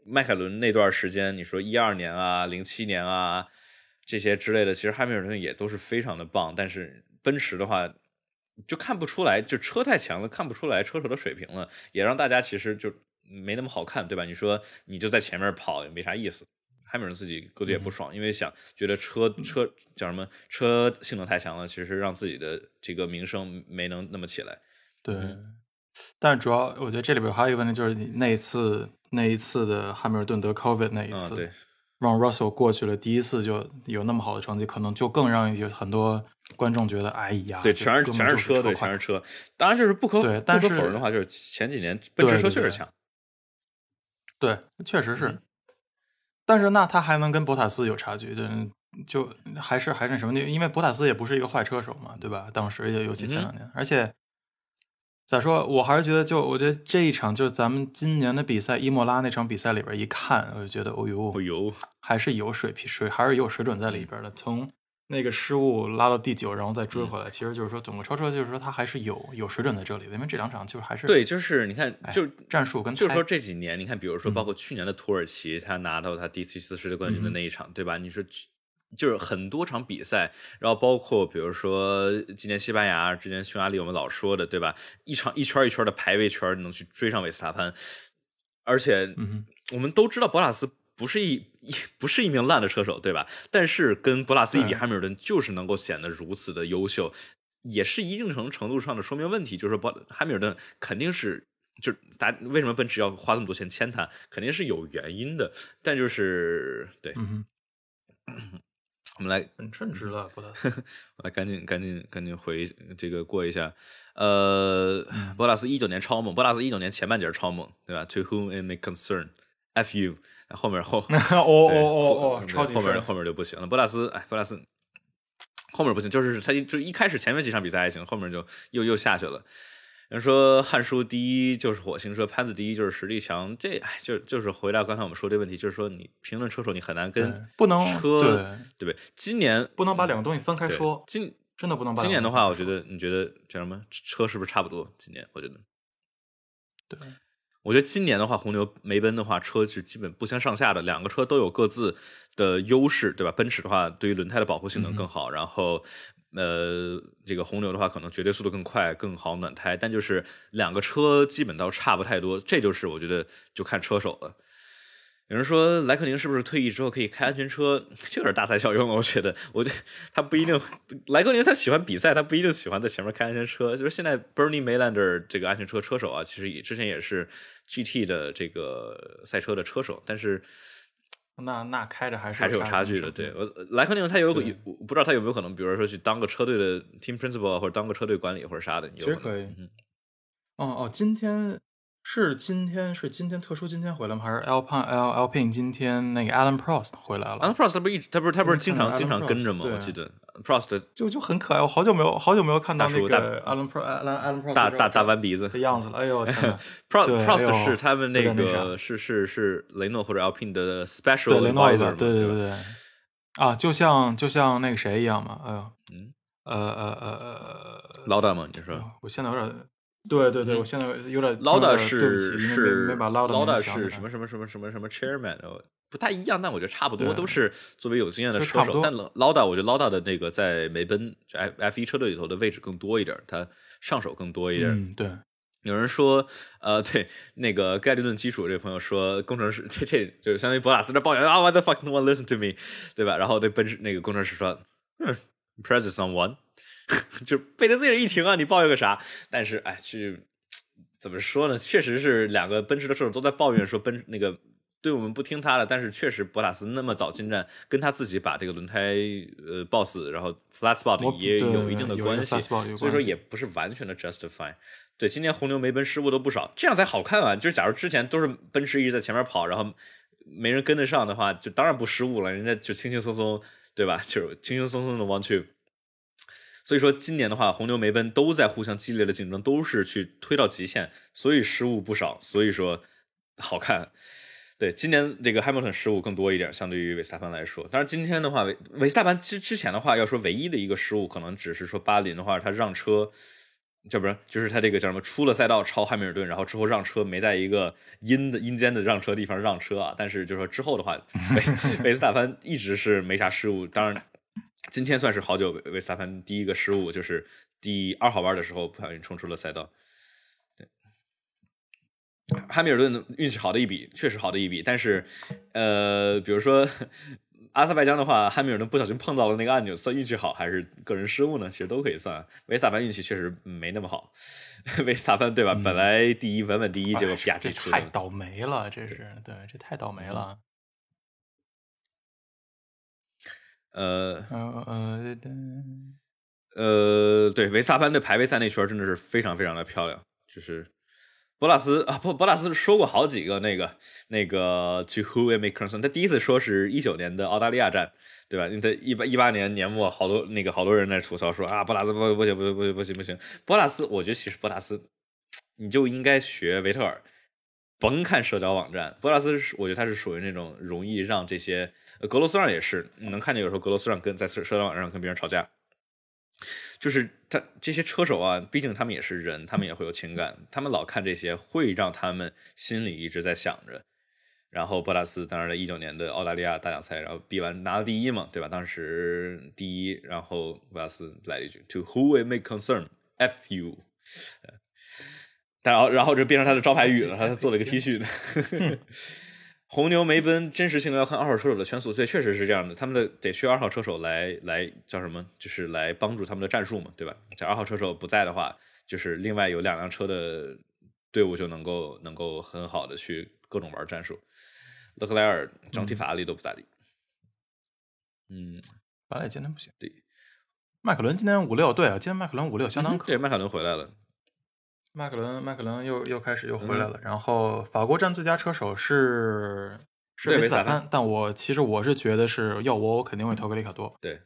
迈凯伦那段时间，你说一二年啊、零七年啊这些之类的，其实汉密尔顿也都是非常的棒。但是奔驰的话，就看不出来，就车太强了，看不出来车手的水平了，也让大家其实就没那么好看，对吧？你说你就在前面跑也没啥意思。汉密尔顿自己估计也不爽，因为想觉得车车叫什么车性能太强了，其实让自己的这个名声没能那么起来。对，但主要我觉得这里边还有一个问题，就是你那一次那一次的汉密尔顿得 COVID 那一次，嗯，对，让 Russell 过去了，第一次就有那么好的成绩，可能就更让有很多观众觉得，哎呀，对，全是全是车，对，全是车。当然就是不可对但是不可否认的话，就是前几年奔驰车确实强。对，确实是。嗯但是那他还能跟博塔斯有差距，对，就还是还是什么地？因为博塔斯也不是一个坏车手嘛，对吧？当时也尤其前两年，而且咋说，我还是觉得，就我觉得这一场，就咱们今年的比赛，伊莫拉那场比赛里边一看，我就觉得，哦呦，哦呦，还是有水平水，还是有水准在里边的。从那个失误拉到第九，然后再追回来，其实就是说，总个超车就是说他还是有有水准在这里的。因为这两场就是还是对，就是你看，哎就战术跟就是说这几年，你看，比如说嗯包括去年的土耳其，他拿到他第七次世界冠军的嗯那一场，对吧？你说就是很多场比赛，然后包括比如说今年西班牙，之前匈牙利，我们老说的，对吧？一场一圈一圈的排位圈能去追上维斯塔潘，而且我们都知道博塔斯不是一一 (laughs) 不是一名烂的车手，对吧？但是跟博拉斯一比，汉密尔顿就是能够显得如此的优秀，也是一定程程度上的说明问题，就是说博汉密尔顿肯定是就大为什么奔驰要花这么多钱签他，肯定是有原因的。但就是对，嗯 (clears throat) 我们来很称职了，博拉斯。(laughs) 我来赶紧赶紧赶紧回这个过一下，呃，博拉斯一九年超猛，博拉斯一九年前半截超猛，对吧？To whom it may concern，F you，后面 (laughs) 后哦哦哦哦，超级后面后面就不行了。博拉斯，哎，博拉斯后面不行，就是他一就一开始前面几场比赛还行，后面就又又下去了。人说汉书第一就是火星，说潘子第一就是实力强，这哎就就是回到刚才我们说这问题，就是说你评论车手你很难跟不能车对不对？今年不能把两个东西分开说，今真的不能把今年的话，我觉得你觉得叫什么车是不是差不多？今年我觉得，对，我觉得今年的话，红牛梅奔的话，车是基本不相上下的，两个车都有各自的优势，对吧？奔驰的话，对于轮胎的保护性能更好，然后。呃，这个红牛的话，可能绝对速度更快，更好暖胎，但就是两个车基本倒差不太多，这就是我觉得就看车手了。有人说莱克宁是不是退役之后可以开安全车？这有点大材小用了，我觉得，我觉得他不一定。莱克宁他喜欢比赛，他不一定喜欢在前面开安全车。就是现在 Bernie Maylander 这个安全车车手啊，其实也之前也是 GT 的这个赛车的车手，但是。那那开着还是还是有差距的，对我莱克宁他有有不知道他有没有可能，比如说去当个车队的 team principal 或者当个车队管理或者啥的，其实可以。哦哦，今天是今天是今天特殊今天回来吗？还是 Alpine L Alpine 今天那个 Alan Prost 回来了？Alan Prost 他不一直他不是他不是经常经常跟着吗？我记得 Prost 就就很可爱，我好久没有好久没有看到那个 Alan Pro Alan Alan Prost 大大大弯鼻子的样子了。哎呦 (laughs) Prost Prost 是他们那个是是是雷诺或者 Alpine 的 special advisor，对对对对啊，就像就像那个谁一样嘛。哎呦，嗯呃呃呃呃，老大嘛，你说我现在有点。对对对，我现在有点 Lauda 是是没把唠叨是什么什么什么什么什么 chairman，不太一样，但我觉得差不多，都是作为有经验的车手。但 Lauda，我觉得 Lauda 的那个在梅奔 F F 一车队里头的位置更多一点，他上手更多一点。嗯，对。有人说，呃，对那个概率论基础这朋友说，工程师这这就是相当于博拉斯这抱怨啊，Why the fuck no one listen to me，对吧？然后对奔驰那个工程师说，嗯，press someone。(laughs) 就贝德斯也一停啊，你抱怨个啥？但是哎，去怎么说呢？确实是两个奔驰的车手都在抱怨说奔那个对我们不听他的。但是确实博塔斯那么早进站，跟他自己把这个轮胎呃爆死，然后 flat spot 也有一定的关系，所以说也不是完全的 justify。对，今天红牛没奔失误都不少，这样才好看啊！就是假如之前都是奔驰一直在前面跑，然后没人跟得上的话，就当然不失误了，人家就轻轻松松，对吧？就轻轻松松的往去。所以说今年的话，红牛、梅奔都在互相激烈的竞争，都是去推到极限，所以失误不少。所以说好看。对，今年这个 Hamilton 失误更多一点，相对于维斯塔潘来说。当然今天的话，维维斯塔潘之之前的话，要说唯一的一个失误，可能只是说巴林的话，他让车，这不是就是他这个叫什么出了赛道超汉密尔顿，然后之后让车没在一个阴的阴间的让车地方让车啊。但是就是说之后的话，维维 (laughs) 斯塔潘一直是没啥失误。当然。今天算是好久为萨潘第一个失误，就是第二号弯的时候不小心冲出了赛道。对，汉密尔顿运气好的一笔，确实好的一笔。但是，呃，比如说阿塞拜疆的话，汉密尔顿不小心碰到了那个按钮，算运气好还是个人失误呢？其实都可以算。维萨潘运气确实没那么好，(laughs) 维萨潘对吧？本来第一稳稳第一，结果啪叽出。太倒霉了，这是对，这太倒霉了。呃呃呃呃，对，维萨潘的排位赛那圈真的是非常非常的漂亮。就是博拉斯啊，博博拉斯说过好几个那个那个 To who it may concern，他第一次说是一九年的澳大利亚站，对吧？他一八一八年年末，好多那个好多人在吐槽说啊，博拉斯不不行不行不行不行不行。博拉斯，我觉得其实博拉斯你就应该学维特尔，甭看社交网站，博拉斯是我觉得他是属于那种容易让这些。格罗斯让也是，你能看见有时候格罗斯让跟在社交网上跟别人吵架，就是他这些车手啊，毕竟他们也是人，他们也会有情感，他们老看这些会让他们心里一直在想着。然后博拉斯当然在一九年的澳大利亚大奖赛，然后比完拿了第一嘛，对吧？当时第一，然后博拉斯来了一句 “To who it may concern, f you”，(laughs) 然后然后就变成他的招牌语了，他做了一个 T 恤。(laughs) 红牛梅奔真实性要看二号车手的圈速，所以确实是这样的，他们的得需要二号车手来来叫什么，就是来帮助他们的战术嘛，对吧？这二号车手不在的话，就是另外有两辆车的队伍就能够能够很好的去各种玩战术。勒克莱尔整体法拉利都不咋地。嗯，法拉利今天不行。对，迈凯伦今天五六，对啊，今天迈凯伦五六相当可。对，迈凯伦回来了。迈克伦，迈克伦又又开始又回来了。然后法国站最佳车手是是维斯塔潘，但我其实我是觉得是要我，我肯定会投给里卡多。对，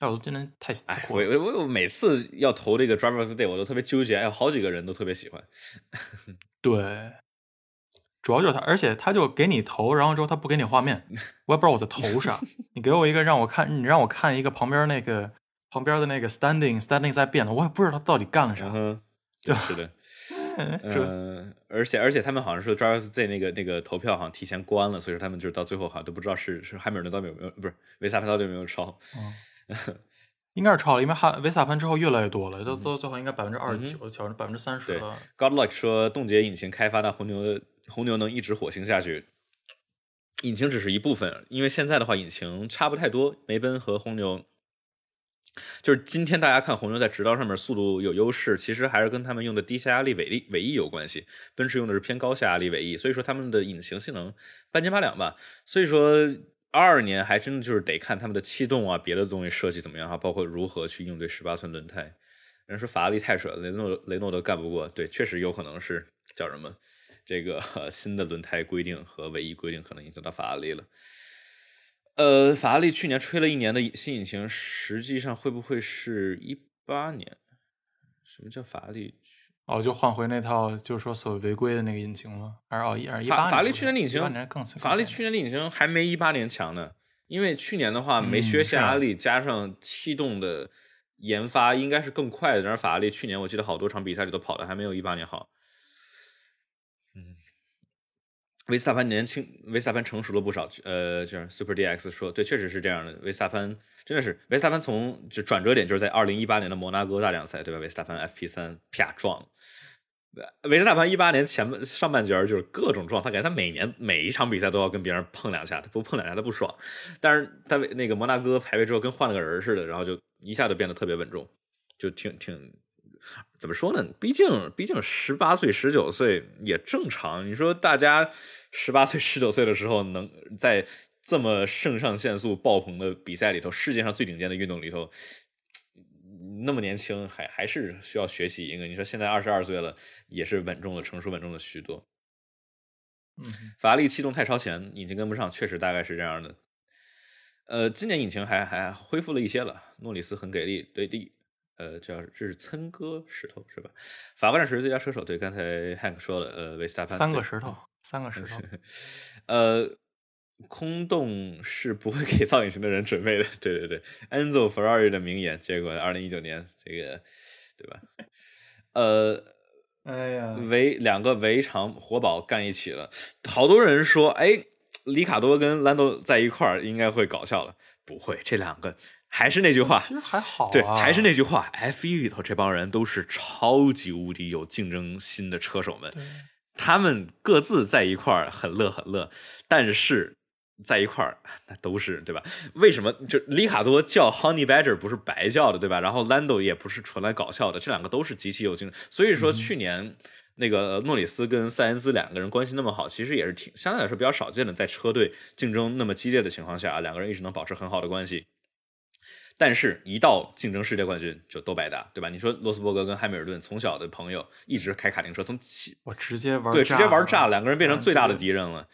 要我今天太哎，我我我每次要投这个 Drivers Day，我都特别纠结，哎，有好几个人都特别喜欢。(laughs) 对。主要就是他，而且他就给你投，然后之后他不给你画面，(laughs) 我也不知道我在投啥。你给我一个让我看，你让我看一个旁边那个旁边的那个 standing standing 在变的，我也不知道他到底干了啥。就是的，(laughs) 嗯，而且而且他们好像说 drivers 在那个那个投票好像提前关了，所以说他们就是到最后好像都不知道是是汉密尔顿到底有没有，不是维萨潘到底有没有超。应该是超了，因为汉维萨潘之后越来越多了，到到最后应该百分之二十九，调成百分之三十了。Godlike 说冻结引擎开发的红牛的。红牛能一直火星下去，引擎只是一部分，因为现在的话，引擎差不太多。梅奔和红牛，就是今天大家看红牛在直道上面速度有优势，其实还是跟他们用的低下压力尾翼尾翼有关系。奔驰用的是偏高下压力尾翼，所以说他们的引擎性能半斤八两吧。所以说二二年还真的就是得看他们的气动啊，别的东西设计怎么样啊，包括如何去应对十八寸轮胎。人说法拉利太扯，雷诺雷诺都干不过，对，确实有可能是叫什么？这个 (laughs) 新的轮胎规定和尾翼规定可能影响到法拉利了。呃，法拉利去年吹了一年的新引擎，实际上会不会是一八年？什么叫法拉利？哦，就换回那套，就是说所谓违规的那个引擎吗？还是哦，一二一法法拉利去年的引擎更法拉利去年的引擎还没一八年强呢，因为去年的话没学下压力，加上气动的研发应该是更快的。但是法拉利去年我记得好多场比赛里都跑的还没有一八年好。维斯塔潘年轻，维斯塔潘成熟了不少。呃，就是 Super DX 说，对，确实是这样的。维斯塔潘真的是维斯塔潘从就转折点就是在二零一八年的摩纳哥大奖赛，对吧？维斯塔潘 FP 三啪撞。维斯塔潘一八年前上半截就是各种撞，他感觉他每年每一场比赛都要跟别人碰两下，他不碰两下他不爽。但是他那个摩纳哥排位之后跟换了个人似的，然后就一下就变得特别稳重，就挺挺。怎么说呢？毕竟，毕竟十八岁、十九岁也正常。你说大家十八岁、十九岁的时候，能在这么肾上腺素爆棚的比赛里头，世界上最顶尖的运动里头，那么年轻，还还是需要学习一个。你说现在二十二岁了，也是稳重的、成熟稳重的许多。嗯，法拉利气动太超前，引擎跟不上，确实大概是这样的。呃，今年引擎还还恢复了一些了，诺里斯很给力，对第。呃，叫这是岑哥石头是吧？法国战士最佳车手，对，刚才 Hank 说了，呃，维斯塔潘三个石头，三个石头。呃，空洞是不会给造引擎的人准备的，对对对，Enzo Ferrari 的名言，结果二零一九年这个，对吧？呃，(laughs) 哎呀，围两个围场活宝干一起了，好多人说，哎，里卡多跟兰多在一块儿应该会搞笑了，不会，这两个。还是那句话，其实还好。对，还是那句话，F 一里头这帮人都是超级无敌有竞争心的车手们，他们各自在一块儿很乐很乐，但是在一块儿那都是对吧？为什么就里卡多叫 Honey Badger 不是白叫的对吧？然后 Lando 也不是纯来搞笑的，这两个都是极其有竞争。所以说去年那个诺里斯跟塞恩斯两个人关系那么好，其实也是挺相对来说比较少见的，在车队竞争那么激烈的情况下，两个人一直能保持很好的关系。但是，一到竞争世界冠军就都白搭，对吧？你说罗斯伯格跟汉密尔顿从小的朋友，一直开卡丁车，从起我直接玩对，直接玩炸，两个人变成最大的敌人了。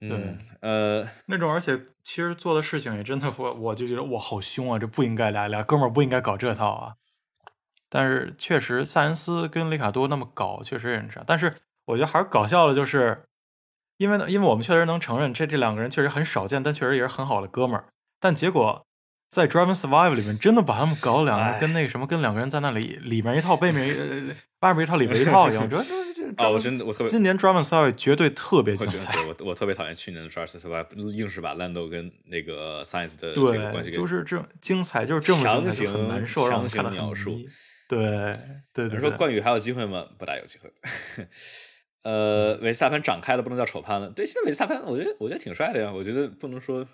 嗯，呃，那种而且其实做的事情也真的，我我就觉得哇，好凶啊！这不应该俩俩哥们儿不应该搞这套啊。但是确实，塞恩斯跟雷卡多那么搞，确实也是。但是我觉得还是搞笑的，就是因为呢，因为我们确实能承认这这两个人确实很少见，但确实也是很好的哥们儿。但结果。在《Driving Survive》里面，真的把他们搞两个跟那个什么，跟两个人在那里里面一套，背面呃外面一套，里面一套一样。我觉得这啊，(laughs) 我真的我特别今年《Driving Survive》绝对特别精彩。我我特别讨厌去年的《Driving Survive》，硬是把 Lando 跟那个 Science 的这个关系就是这精彩，就是这么强行很难受，让我看的描述。对对对。你说冠宇还有机会吗？不大有机会。呃，维斯塔潘长开了，不能叫丑潘了。对，现在维斯塔潘，我觉得我觉得挺帅的呀。我觉得不能说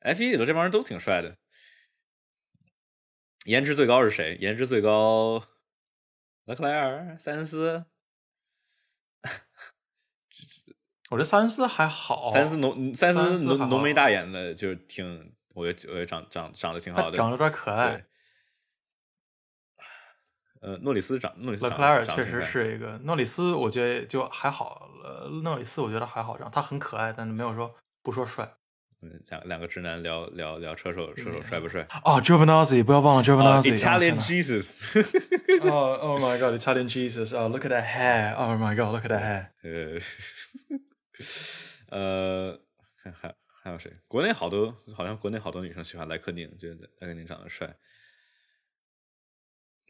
F 一里头这帮人都挺帅的。颜值最高是谁？颜值最高，莱克莱尔、塞恩斯。(laughs) 我觉得塞恩斯还好，塞恩斯浓，塞恩斯浓浓眉大眼的，就是挺，我觉得我觉得长长长得挺好的，长得有点可爱。呃，诺里斯长，诺里斯莱克莱尔确实是一个诺里斯，我觉得就还好。呃，诺里斯我觉得还好，长他很可爱，但是没有说不说帅。嗯两两个直男聊聊聊车手，车手帅不帅？哦 i o v a n a z z i 不要忘了 i o v a n 哦 a z z i，Italian Jesus，哦，Oh my God，Italian Jesus，哦，Look at that hair，Oh my God，Look at that hair。呃，呃，还还还有谁？国内好多，好像国内好多女生喜欢莱克宁，觉得莱克宁长得帅。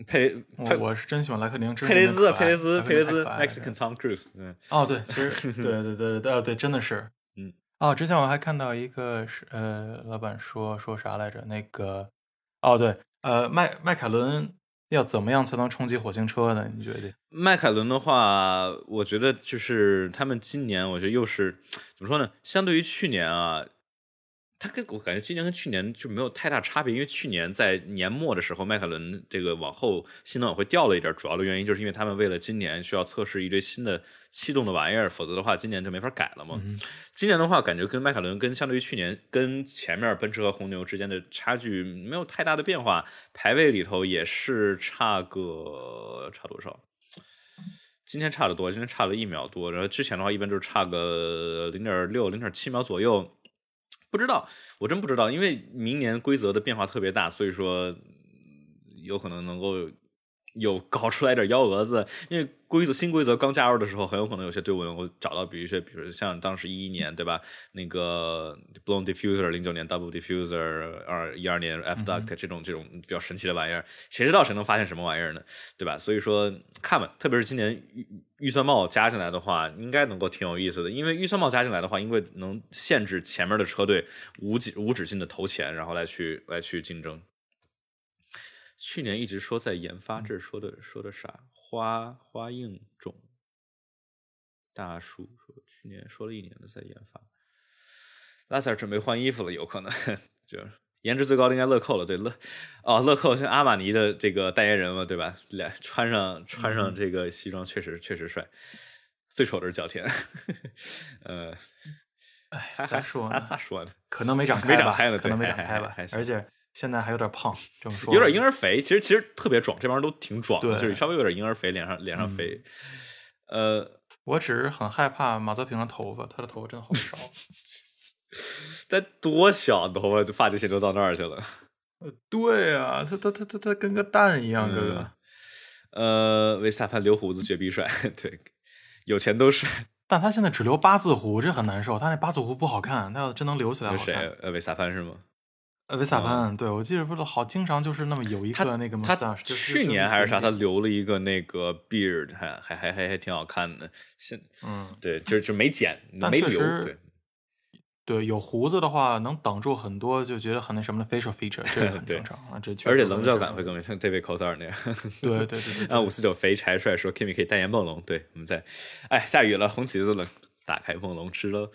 佩佩我我是真喜欢莱克宁，佩雷兹，佩雷兹，佩雷兹，Mexican Tom Cruise，嗯，哦，对，其实对对对对对对，真的是，嗯，哦，之前我还看到一个是呃，老板说说啥来着？那个，哦，对，呃，迈迈凯伦要怎么样才能冲击火星车呢？你觉得？迈凯伦的话，我觉得就是他们今年，我觉得又是怎么说呢？相对于去年啊，他跟我感觉今年跟去年就没有太大差别，因为去年在年末的时候，迈凯伦这个往后新能源会掉了一点，主要的原因就是因为他们为了今年需要测试一堆新的气动的玩意儿，否则的话今年就没法改了嘛。嗯今年的话，感觉跟迈凯伦跟相对于去年跟前面奔驰和红牛之间的差距没有太大的变化，排位里头也是差个差多少？今天差得多，今天差了一秒多，然后之前的话一般就是差个零点六、零点七秒左右。不知道，我真不知道，因为明年规则的变化特别大，所以说有可能能够有搞出来点幺蛾子。因为规则新规则刚加入的时候，很有可能有些队伍能够找到，比如说，比如像当时一一年对吧？那个 blown diffuser，零九年 double diffuser，二一二年 f duct 这种这种比较神奇的玩意儿，谁知道谁能发现什么玩意儿呢？对吧？所以说看吧，特别是今年预预算帽加进来的话，应该能够挺有意思的。因为预算帽加进来的话，因为能限制前面的车队无止无止境的投钱，然后来去来去竞争。去年一直说在研发，这是说的说的啥？花花应种大叔说去年说了一年的在研发。拉塞尔准备换衣服了，有可能就是颜值最高的应该乐扣了，对乐哦乐扣是阿玛尼的这个代言人嘛，对吧？俩穿上穿上这个西装确实确实帅，最丑的是角田，(laughs) 呃，哎，还还咋咋说呢？咋说呢？可能没长开吧，没长开呢可能对没长开吧而且现在还有点胖，这么说有点婴儿肥，其实其实特别壮，这帮人都挺壮就是稍微有点婴儿肥，脸上脸上肥。呃，我只是很害怕马泽平的头发，他的头发真的好少。(laughs) 在多小的头发就发际线都到那儿去了。呃对啊，他他他他他跟个蛋一样，哥哥。呃，维斯塔潘留胡子绝逼帅，(laughs) 对，有钱都帅。但他现在只留八字胡，这很难受。他那八字胡不好看，他要真能留起来有谁好看。？呃，维斯塔潘是吗？呃，维斯塔潘，对我记得不是好，经常就是那么有一他个那个他 mustache，就是去年还是啥，他留了一个那个 beard，还还还还还挺好看的。现嗯，对，就就没剪，没留。对，对，有胡子的话能挡住很多，就觉得很那什么的 facial feature，这个很正常啊。这确而且棱角感会更像 David Coulthard 那样。(laughs) 对对对对对啊，(laughs) 五四九肥柴帅说 Kimi 可以代言梦龙，对，我们在，哎，下雨了，红旗子了，打开梦龙吃喽。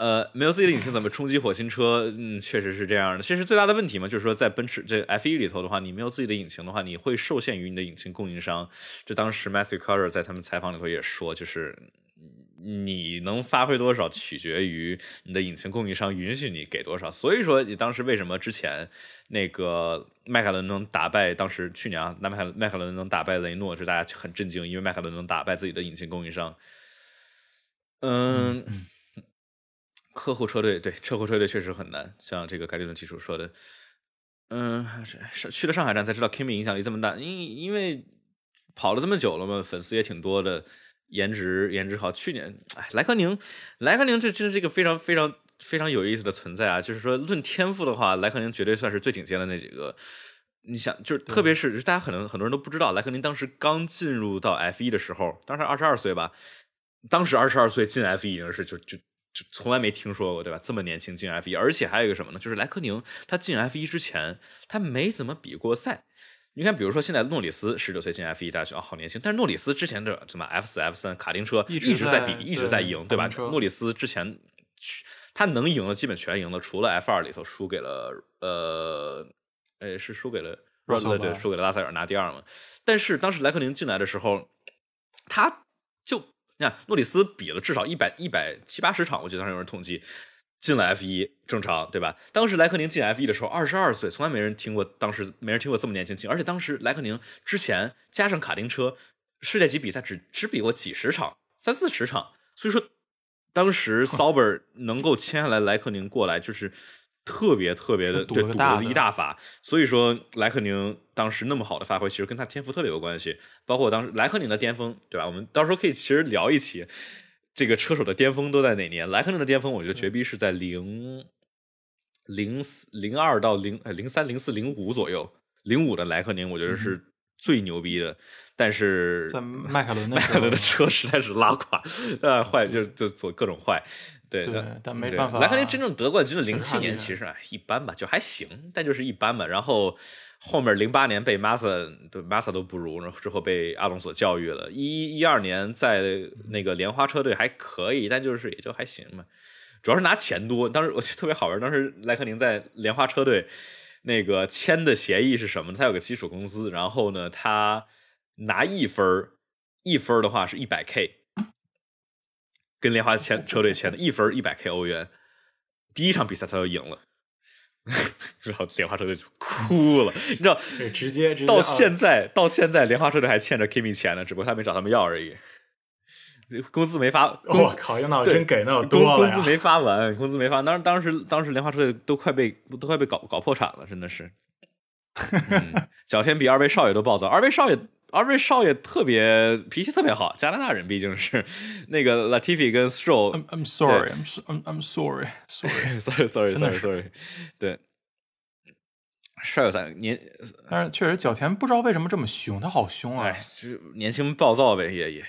呃，没有自己的引擎怎么冲击火星车？嗯，确实是这样的。其实最大的问题嘛，就是说在奔驰这 F 1里头的话，你没有自己的引擎的话，你会受限于你的引擎供应商。这当时 Matthew Carter 在他们采访里头也说，就是你能发挥多少取决于你的引擎供应商允许你给多少。所以说，你当时为什么之前那个迈凯伦能打败当时去年啊，那迈迈凯伦能打败雷诺，是大家很震惊，因为迈凯伦能打败自己的引擎供应商。嗯，客户车队对车后车队确实很难，像这个概率论技术说的，嗯，是去了上海站才知道 Kimi 影响力这么大，因因为跑了这么久了嘛，粉丝也挺多的，颜值颜值好。去年，哎，莱克宁，莱克宁这真是一个非常非常非常有意思的存在啊！就是说，论天赋的话，莱克宁绝对算是最顶尖的那几个。你想，就是特别是大家可能很多人都不知道，莱克宁当时刚进入到 F 1的时候，当时二十二岁吧，当时二十二岁进 F 1已经是就就就从来没听说过，对吧？这么年轻进 F 1而且还有一个什么呢？就是莱克宁他进 F 1之前，他没怎么比过赛。你看，比如说现在诺里斯十九岁进 F 1，大家觉得哦好年轻，但是诺里斯之前的什么 F 四、F 三卡丁车一直在比，一直在赢，对吧？诺里斯之前他能赢的基本全赢了，除了 F 二里头输给了呃，呃是输给了拉塞尔对，输给了拉塞尔拿第二嘛。但是当时莱克宁进来的时候，他就你看诺里斯比了至少一百一百七八十场，我记得当时有人统计进了 F 一，正常对吧？当时莱克宁进 F 一的时候二十二岁，从来没人听过，当时没人听过这么年轻进，而且当时莱克宁之前加上卡丁车，世界级比赛只只比过几十场，三四十场，所以说当时 (laughs) Sauber 能够签下来莱克宁过来，就是特别特别的对赌了一大发。所以说莱克宁当时那么好的发挥，其实跟他天赋特别有关系。包括当时莱克宁的巅峰，对吧？我们到时候可以其实聊一期。这个车手的巅峰都在哪年？莱克宁的巅峰，我觉得绝逼是在零零四零二到零零三零四零五左右。零五的莱克宁，我觉得是最牛逼的。但是在迈凯伦，迈凯伦的车实在是拉垮，呃，坏就就做各种坏。对，对但没办法。莱克宁真正得冠军的零七年，其实一般吧，就还行，但就是一般吧。然后。后面零八年被马萨，对马萨都不如，然后之后被阿隆索教育了。一一二年在那个莲花车队还可以，但就是也就还行嘛。主要是拿钱多。当时我特别好玩，当时莱克宁在莲花车队那个签的协议是什么？他有个基础工资，然后呢，他拿一分一分的话是一百 K，跟莲花签车队签的一分一百 K 欧元。第一场比赛他就赢了。(laughs) 然后莲花车队就哭了，你知道？直接到现在，到现在莲花车队还欠着 Kimi 钱呢，只不过他没找他们要而已。(laughs) 工资没发，我靠，那真给那多工工资没发完，工资没发。当当时当时莲花车队都快被都快被搞搞破产了，真的是。(laughs) 小天比二位少爷都暴躁，二位少爷二位少爷特别脾气特别好，加拿大人毕竟是那个 Latifi 跟 Stroll。I'm sorry, I'm I'm sorry, sorry, sorry, sorry, sorry, sorry。对，帅有三年，但是确实角田不知道为什么这么凶，他好凶啊！就年轻暴躁呗，也也。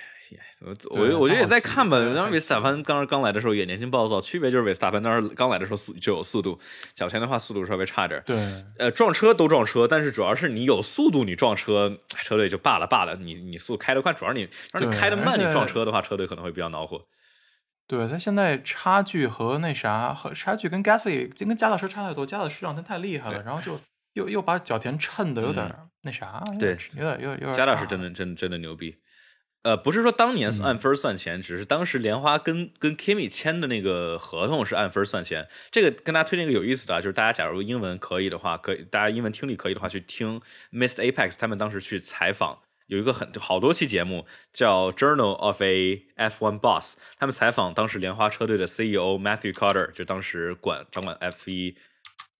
我我我觉得也在看吧。当时维斯塔潘刚刚来的时候也年轻暴躁，区别就是维斯塔潘当时刚来的时候速就有速度，小田的话速度稍微差点。对，呃，撞车都撞车，但是主要是你有速度，你撞车车队就罢了罢了。你你速开得快，主要你让你开得慢，你撞车的话，车队可能会比较恼火。对他现在差距和那啥和差距跟 Gasly 跟加道什差太多，加道什让他太厉害了，然后就又又把角田衬的有点那啥，对，有点有点有点。加道是真的真真的牛逼。呃，不是说当年按分算钱，只是当时莲花跟跟 Kimi 签的那个合同是按分算钱。这个跟大家推荐一个有意思的，就是大家假如英文可以的话，可以大家英文听力可以的话，去听 Mist Apex 他们当时去采访，有一个很好多期节目叫 Journal of a F1 Boss，他们采访当时莲花车队的 CEO Matthew Carter，就当时管掌管 F1，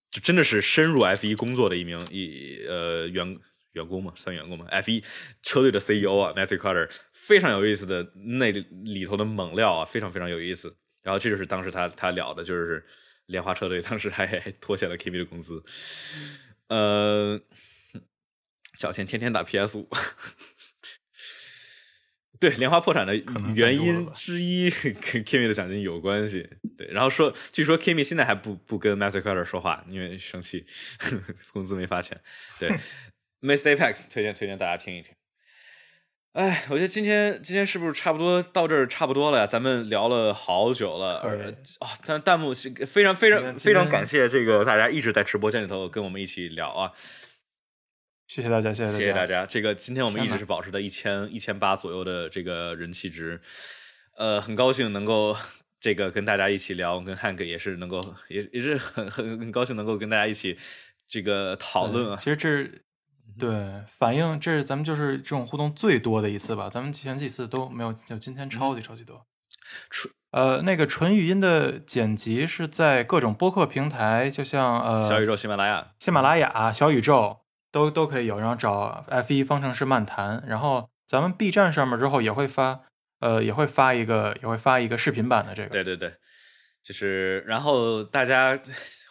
就真的是深入 F1 工作的一名一呃员。员工嘛，算员工嘛。F 一车队的 CEO 啊，Matthew Carter，非常有意思的那里头的猛料啊，非常非常有意思。然后这就是当时他他聊的，就是莲花车队当时还拖欠了 Kimi 的工资。呃，小钱天天打 PS 五。对，莲花破产的原因之一跟 Kimi 的奖金有关系。对，然后说，据说 Kimi 现在还不不跟 Matthew Carter 说话，因为生气，(laughs) 工资没发钱。对。Mr. Apex 推荐推荐大家听一听。哎，我觉得今天今天是不是差不多到这儿差不多了呀？咱们聊了好久了啊！但弹幕非常非常非常感谢这个大家一直在直播间里头跟我们一起聊啊！谢谢大家，谢谢谢谢大家。这个今天我们一直是保持在一千一千八左右的这个人气值，呃，很高兴能够 (laughs) 这个跟大家一起聊，跟 Hank 也是能够也也是很很很高兴能够跟大家一起这个讨论啊。其实这。对，反应这是咱们就是这种互动最多的一次吧，咱们前几次都没有，就今天超级超级多。纯呃，那个纯语音的剪辑是在各种播客平台，就像呃小宇宙、喜马拉雅、喜马拉雅、小宇宙都都可以有，然后找 F 一方程式漫谈，然后咱们 B 站上面之后也会发，呃也会发一个也会发一个视频版的这个。对对对，就是然后大家。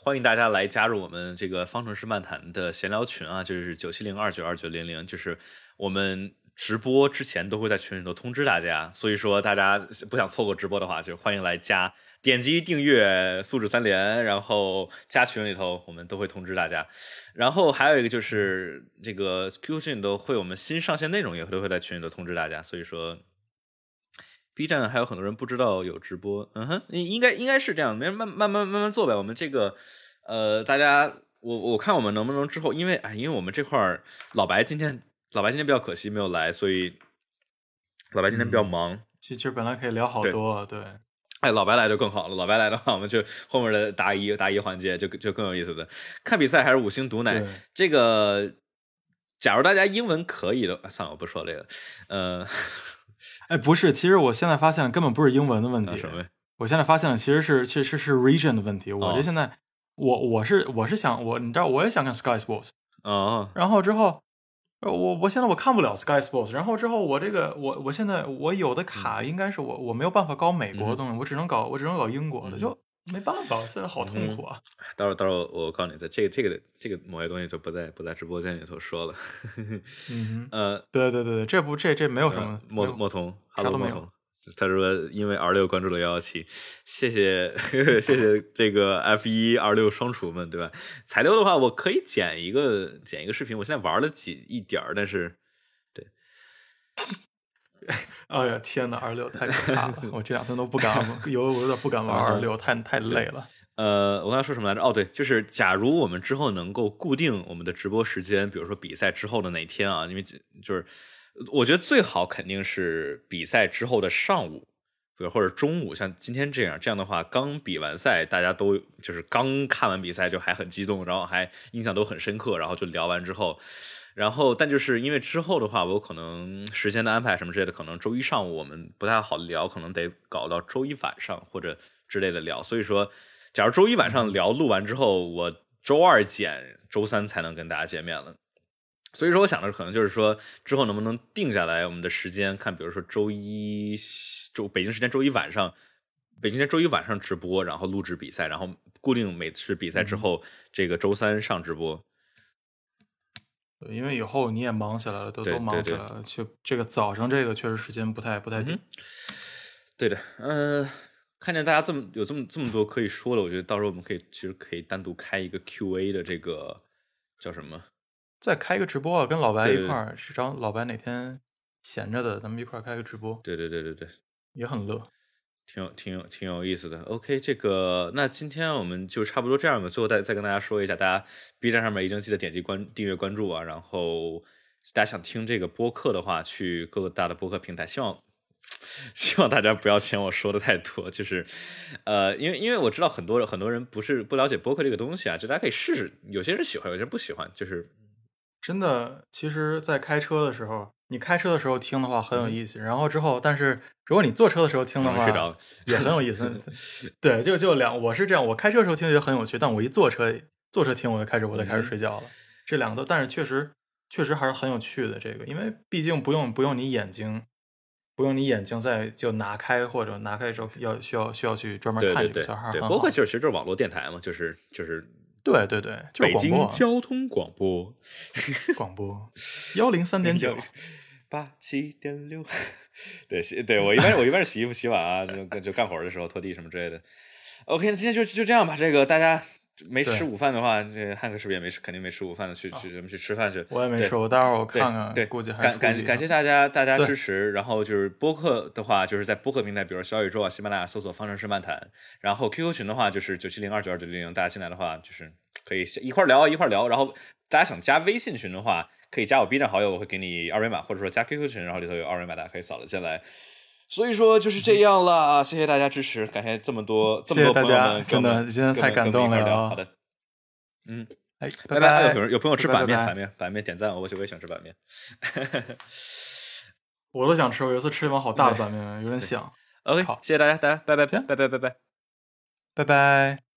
欢迎大家来加入我们这个方程式漫谈的闲聊群啊，就是九七零二九二九零零，就是我们直播之前都会在群里头通知大家，所以说大家不想错过直播的话，就欢迎来加，点击订阅素质三连，然后加群里头，我们都会通知大家。然后还有一个就是这个 QQ 群里头会我们新上线内容也都会在群里头通知大家，所以说。B 站还有很多人不知道有直播，嗯哼，应该应该是这样，没人慢慢慢慢慢做呗。我们这个，呃，大家，我我看我们能不能之后，因为哎，因为我们这块儿老白今天老白今天比较可惜没有来，所以老白今天比较忙，其实本来可以聊好多，对。哎，老白来就更好了。老白来的话，我们就后面的答疑答疑环节就就更有意思的。看比赛还是五星毒奶？这个，假如大家英文可以的，算了，我不说这个。呃，哎，不是，其实我现在发现根本不是英文的问题。我现在发现了，其实是其实是 region 的问题。我这现在，我我是我是想我，你知道，我也想看 Sky Sports。哦。然后之后。我我现在我看不了 Sky Sports，然后之后我这个我我现在我有的卡应该是我我没有办法搞美国的东西，我只能搞我只能搞英国的，就没办法，现在好痛苦啊！到时候到时候我告诉你，在这个这个这个某些东西就不在不在直播间里头说了。嗯 (laughs) 呃，对对对对，这不这这没有什么莫莫童，Hello 莫童。他说：“因为 R 六关注了幺幺七，谢谢 (laughs) 谢谢这个 F 一 R 六双厨们，对吧？彩六的话，我可以剪一个剪一个视频。我现在玩了几一点儿，但是对，(laughs) 哎呀天哪二六太可怕了！(laughs) 我这两天都不敢，有我有点不敢玩 (laughs) 二六，太太累了。呃，我刚才说什么来着？哦，对，就是假如我们之后能够固定我们的直播时间，比如说比赛之后的哪天啊，因为就是。”我觉得最好肯定是比赛之后的上午，比如或者中午，像今天这样。这样的话，刚比完赛，大家都就是刚看完比赛就还很激动，然后还印象都很深刻，然后就聊完之后，然后但就是因为之后的话，我可能时间的安排什么之类的，可能周一上午我们不太好聊，可能得搞到周一晚上或者之类的聊。所以说，假如周一晚上聊录完之后，我周二剪，周三才能跟大家见面了。所以说，我想的可能就是说，之后能不能定下来我们的时间，看，比如说周一周北京时间周一晚上，北京时间周一晚上直播，然后录制比赛，然后固定每次比赛之后，这个周三上直播。因为以后你也忙起来了，都都忙起来了，就这个早上这个确实时间不太不太定。对的，嗯，看见大家这么有这么这么多可以说的，我觉得到时候我们可以其实可以单独开一个 Q&A 的这个叫什么？再开一个直播啊，跟老白一块儿，是找老白哪天闲着的，咱们一块儿开个直播。对对对对对，也很乐，挺有挺有挺有意思的。OK，这个那今天我们就差不多这样吧。最后再再跟大家说一下，大家 B 站上面一定记得点击关订阅关注啊。然后大家想听这个播客的话，去各个大的播客平台。希望 (laughs) 希望大家不要嫌我说的太多，就是呃，因为因为我知道很多很多人不是不了解播客这个东西啊，就大家可以试试。有些人喜欢，有些人不喜欢，就是。真的，其实，在开车的时候，你开车的时候听的话很有意思。然后之后，但是如果你坐车的时候听的话，也很有意思。(laughs) 对，就就两，我是这样，我开车的时候听觉得很有趣，但我一坐车，坐车听我就开始我就开始睡觉了。这两个都，但是确实确实还是很有趣的。这个，因为毕竟不用不用你眼睛，不用你眼睛在就拿开或者拿开之后要需要需要去专门看这个小孩。对，播客其实其实就是网络电台嘛，就是就是。对对对，北京交通广播，广播幺零三点九 (laughs) 八七点六，(laughs) 对洗对我一般我一般是洗衣服洗碗啊，就就干活的时候拖地什么之类的。OK，那今天就就这样吧，这个大家。没吃午饭的话，这汉克是不是也没吃？肯定没吃午饭的，去去咱们去吃饭去。我也没吃，我待会儿我看看。对，估计还感感感谢大家大家支持。然后就是播客的话，就是在播客平台，比如小宇宙啊、喜马拉雅搜索“方程式漫谈”。然后 QQ 群的话，就是九七零二九二九零零，大家进来的话，就是可以一块聊一块聊。然后大家想加微信群的话，可以加我 B 站好友，我会给你二维码，或者说加 QQ 群，然后里头有二维码，大家可以扫了进来。所以说就是这样了啊！谢谢大家支持，感谢这么多这么多朋友们，真的今天太感动了好的。嗯，哎，拜拜！有朋友有朋友吃板面，板面，板面点赞，我我也想吃板面，(laughs) 我都想吃。我有一次吃一碗好大的板面，有点想。OK，好，谢谢大家，大家拜拜，拜拜，拜拜，拜拜。